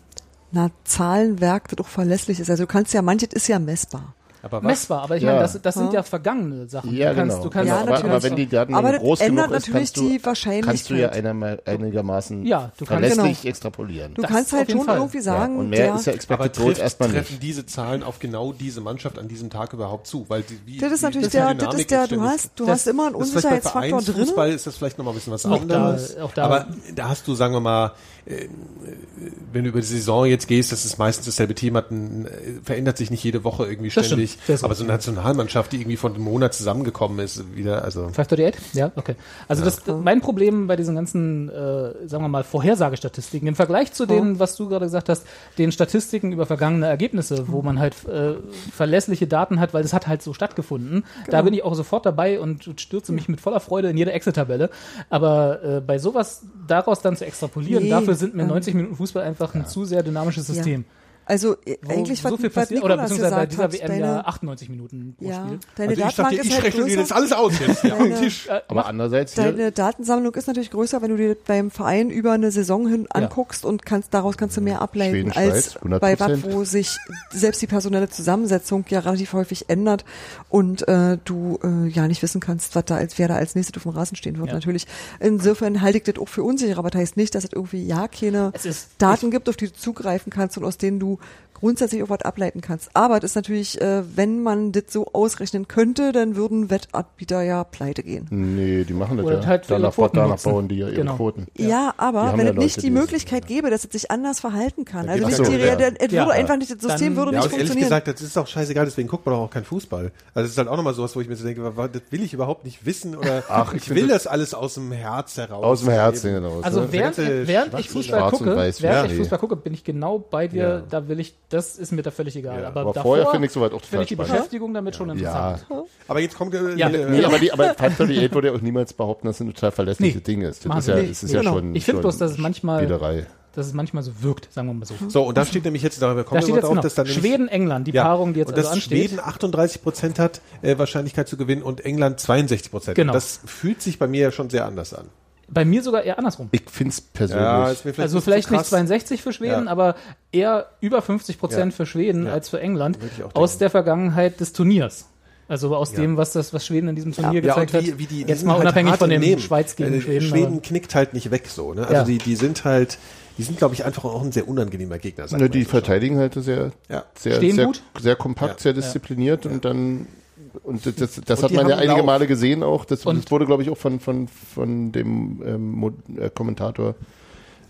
na, Zahlenwerk, das auch verlässlich ist. Also du kannst ja, manches ist ja messbar. aber was? messbar, aber ich Ja. meine, das, das sind Ja. vergangene Sachen. ja du kannst, genau. du kannst, Ja, aber, aber natürlich. wenn die Daten Aber groß ändert genug ist, natürlich kannst du, die Wahrscheinlichkeit. kannst du ja einer, einigermaßen Ja, du kannst- verlässlich Genau. extrapolieren. Du Das kannst halt schon Fall. irgendwie sagen, ja, und mehr der, ist ja Aber Expected trifft, erstmal treffen nicht. diese Zahlen auf genau diese Mannschaft an diesem Tag überhaupt zu? Weil die, wie, das ist wie- natürlich wie die der, das ist der, du hast, du Das- hast immer einen Unsicherheitsfaktor drin. Vereinsfußball ist das vielleicht nochmal ein bisschen was anderes. auch da- aber da hast du, sagen wir mal, wenn du über die Saison jetzt gehst, das ist meistens dasselbe Team, hat ein, äh, verändert sich nicht jede Woche irgendwie Das ständig. stimmt. Aber so eine Nationalmannschaft, die irgendwie von einem Monat zusammengekommen ist, wieder, also 538? Ja, okay. Also das mein Problem bei diesen ganzen, äh, sagen wir mal, Vorhersagestatistiken im Vergleich zu denen, was du gerade gesagt hast, den Statistiken über vergangene Ergebnisse, wo man halt äh, verlässliche Daten hat, weil das hat halt so stattgefunden. Da bin ich auch sofort dabei und stürze mich mit voller Freude in jede Excel-Tabelle. Aber äh, bei sowas daraus dann zu extrapolieren, Nee, dafür sind mir ähm, 90 Minuten Fußball einfach ein zu sehr dynamisches System. Also äh, Wo eigentlich, so viel passiert, oder beziehungsweise bei dieser hat, WM ja deine, 98 Minuten pro ja, Spiel. deine also ich dachte, Datenbank ich ist halt rechne dir das alles aus jetzt am Deine- Tisch. Aber andererseits hier, Deine Datensammlung ist natürlich größer, wenn du dir beim Verein über eine Saison hin anguckst und kannst daraus kannst du mehr ableiten Schweden, als Schweiz, 100%. bei was, wo sich selbst die personelle Zusammensetzung ja relativ häufig ändert und äh, du äh, ja nicht wissen kannst, was da als wer da als nächstes auf dem Rasen stehen wird. Ja. Natürlich. Insofern halte ich das auch für unsicher, aber das heißt nicht, dass es irgendwie ja keine Es ist- Daten gibt, auf die du zugreifen kannst und aus denen du grundsätzlich auch was ableiten kannst. Aber das ist natürlich, äh, wenn man das so ausrechnen könnte, dann würden Wettanbieter ja pleite gehen. nee, die machen das Oder ja. halt danach, Quoten danach bauen die ja ihre Genau. Quoten. Ja, Die aber wenn ja es nicht Leute, die Möglichkeit gäbe, dass es sich anders verhalten kann. Also nicht auch die nicht, ja. es Ja, würde einfach nicht, das dann- System würde Ja, nicht und ehrlich funktionieren. gesagt, das ist auch scheißegal, deswegen guckt man doch auch keinen Fußball. Also es ist halt auch nochmal sowas, wo ich mir so denke, das will ich überhaupt nicht wissen oder Ach, ich ich will das alles aus dem Herz heraus. Aus dem Herzen leben. heraus. Also ne? während, während ich Fußball gucke, während ja. ich Fußball gucke, bin ich genau bei dir. Ja. Da will ich, das ist mir da völlig egal. Ja. aber, Aber davor vorher finde ich soweit auch finde total ich die spannend. Beschäftigung damit schon Ja, interessant. Aber jetzt kommt äh, Ja, äh, nee, aber, die, aber 538 würde ja auch niemals behaupten, dass es ein total verlässliche Nee. Ding ist. Machen Das ist sie ja, nicht. das ist Nee, ja genau. schon Ich finde bloß, dass es manchmal, Spielerei. dass es manchmal so wirkt, sagen wir mal so. So, und da steht nämlich jetzt, da kommen Da wir steht jetzt drauf, genau, dass dann Schweden, England, die ja, Paarung, die jetzt und also dass ansteht. Schweden 38 Prozent hat äh, Wahrscheinlichkeit zu gewinnen und England 62 Prozent. Genau. Das fühlt sich bei mir ja schon sehr anders an. Bei mir sogar eher andersrum. Ich finde es persönlich. Ja, vielleicht Also vielleicht nicht krass. 62 für Schweden, Ja. aber eher über 50 Prozent Ja. für Schweden Ja. als für England aus der Vergangenheit des Turniers. Also aus Ja. dem, was das, was Schweden in diesem Turnier Ja, gezeigt und wie, hat. wie die, die Jetzt mal halt unabhängig von dem Nehmen. Schweiz gegen Äh, Schweden. Schweden knickt halt nicht weg so. Ne? Also Ja. die, die sind halt, die sind glaube ich einfach auch ein sehr unangenehmer Gegner. Ne, die so schon. verteidigen halt sehr, Ja. sehr, Stehen sehr, gut. sehr kompakt, Ja. sehr diszipliniert und dann und das, das, das Und hat man ja einige Lauf. Male gesehen auch. Das, das wurde, glaube ich, auch von, von, von dem ähm, äh, Kommentator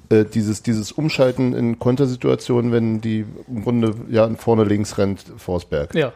äh, dieses, dieses Umschalten in Kontersituationen, wenn die im Grunde ja vorne links rennt Forsberg. Ja.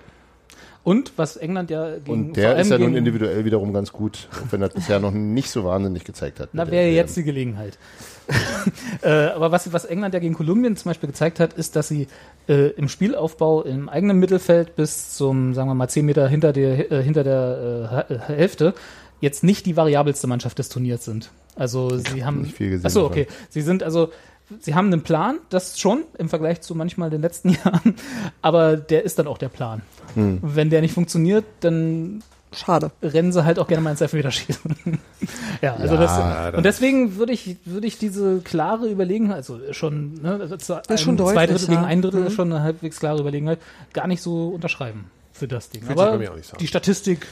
Und was England ja gegen Und der ist ja nun individuell wiederum ganz gut, auch wenn er das bisher noch nicht so wahnsinnig gezeigt hat. Na, wäre jetzt die Gelegenheit. äh, aber was, was England ja gegen Kolumbien zum Beispiel gezeigt hat, ist, dass sie äh, im Spielaufbau im eigenen Mittelfeld bis zum, sagen wir mal, 10 Meter hinter der, äh, hinter der äh, Hälfte jetzt nicht die variabelste Mannschaft des Turniers sind. Also sie haben. nicht viel gesehen Achso, okay. Sie sind also. Sie haben einen Plan, das schon im Vergleich zu manchmal den letzten Jahren, aber der ist dann auch der Plan. Hm. Wenn der nicht funktioniert, dann Schade. rennen sie halt auch gerne mal ins Elfmeterschießen. ja, also Ja, das, und deswegen würde ich, würde ich diese klare Überlegenheit, also schon, ne, also ist schon einem zwei deutlich, Drittel gegen ja. ein Drittel Mhm. ist schon eine halbwegs klare Überlegenheit, gar nicht so unterschreiben für das Ding. Fühlt sich bei Aber mir auch nicht an. die Statistik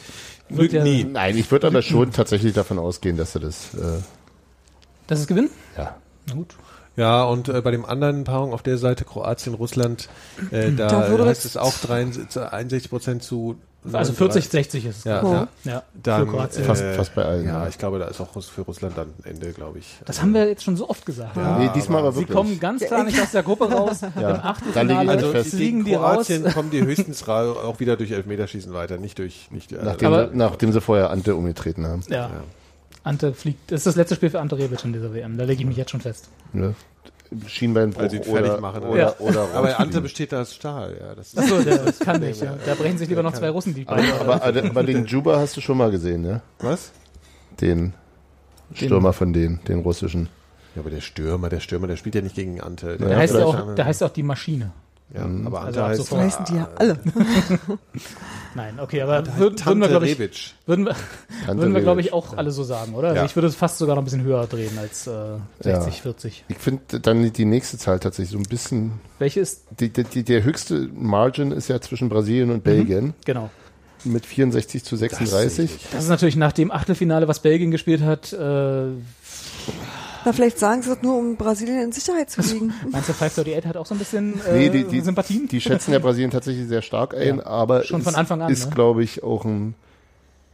wird ja, Nie. Nein, ich würde aber schon tatsächlich davon ausgehen, dass er das, äh, dass es gewinnt? ja. Na gut. Ja, und äh, bei dem anderen Paarung auf der Seite Kroatien, Russland, äh, da, Da würde heißt es auch 63, 61 Prozent zu Also 40, 60 ist es. Ja, glaub ja. ja. Dann, für Kroatien. Fast- äh, fast bei allen, Ja, ja. ich glaube, da ist auch für Russland dann Ende, glaube ich. das haben wir jetzt schon so oft gesagt. Ja, nee, diesmal aber Sie wirklich. kommen ganz klar nicht aus der Gruppe raus. Im Da Achtelfinale Also fest. fliegen gegen die raus. Kroatien kommen die höchstens auch wieder durch Elfmeterschießen weiter, nicht durch nicht äh, nachdem, Aber- sie, nachdem sie vorher Ante umgetreten haben. Ja. Ante fliegt. Das ist das letzte Spiel für Ante Rebic in dieser WM. Da lege ich mich jetzt schon fest. Ne? Schienbeinbruch Weil sie ihn fertig oder, machen, oder, ja. oder Aber. Ante besteht da aus Stahl, ja. Das Achso, der das kann nicht. Ja. Da brechen sich lieber noch zwei Russen die Beine. aber, aber, aber den Juba hast du schon mal gesehen, ne? was? Den Stürmer von denen, den russischen. Ja, aber der Stürmer, der Stürmer, der spielt ja nicht gegen Ante. Der Ja, heißt ja auch, der heißt ja auch die Maschine. Ja, aber Ante Also heißt sofort. Heißen die ja alle. Nein, okay, aber würden, würden Tante wir, glaube ich, Rebic. würden wir, Ante würden wir, glaube ich, auch alle so sagen, oder? Also Ja. ich würde es fast sogar noch ein bisschen höher drehen als äh, 60, Ja. 40. Ich finde dann die nächste Zahl tatsächlich so ein bisschen. Welche ist, Die, die, die, der höchste Margin ist ja zwischen Brasilien und Belgien genau. mit 64 zu 36. Das ist natürlich nach dem Achtelfinale, was Belgien gespielt hat, äh, Na, vielleicht sagen sie das nur, um Brasilien in Sicherheit zu wiegen. meinst du 538 hat auch so ein bisschen äh, Nee, die, die, Sympathien? die schätzen ja Brasilien tatsächlich sehr stark ein, Ja, aber schon Anfang an, ist, ne? glaube ich, auch ein,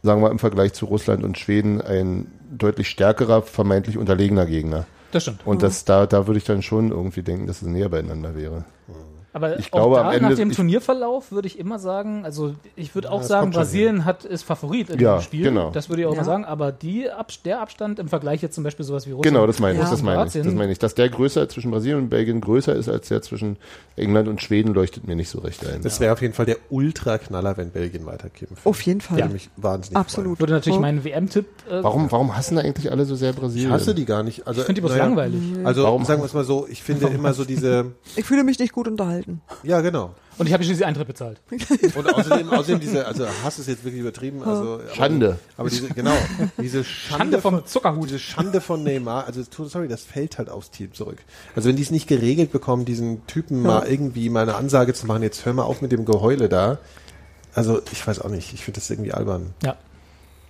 sagen wir im Vergleich zu Russland und Schweden, ein deutlich stärkerer, vermeintlich unterlegener Gegner. das stimmt. Und das, da, da würde ich dann schon irgendwie denken, dass es näher beieinander wäre. Aber Ich auch glaube, da, am Ende- nach dem ich- Turnierverlauf würde ich immer sagen, also ich würde auch das sagen, Brasilien hat ist Favorit in Ja, dem Spiel. genau. Das würde ich auch Ja. mal sagen. Aber die der Abstand im Vergleich jetzt zum Beispiel sowas wie Russland. Genau, das meine ich, Ja. das meine ich, das meine ich. Dass der größer zwischen Brasilien und Belgien größer ist als der zwischen England und Schweden, leuchtet mir nicht so recht ein. Das wäre auf jeden Fall der Ultraknaller, wenn Belgien weiterkämpft. Auf jeden Fall. Ja. mich wahnsinnig Absolut. Würde natürlich Oh. meinen WM-Tipp. Äh, Warum, warum hassen da eigentlich alle so sehr freuen. Brasilien? Ich hasse die gar nicht. Also, Ich finde die bloß naja, langweilig. Also Warum- sagen wir es mal so, ich finde immer so diese, Ich fühle mich nicht gut unterhalten. Ja genau. Und ich habe schließlich Eintritt bezahlt. Und außerdem, außerdem diese, also Hass ist jetzt wirklich übertrieben. Also, aber, Schande. Aber diese, genau, diese Schande, Schande vom von, Zuckerhut. diese Schande von Neymar, also sorry, das fällt halt aufs Team zurück. Also wenn die es nicht geregelt bekommen, diesen Typen mal irgendwie mal eine Ansage zu machen, jetzt hör mal auf mit dem Geheule da. Also ich weiß auch nicht, ich finde das irgendwie albern. Ja.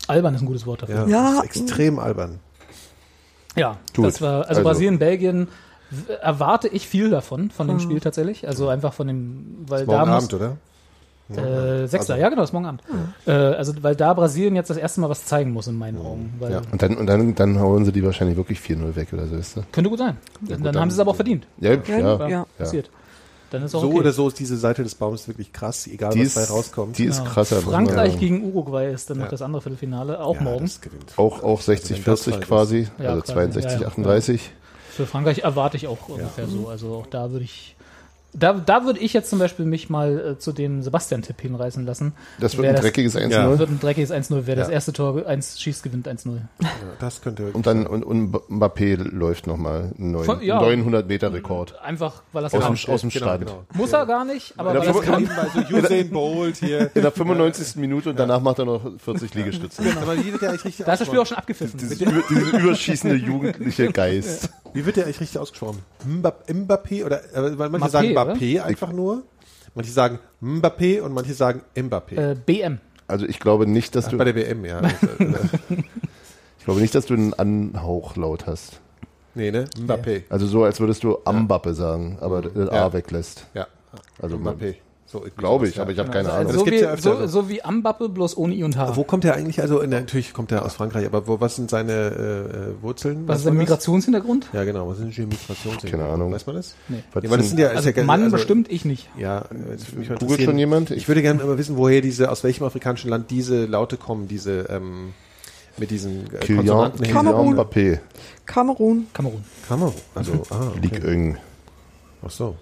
Albern ist ein gutes Wort dafür. Ja, Ja, das ist extrem albern. Ja, Gut. das war, also, Also- Brasilien, Belgien erwarte ich viel davon, von dem mhm. Spiel tatsächlich. Also einfach von dem, weil morgen da. Morgen Abend, oder? Äh, Sechster, also, ja genau, ist morgen Abend. Ja. Äh, also weil da Brasilien jetzt das erste Mal was zeigen muss in meinen hm. Augen. ja. Und dann und dann, dann hauen sie die wahrscheinlich wirklich 4-0 weg oder so ist das. Könnte gut sein. Ja, gut, dann, dann, haben sie es aber auch verdient. Ja, ja, ja. Passiert. Dann ist auch so okay. oder so ist diese Seite des Baumes wirklich krass, egal die was dabei rauskommt. Die ist genau. krasser. Frankreich gegen Uruguay ist dann noch das andere Viertelfinale, auch morgen. Auch, auch 60-40 also halt quasi, also 62-38. Für Frankreich erwarte ich auch ungefähr so. Also auch da würde ich. Da, da würde ich jetzt zum Beispiel mich mal äh, zu dem Sebastian-Tipp hinreißen lassen. Das wird Wer ein das- dreckiges Ja. 1-0. Wird ein dreckiges 1-0. Wer das Ja. erste Tor eins schießt, gewinnt 1-0. Ja, das könnte Und dann und, und Mbappé läuft nochmal einen neuen, Von- ja. 900 Meter Rekord. Einfach, weil er es Aus kann. dem, aus dem Genau, Stand. genau. Muss er gar nicht, aber Ja, weil fünf- kann. Bei so Usain Bolt hier. In der 95. Minute und danach macht er noch 40 Liegestütze. Aber wie wird der eigentlich richtig Da ist das Spiel auch schon abgepfiffen. Dieses, über, dieses überschießende jugendliche Geist. Wie wird der eigentlich richtig ausgesprochen? Mbap- Mbappé oder äh, weil manche Mbappé, oder? Einfach nur. Manche sagen Mbappé und manche sagen Mbappé. Äh, BM. Also ich glaube nicht, dass Ach, du bei der WM, ja. Ich glaube nicht, dass du einen Anhauch laut hast. nee, ne? Mbappé. Also so, als würdest du Ambappe sagen, aber das A Ja. weglässt. Ja. Also Mbappé. So, Glaube ich, ja. aber ich habe keine Also Ahnung. das so, gibt's wie, ja öfter, so, so wie Ambappe, bloß ohne I und H. Wo kommt er eigentlich? Also in der, natürlich kommt er aus Frankreich, aber wo, was sind seine äh, äh, Wurzeln? Was ist der? Migrationshintergrund? Ja, genau. Was sind die Migrationshintergrund? Keine Ahnung. Weiß man das? Nee. Was Ja, weil das sind ja, Also ja Mann also, bestimmt, ich nicht. Ja, äh, Googelt schon jemand? Ich würde gerne immer wissen, woher diese, aus welchem afrikanischen Land diese Laute kommen, diese, ähm, mit diesen äh, Kylian, Konsonanten. Kylian Kamerun. Kamerun. Kamerun. Kamerun. Also, ah, okay. Ach so.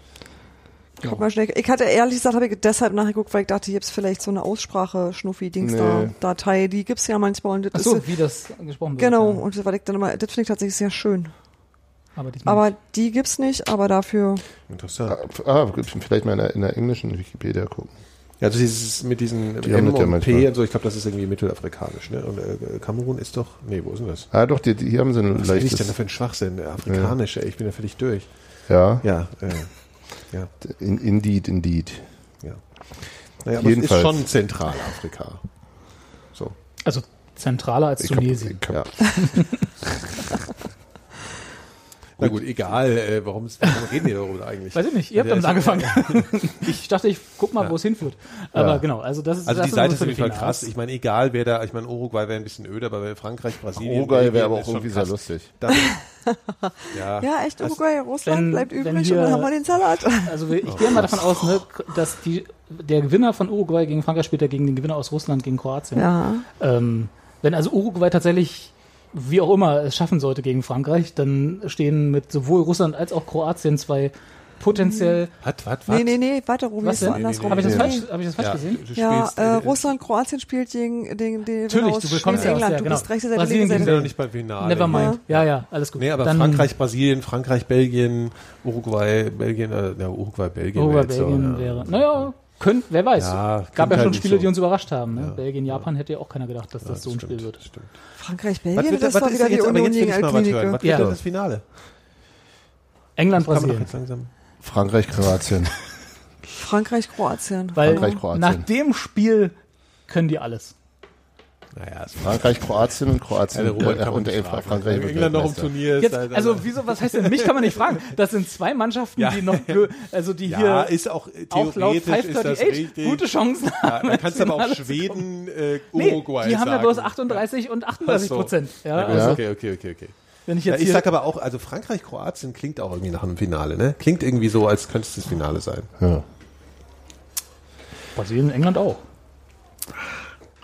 Guck mal schnell. Ich hatte ehrlich gesagt, habe ich deshalb nachgeguckt, weil ich dachte, hier gibt's vielleicht so eine Aussprache-Schnuffi-Dings Nee. da, die gibt's ja manchmal und das Ach so, ist, wie das gesprochen wird. genau, Ja. und weil ich dann immer, das finde ich tatsächlich sehr schön. Aber, Aber die gibt's nicht, aber dafür, Interessant. Ah, vielleicht mal in der, in der englischen Wikipedia gucken. Ja, also dieses mit diesen Die M das ja und manchmal. P und so, ich glaube, das ist irgendwie mittelafrikanisch. Ne? Und äh, Kamerun ist doch, nee, wo ist denn das? Ah, doch, die, die hier haben sie ein Was bin ich denn da leichtes. für ein Schwachsinn? Afrikanisch, ey, ich bin ja völlig durch. Ja, Ja, äh, ja, in, indeed, indeed. ja. Naja, aber Jedenfalls. es ist schon Zentralafrika. So. Also zentraler als Ich hab- Tunesien. ich hab- Ja. Na gut, egal, äh, warum, warum reden wir darüber eigentlich? Weiß ich nicht, ihr habt damit angefangen. ich dachte, ich guck mal, wo es hinführt. Aber Ja. genau, also das ist Also das die Seite ist auf jeden Fall krass. Ich meine, egal wer da, ich meine, Uruguay wäre ein bisschen öde, aber wenn Frankreich, Brasilien. Uruguay wäre aber auch irgendwie sehr lustig. Ja. Ja, echt, Das- Uruguay, Russland wenn- bleibt übrig und hier- dann haben wir den Salat. Also ich gehe mal davon aus, ne, dass die, der Gewinner von Uruguay gegen Frankreich spielt ja gegen den Gewinner aus Russland gegen Kroatien. Ja. Ähm, wenn also Uruguay tatsächlich, wie auch immer, es schaffen sollte gegen Frankreich, dann stehen mit sowohl Russland als auch Kroatien zwei potenziell. Was, was, was? Nee, nee, nee, warte, Robi, Was ist so denn? andersrum. Habe ich das Nee. falsch, hab ich das falsch Ja, gesehen? du Ja, äh, äh, Russland, Kroatien spielt gegen den, den Natürlich, aus du bekommst ja England. du genau. bist rechte Seite, Brasilien sind ja noch nicht beim Finale. Never mind. Ja, ja, alles gut. Nee, aber Dann Frankreich, Brasilien, Frankreich, Belgien, Uruguay, Belgien, äh, ja, Uruguay, Belgien. Uruguay, so, Belgien ja. wäre. Naja, könnt, wer weiß. Ja, Gab ja halt schon nicht Spiele, so. die uns überrascht haben. Ne? Ja. Belgien, Japan hätte ja auch keiner gedacht, dass das so ein stimmt, Spiel wird. das Stimmt. Frankreich, Was Belgien, wird, das was war wieder die Union gegen was. Was Ja. wird denn das Finale? England, Kann man doch Brasilien. jetzt langsam. Frankreich, Kroatien. Frankreich, Kroatien. Weil Frankreich, Kroatien. nach dem Spiel können die alles. Naja, es Frankreich, Kroatien und Kroatien. Also Robert äh, und nicht äh, fragen. Frankreich Wenn wird England noch im. Turnier ist. Jetzt, also wieso, was heißt denn, mich kann man nicht fragen. Das sind zwei Mannschaften, Ja. die noch, also die ja, hier ist auch äh, auch laut theoretisch ist das 538 richtig. gute Chancen ja, haben. da kannst du aber auch. Schweden, äh, Nee, Uruguay die haben ja bloß 38 und 38 Ach so. Prozent. Ja, Ja, also, Okay, okay, okay, okay. wenn ich Ja, jetzt ich hier, sag aber auch, also Frankreich, Kroatien klingt auch irgendwie nach einem Finale, ne? Klingt irgendwie so, als könnte es das Finale sein. Ja, Brasilien, England auch.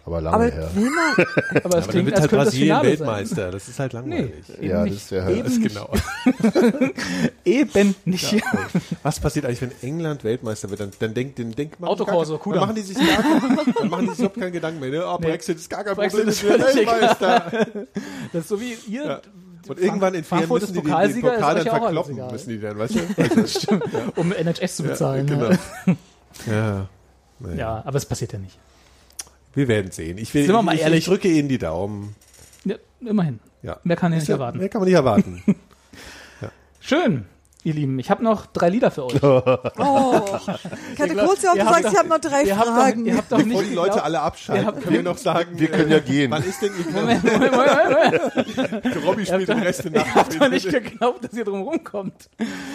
Aber lange Aber her. will man, Aber es Aber dann klingt, wird halt das Brasilien Finale Weltmeister. Das ist halt sein. Nee, langweilig. eben Ja, nicht. das wäre eben halt- nicht. Genau. Eben nicht. Was passiert eigentlich, wenn England Weltmeister wird? Dann, dann denkt, dann denkt man, Autokorso, Kudamm. dann machen die sich gar dann machen die sich überhaupt keinen Gedanken mehr. Ne? Oh, Brexit ist gar kein Brexit Problem, ist völlig Weltmeister. Das ist so wie ihr. Ja. Und irgendwann in vier Frankfurt müssen ist die den, den ist Pokal dann ja verkloppen, egal. müssen die dann, weißt du? Um NHS zu bezahlen. Ja, Ja, genau. ja. Naja. ja, aber es passiert ja nicht. Wir werden sehen. Ich will, Sind wir mal ich, ehrlich. ich drücke Ihnen die Daumen. Ja, immerhin. Ja. Mehr kann ich nicht ja- erwarten. Mehr kann man nicht erwarten. Schön, ihr Lieben. Ich habe noch drei Lieder für euch. oh. Ich hatte kurz ja auch Ihr habt gesagt, ich habe noch drei ihr habt Fragen. Doch, ihr habt doch Bevor nicht die Leute alle Ihr abschalten, habt- können wir noch sagen, Wir können ja äh, gehen. Wann ist denn Moment, Moment, Moment. Robby spielt den Rest der Nacht. habt doch nicht geglaubt, dass ihr drum rumkommt.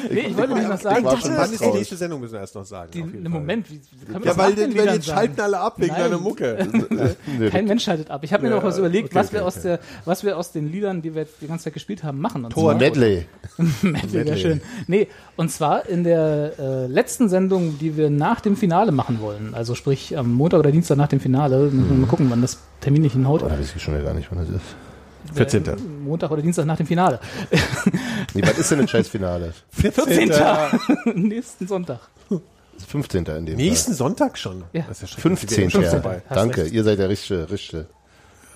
Nee, ich wollte nämlich noch sagen, die- Wann ist die nächste Sendung, müssen wir erst noch sagen. die, Fall. Moment, wie, kann man Ja, das weil, den denn, weil sagen? schalten alle ab wegen deiner Mucke. Nee, Kein Mensch schaltet ab. Ich habe mir noch was überlegt, was wir aus der, was wir aus den Liedern, die wir die ganze Zeit gespielt haben, machen. Tor Medley. Medley, ja schön. Nee, und zwar in der äh, letzten Sendung, die wir nach dem Finale machen wollen. Also sprich am Montag oder Dienstag nach dem Finale. Müssen wir mal gucken, wann das Termin nicht hinhaut. Da weiß ich schon gar nicht, wann das ist. 14. Äh, Montag oder Dienstag nach dem Finale. Nee, was ist denn ein Scheißfinale? 14. Nächsten Sonntag. Das ist 15. in dem Nächsten Sonntag schon. Ja. Das ist ja schrecklich. 15. 15. Ja. Danke, recht. ihr seid der richtige, richtige.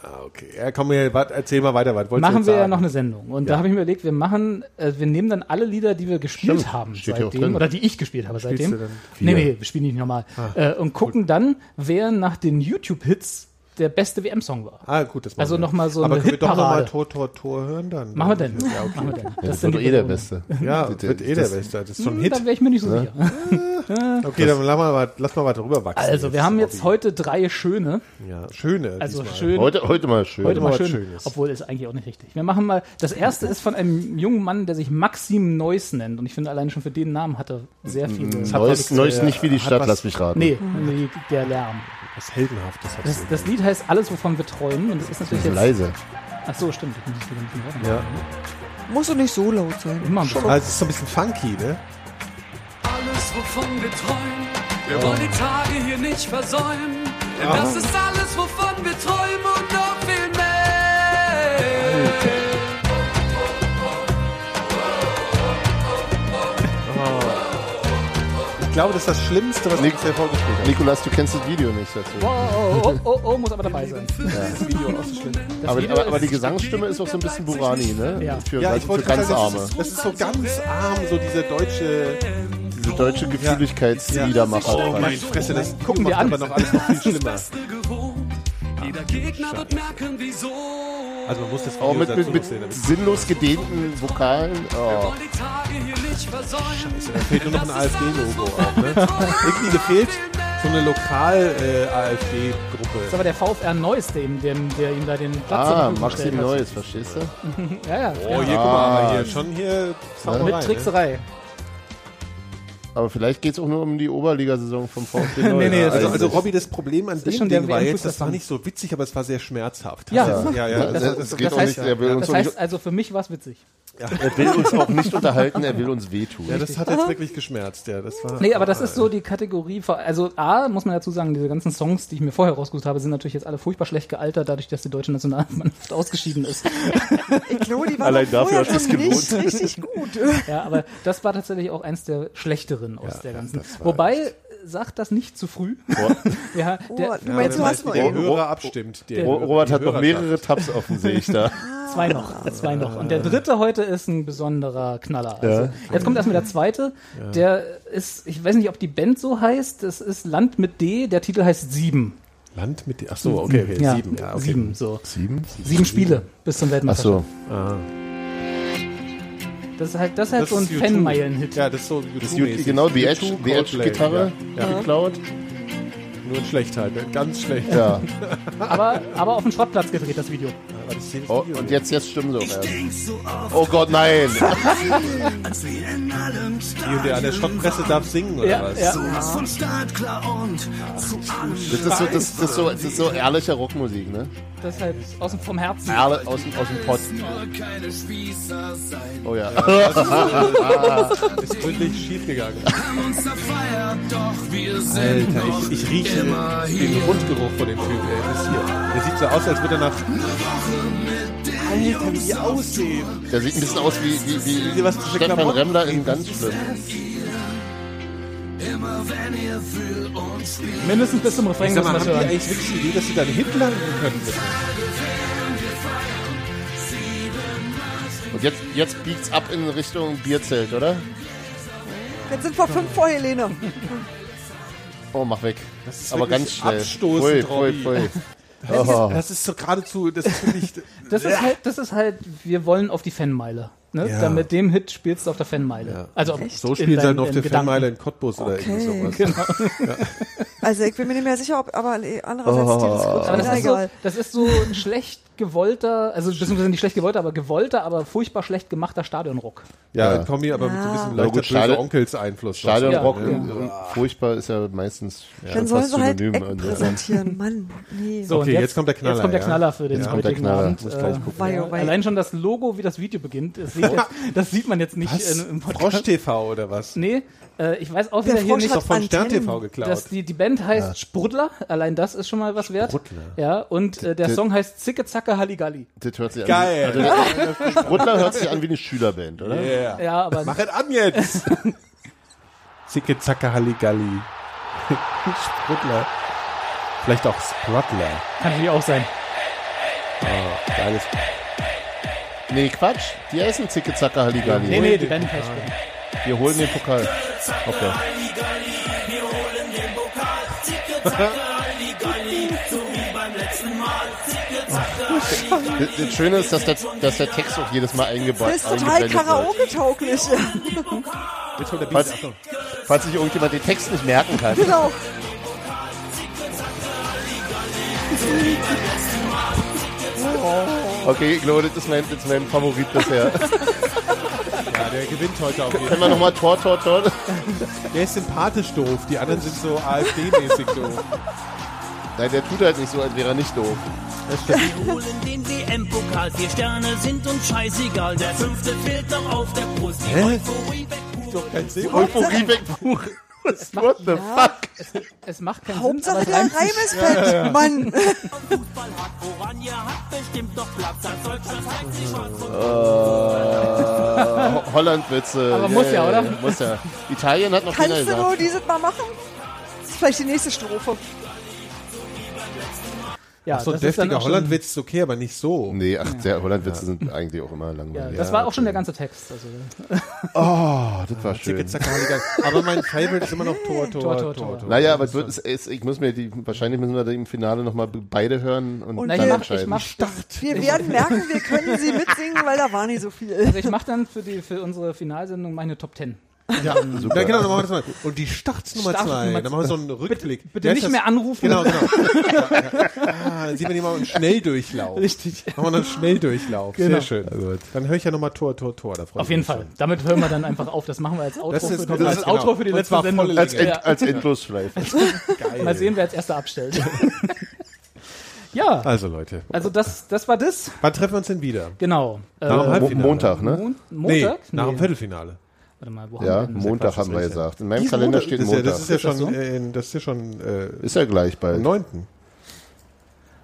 Ah, okay. Ja, komm, wart, erzähl mal weiter. Was wolltest Machen wir ja sagen? noch eine Sendung. Und da habe ich mir überlegt, wir machen, äh, wir nehmen dann alle Lieder, die wir gespielt Stimmt. haben Steht seitdem, oder die ich gespielt habe Spielst seitdem. Nee, nee, wir spielen nicht normal. äh, und gucken dann, wer nach den YouTube-Hits der beste WM-Song war. Ah, gut, das machen Also wir. noch mal so Aber eine können wir doch noch mal Hitparade. Tor, Tor, Tor hören dann? Machen wir denn? Ja, okay. Machen wir denn. Ja, das sind wird eh der. Beste. Ja, Das- wird eh der Beste. Das ist schon ein Hm, Hit. Da wäre ich mir nicht so sicher. Okay, dann lass mal, lass mal weiter rüber wachsen. Also, wir haben jetzt heute drei schöne. Ja, schöne. Also schön. Heute, heute mal schön. Heute mal schön, Schönes. obwohl ist eigentlich auch nicht richtig. Wir machen mal, das erste ist von einem jungen Mann, der sich Maxim Neuss nennt. Und ich finde, alleine schon für den Namen hat er sehr viele. Neues, was, Neues äh, nicht wie die Stadt, lass mich raten. Nee, der Lärm. Was Heldenhaftes hat Das, das Lied heißt Alles, wovon wir träumen. Und das ist natürlich jetzt. Leise. Ach so, stimmt. Ich muss das wieder ein bisschen Ja. Muss doch nicht so laut sein. Immer ein bisschen. Also, es ist so ein bisschen funky, ne? Alles, wovon wir träumen, wir wollen die Tage hier nicht versäumen. Denn das ist alles, glaube, das ist das Schlimmste, was ich bisher vorgespielt habe. Nikolas, du kennst das Video nicht dazu. Oh, oh, oh, oh, oh, muss aber dabei sein. Das Video auch so schlimm. Das Aber, Video aber, aber die ist- Gesangsstimme ist auch so ein bisschen Burani, ne? Ja. Für, Ja, also ich für wollte ganz sagen, Arme. das ist, ist so ganz arm, so diese deutsche, Diese deutsche Gefühligkeitsliedermacher. Oh meine Fresse, das Gucken wir an. aber noch alles noch viel schlimmer. Jeder Gegner wird merken, wieso. Also man muss das Auch Video mit, mit, mit sehen. sinnlos gedehnten Vokalen. Oh. Wollen die Tage hier nicht versäumen. Da fehlt nur noch ein AfD-Logo auch, ne? Irgendwie gefehlt so eine Lokal-AfD-Gruppe. Das ist aber der VfR Neuss, dem, dem, der ihm da den Platz Ah, Maxim. Neues, verstehst du? Ja, ja. oh, hier, guck mal, aber hier, schon hier Zauberei, Mit ne? Aber vielleicht geht es auch nur um die Oberligasaison vom VfB Nee, Neues. nee, das Also, ist- also Robby, das Problem an dem Ding war jetzt, das war nicht so witzig, aber es war sehr schmerzhaft. Ja. Also, ja, ja. Das, Das, das, geht das auch heißt- nicht, er will uns Das auch heißt nicht, also, für mich war es witzig. er will uns auch nicht unterhalten, er will uns wehtun. ja, das hat jetzt wirklich geschmerzt, ja. Das war, Nee, aber das ist so die Kategorie, also A, muss man dazu sagen, diese ganzen Songs, die ich mir vorher rausgesucht habe, sind natürlich jetzt alle furchtbar schlecht gealtert, dadurch, dass die deutsche Nationalmannschaft ausgeschieden ist. Ich glaube, die war Allein dafür hat nicht gelohnt. richtig gut. Ja, aber das war tatsächlich auch eins der schlechteren aus der ganzen. Wobei, sagt das nicht zu früh. Ja, Oh, der, ja, meinst, du hast noch der Oh, Hörer abstimmt. Der, Ro- Robert hat noch mehrere Tabs offen, sehe ich da. zwei noch, zwei noch. Und der dritte heute ist ein besonderer Knaller. Also, Jetzt kommt erstmal der zweite. Der ist, ich weiß nicht, ob die Band so heißt. Das ist Land mit D. Der Titel heißt Sieben. Land mit, ach so, okay, okay, Ja, sieben, ja, okay. sieben, so. Sieben? Sieben Spiele bis zum Ach Weltmeisterschaft. so. Ah. Das ist halt, das ist halt Das so ein ist U2. Fan-Meilen-Hit. Ja, das ist so Das ist U2-mäßig. genau die U2 Edge, die Coldplay, Edge-Gitarre Ja, ja. geklaut. Nur in schlecht halt, ne? ganz schlecht. Ja. Aber, aber auf dem Schrottplatz gedreht, das Video. Oh, und jetzt, jetzt stimmen sie auch erst. Oh Gott, nein! Die und der an der Schrottpresse darf singen, oder Ja, was? ja. Das ist so, das, das ist so, das ist so ehrliche Rockmusik, ne? Das ist halt aus dem, vom Herzen. Ehrlich, aus, dem- aus dem Pott. Oh ja. Ist gründlich schief gegangen. Alter, ich, ich rieche den Mundgeruch von dem Typ, ey. Das ist hier. Der sieht so aus, als würde er nach. Alter, wie die aussehen. Der sieht ein bisschen aus wie, wie, wie Was für Stefan Klamotten? Remmler in ganz schlimm. Mindestens bis zum Refrain Ich sag muss mal, man haben die hören. eigentlich wirklich die Idee, dass sie dann Hit landen können? Mit? Und jetzt, jetzt biegt's ab in Richtung Bierzelt, oder? Jetzt sind wir fünf vor Helene. Oh, mach weg. Das ist Aber wirklich ganz schnell. abstoßend, Pfui, pfui, pfui. Das, Oh. ist, das ist so geradezu, das ist wirklich. Das ist halt, das ist halt, wir wollen auf die Fanmeile. Ne? Ja. Da mit dem Hit spielst du auf der Fanmeile. Ja. Also so in spielen sie deinen- halt auf der. Fanmeile in Cottbus oder irgendwie Okay. sowas. Genau. Also ich bin mir nicht mehr sicher, ob, aber andererseits Aber das na ist, so, egal. das ist so ein schlecht gewollter, also beziehungsweise nicht schlecht gewollter, aber gewollter, aber furchtbar schlecht gemachter Stadionrock. Ja, Ja. Kombi, aber mit so ein bisschen leichter gut, Stadion- böse Onkels-Einfluss. Stadionrock Ja, und, und furchtbar ist ja meistens Dann sollen sie halt synonym. Eck präsentieren. Mann, nee. So, Okay, und jetzt kommt der Knaller, Jetzt kommt der ja. Knaller für den Jetzt heutigen. Abend. Oh. Allein schon das Logo, wie das Video beginnt, das sieht, jetzt, das sieht man jetzt nicht Was? in, im Podcast. Frosch TV oder was? Nee, äh, ich weiß auch Der wieder hier Frosch nicht, hat Doch von Stern. TV geklaut. dass die, die Band heißt Sprudler. Allein das ist schon mal was wert. Sprudler. Ja, und äh, der D- Song heißt Zicke Zacke Halligalli. Das hört sich Geil. an. Also, der Sprudler hört sich an wie eine Schülerband, oder? Yeah. Ja, aber Mach es an jetzt! Zicke, zacke, Halligalli. Sprudler. Vielleicht auch Sprudler. kann natürlich auch sein. Oh, geiles. Nee, Quatsch. Die essen Zicke Zacke Halligalli. Nee, nee, die Band heißt Sprudler. Wir holen den Pokal. Okay. Das, das Schöne ist, dass der, dass der Text auch jedes Mal eingebaut Das ist total wird. Karaoke-tauglich. Falls, falls sich irgendjemand den Text nicht merken kann. genau. Okay, ich glaube, das ist mein, das ist mein Favorit bisher. Ja, der gewinnt heute auf jeden Können Fall. wir nochmal Tor, Tor, Tor? Der ist sympathisch doof. Die anderen sind so AfD-mäßig doof. Nein, der tut halt nicht so, als wäre er nicht doof. Wir holen den WM-Pokal, vier Sterne sind uns scheißegal. Der fünfte fehlt noch auf der Brust. Die Hä? Euphorie weg. Doch kein Sinn. Euphorie weg, Buch. What the fuck? Es macht keinen Hauptsache Sinn, der aber es Reim ist fett. Mann. Sich schwarz und Ho- Holland-Witze. Aber muss ja, oder? Muss ja. Italien hat noch Kannst du nur dieses mal machen? Das ist vielleicht die nächste Strophe. Ja, Ach so, ein ist deftiger Hollandwitz ist okay, aber nicht so. Nee, ach, der Hollandwitze sind eigentlich auch immer Ja, langweilig. das war auch schon der ganze Text. Also, Oh, das war schön. Aber mein Favorite ist immer noch Tor, Tor, Tor, Tor, Tor, Tor. Tor. Naja, aber wird, es, es, ich muss mir die, wahrscheinlich müssen wir die im Finale nochmal beide hören und, Und na, dann ich mach, entscheiden. ich mach, Wir werden merken, wir können sie mitsingen, weil da war nicht so viel. also ich mach dann für die für unsere Finalsendung meine Top Ten. Ja, super. Ja, genau, dann machen wir das mal. Und die Starts Nummer Start zwei. Nummer Dann machen wir so einen Rückblick. Bitte ist nicht das? mehr anrufen. Genau, genau. ah, dann sieht man hier mal einen Schnelldurchlauf. Richtig. Machen wir einen Schnelldurchlauf. Genau. Sehr schön. Dann höre ich ja nochmal Tor, Tor, Tor. Da Auf jeden Fall. schon. Damit hören wir dann einfach auf. Das machen wir als Outro, Das ist- für, das als genau. Outro für die letzte Sendung. als, End, ja. als Endlosschleife. Geil. Mal sehen, wer als erster abstellt. ja, Also Leute, also das, das war das. wann treffen wir uns denn wieder? Genau. Nach dem Äh, Halbfinale. Montag, ne? Mon Nee, Montag? nach dem Viertelfinale. Warte mal, wo haben Ja, wir denn? Montag Quatsch, haben wir gesagt. In meinem Kalender steht das ist ja, Montag. das ist ja schon, äh, das ist ja schon äh, Ist ja gleich am bald. 9.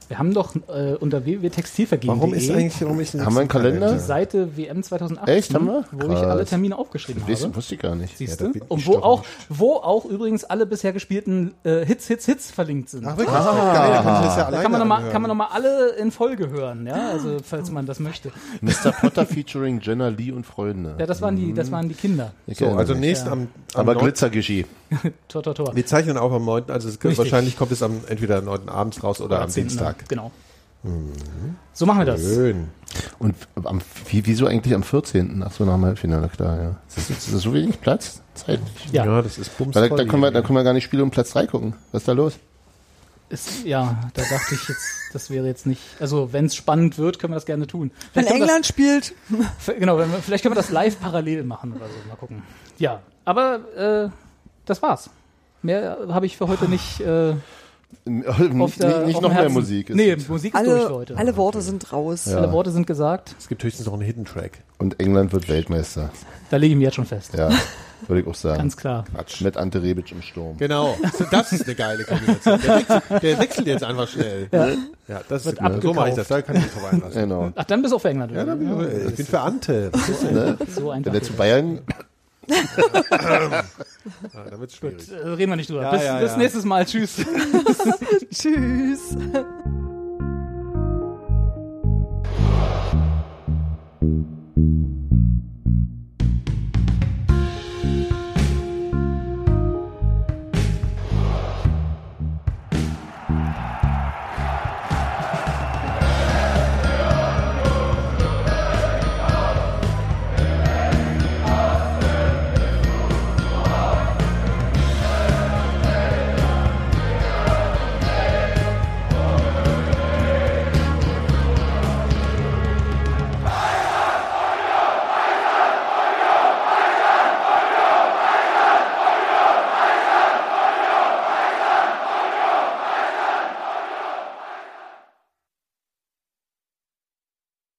Wir haben doch äh, unter www.textilvergehen.de Warum ist eigentlich, warum ist Haben wir einen Kalender? die Seite WM 2018, Echt, haben wir? wo ich Krass. alle Termine aufgeschrieben Das habe. wusste ich gar nicht. Siehst Ja, da du? ich Und wo auch, nicht. wo auch übrigens alle bisher gespielten äh, Hits, Hits, Hits verlinkt sind. Ach wirklich? Geil, dann kann ich das ja alleine da kann man nochmal kann man noch mal alle in Folge hören, ja, also falls man das möchte. Mr. Potter featuring Jenna Lee und Freunde. Ja, das waren die, das waren die Kinder. Ich So, also nächst Ja. am, am Aber 9. Glitzergischi. Tor, tor, tor. Wir zeichnen auch am 9. Also es, wahrscheinlich kommt es am entweder am 9. abends raus oder, am 10., Dienstag. Genau. So machen wir das. Schön. Und am, wie, wieso eigentlich am 14.? Ach so, nach dem Halbfinale, klar, ja. Ist das, ist das so wenig Platz? Zeitlich. Ja, Ja, das ist bums Weil da, da, können wir, da können wir gar nicht Spiele um Platz 3 gucken. Was ist da los? ist, ja, da dachte ich jetzt, das wäre jetzt nicht, also wenn es spannend wird, können wir das gerne tun. Wenn Vielleicht wir England spielt, Das, genau, wenn wir, vielleicht können wir das live parallel machen oder so, mal gucken. Ja, aber äh, das war's. Mehr habe ich für heute nicht äh, auf nicht der nicht auf noch dem mehr Herzen. Musik. Ist Nee. Musik ist durch für alle, heute. alle Worte sind raus. Alle Worte sind gesagt. Es gibt höchstens noch einen Hidden Track. Und England wird Weltmeister. Da lege ich mich jetzt schon fest. Ja, würde ich auch sagen. Ganz klar. Quatsch. Mit Ante Rebic im Sturm. Genau. Das ist eine geile Kombination. Der wechselt, der wechselt jetzt einfach schnell. Ja, das Wird ist, so mache ich das. Da kann ich mich drauf einlassen. Genau. Ach, dann bist du auf England. Ja, oder? da bin ich, ich bin für Ante. Was ist denn? Ne? so einfach. Wenn er zu Bayern Ah, ja, dann schwierig. Gut, reden wir nicht drüber. Ja, bis, ja, bis nächstes Mal. Tschüss. Tschüss.